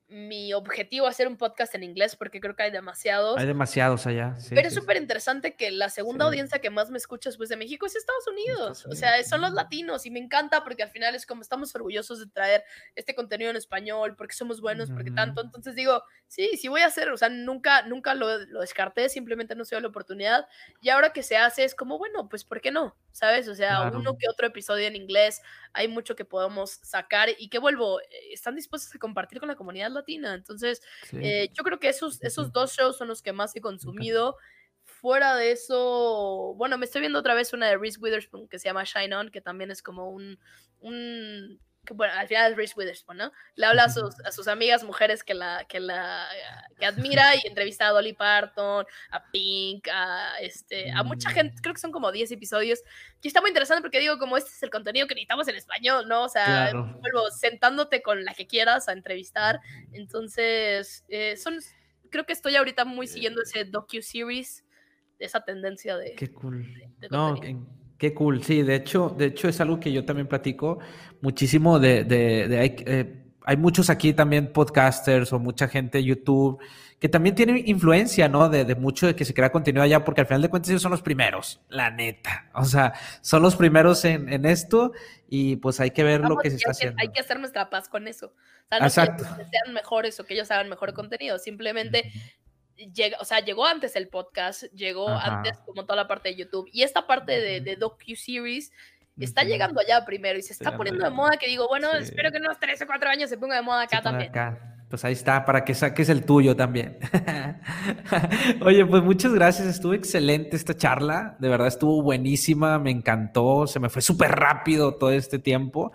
mi objetivo hacer un podcast en inglés porque creo que hay demasiados. Hay demasiados allá. sí, Pero es sí, súper interesante que la segunda Sí. audiencia que más me escucha después de México es Estados Unidos. Estados O sea, Unidos, son los latinos y me encanta porque al final es como estamos orgullosos de traer este contenido en español, porque somos buenos, porque Ujú. tanto. Entonces digo, sí, sí voy a hacer, o sea, nunca, nunca lo, lo descarté, simplemente no se dio la oportunidad. Y ahora que se hace es como, bueno, pues ¿por qué no? ¿Sabes? O sea, Claro. uno que otro episodio en inglés, hay mucho que podemos sacar y que vuelvo, eh, están dispuestos a compartir con la comunidad latina. Entonces, sí. eh, yo creo que esos, esos dos shows son los que más he consumido. Fuera de eso, bueno, me estoy viendo otra vez una de Reese Witherspoon que se llama Shine On, que también es como un, un que, bueno, al final es Reese Witherspoon, ¿no? Le habla a sus, a sus amigas mujeres que la, que la que admira y entrevista a Dolly Parton, a Pink, a este, a mucha Mm. gente, creo que son como 10 episodios. Y está muy interesante porque digo, como este es el contenido que necesitamos en español, ¿no? O sea, Claro. vuelvo sentándote con la que quieras a entrevistar. Entonces, eh, son, creo que estoy ahorita muy siguiendo ese docu-series, esa tendencia de... Qué cool. de No, contenido. Qué, cool. Sí, de hecho, de hecho es algo que yo también platico muchísimo de, de- de- hay, eh, hay muchos aquí también podcasters o mucha gente YouTube que también tienen influencia, ¿no? De, de mucho de que se crea contenido allá, porque al final de cuentas ellos son los primeros, la neta. O sea, son los primeros en, en esto y pues hay que ver lo Vamos, que se está que, haciendo. hay que hacer nuestra paz con eso. O sea, no Exacto. que que sean mejores o que ellos hagan mejor contenido, simplemente llega, o sea, llegó antes el podcast, llegó Ajá. antes como toda la parte de YouTube y esta parte de, de docu-series está Ujú. llegando allá primero y se está Llegando poniendo de moda que digo, bueno, Sí. espero que en unos 3 o 4 años se ponga de moda acá también. acá. Pues ahí está, para que saques el tuyo también. Oye, pues muchas gracias, estuvo excelente esta charla, de verdad estuvo buenísima, me encantó, se me fue súper rápido todo este tiempo.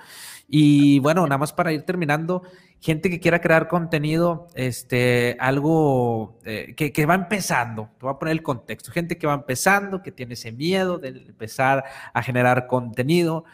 Y bueno, nada más para ir terminando, gente que quiera crear contenido, este, algo eh, que, que va empezando, te voy a poner el contexto, gente que va empezando, que tiene ese miedo de empezar a generar contenido,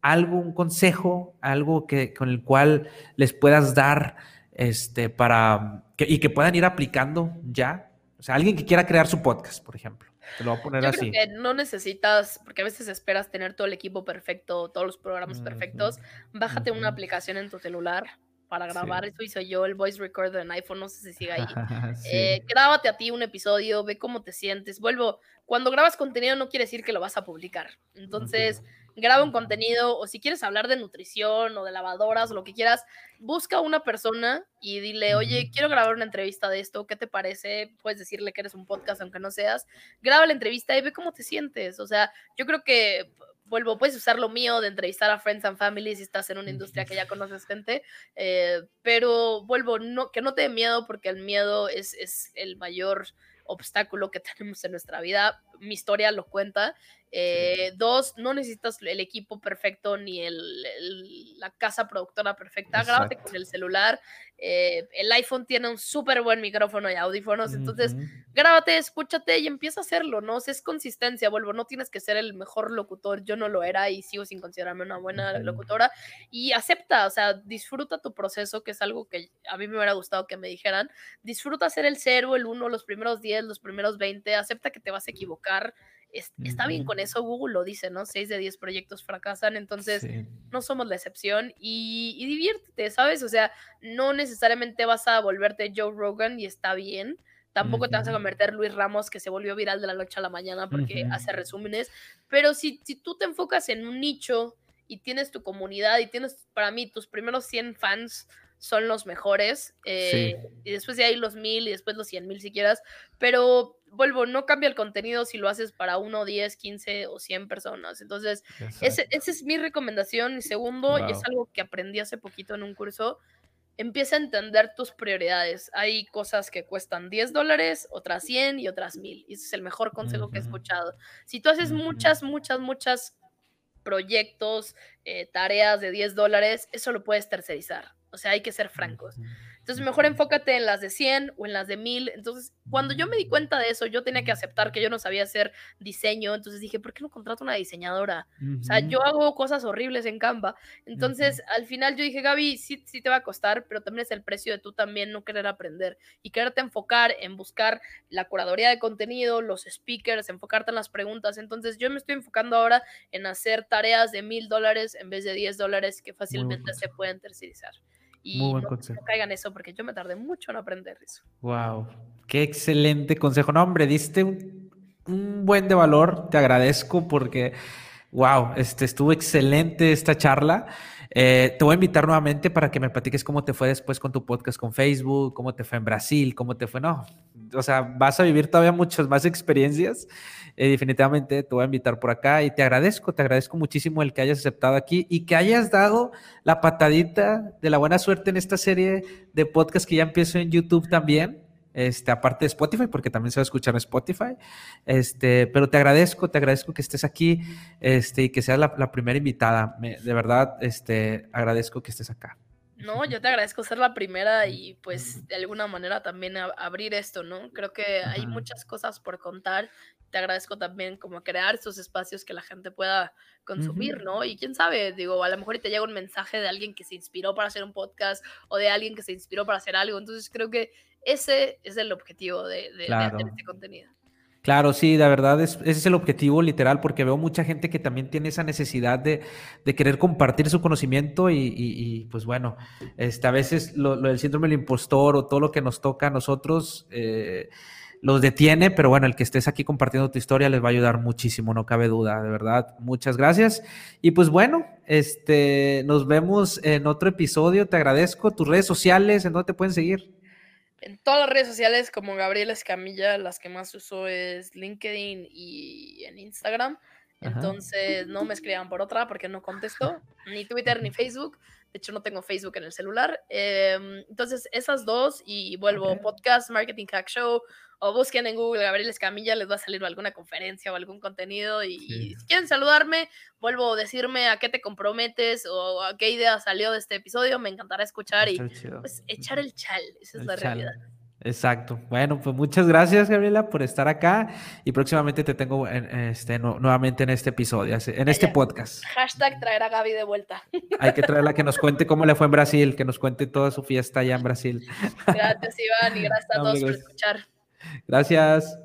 algo, un consejo, algo que, con el cual les puedas dar este, para que, y que puedan ir aplicando ya. O sea, alguien que quiera crear su podcast, por ejemplo. Te lo voy a poner Yo así. creo que no necesitas, porque a veces esperas tener todo el equipo perfecto, todos los programas perfectos. Bájate una aplicación en tu celular para Sí. grabar. Eso hice yo, el voice recorder en iPhone, no sé si sigue ahí. Sí. Eh, grábate a ti un episodio, ve cómo te sientes. Vuelvo, cuando grabas contenido no quiere decir que lo vas a publicar. Entonces, graba un contenido o si quieres hablar de nutrición o de lavadoras o lo que quieras, busca a una persona y dile, oye, quiero grabar una entrevista de esto, ¿qué te parece? Puedes decirle que eres un podcast aunque no seas. Graba la entrevista y ve cómo te sientes. O sea, yo creo que... Vuelvo, puedes usar lo mío de entrevistar a friends and family si estás en una industria que ya conoces gente, eh, pero vuelvo, no, que no te dé miedo porque el miedo es, es el mayor obstáculo que tenemos en nuestra vida. Mi historia lo cuenta Eh, Dos, no necesitas el equipo perfecto ni el, el- la casa productora perfecta. Grábate con el celular. Eh, el iPhone tiene un súper buen micrófono y audífonos. Entonces, grábate, escúchate y empieza a hacerlo, ¿no? O sea, es consistencia, vuelvo, no tienes que ser el mejor locutor, yo no lo era y sigo sin considerarme una buena locutora y acepta, o sea, disfruta tu proceso, que es algo que a mí me hubiera gustado que me dijeran, disfruta ser el 0, el 1, los primeros 10, los primeros 20, acepta que te vas a equivocar, es- está bien con eso, Google lo dice, ¿no? 6 de 10 proyectos fracasan, entonces Sí. no somos la excepción y, y diviértete, ¿sabes? O sea, no necesariamente vas a volverte Joe Rogan y está bien. Tampoco te vas a convertir Luis Ramos, que se volvió viral de la noche a la mañana porque hace resúmenes. Pero si, si tú te enfocas en un nicho y tienes tu comunidad y tienes, para mí, tus primeros 100 fans son los mejores. eh, Y después de ahí los 1000 y después los 100 mil si quieras. Pero vuelvo, no cambia el contenido si lo haces para 1, 10, 15 o 100 personas. Entonces, ese- esa es mi recomendación. Y segundo, y es algo que aprendí hace poquito en un curso, empieza a entender tus prioridades. Hay cosas que cuestan 10 dólares, otras 100 y otras 1000. Y ese es el mejor consejo que he escuchado. Si tú haces muchas, muchas, muchas proyectos, eh, tareas de 10 dólares, eso lo puedes tercerizar. O sea, hay que ser francos. Entonces, mejor enfócate en las de 100 o en las de 1000. Entonces, cuando yo me di cuenta de eso, yo tenía que aceptar que yo no sabía hacer diseño. Entonces dije, ¿por qué no contrato una diseñadora? O sea, yo hago cosas horribles en Canva. Entonces, al final yo dije, Gaby, sí, sí te va a costar, pero también es el precio de tú también no querer aprender y quererte enfocar en buscar la curaduría de contenido, los speakers, enfocarte en las preguntas. Entonces, yo me estoy enfocando ahora en hacer tareas de mil dólares en vez de 10 dólares que fácilmente se pueden tercerizar. Y Muy buen no, consejo. no caigan eso porque yo me tardé mucho en aprender eso. Wow, qué excelente consejo. No, hombre, diste un, un buen de valor. Te agradezco porque, wow, este, estuvo excelente esta charla. Eh, te voy a invitar nuevamente para que me platiques cómo te fue después con tu podcast con Facebook, cómo te fue en Brasil, cómo te fue. No, o sea, vas a vivir todavía muchas más experiencias. Eh, definitivamente te voy a invitar por acá y te agradezco, te agradezco muchísimo el que hayas aceptado aquí y que hayas dado la patadita de la buena suerte en esta serie de podcast que ya empiezo en YouTube también. Este, aparte de Spotify, porque también se va a escuchar en Spotify. Este, pero te agradezco, te agradezco que estés aquí este, y que seas la, la primera invitada. Me- de verdad, este, agradezco que estés acá. No, yo te agradezco ser la primera y pues de alguna manera también abrir esto, ¿no? Creo que hay muchas cosas por contar. Te agradezco también como crear estos espacios que la gente pueda consumir. ¿no? Y quién sabe, digo, a lo mejor te llega un mensaje de alguien que se inspiró para hacer un podcast o de alguien que se inspiró para hacer algo. Entonces creo que ese es el objetivo de, de- de Claro. hacer este contenido. Claro, sí, de verdad, es, ese es el objetivo literal, porque veo mucha gente que también tiene esa necesidad de, de querer compartir su conocimiento y, y- y, pues bueno, este, a veces lo, lo del síndrome del impostor o todo lo que nos toca a nosotros eh, los detiene, pero bueno, el que estés aquí compartiendo tu historia les va a ayudar muchísimo, no cabe duda, de verdad, muchas gracias. Y pues bueno, este, nos vemos en otro episodio, te agradezco, tus redes sociales, ¿en dónde te pueden seguir? En todas las redes sociales como Gabriela Escamilla, las que más uso es LinkedIn y en Instagram. Ajá. Entonces no me escriban por otra porque no contesto, ni Twitter ni Facebook. De hecho, no tengo Facebook en el celular. Em, entonces, esas dos y vuelvo Ok. podcast, Marketing Hack Show o busquen en Google Gabriel Escamilla, les va a salir alguna conferencia o algún contenido. Y, si quieren saludarme, vuelvo a decirme a qué te comprometes o a qué idea salió de este episodio. Me encantará escuchar y pues echar el chal. Esa es la chal. realidad. Exacto. Bueno, pues muchas gracias, Gabriela, por estar acá y próximamente te tengo en- este, nu- nuevamente en este episodio, en este podcast. Hashtag traer a Gaby de vuelta. Hay que traerla que nos cuente cómo le fue en Brasil, que nos cuente toda su fiesta allá en Brasil. Gracias, Iván, y gracias a No, todos por escuchar. Gracias.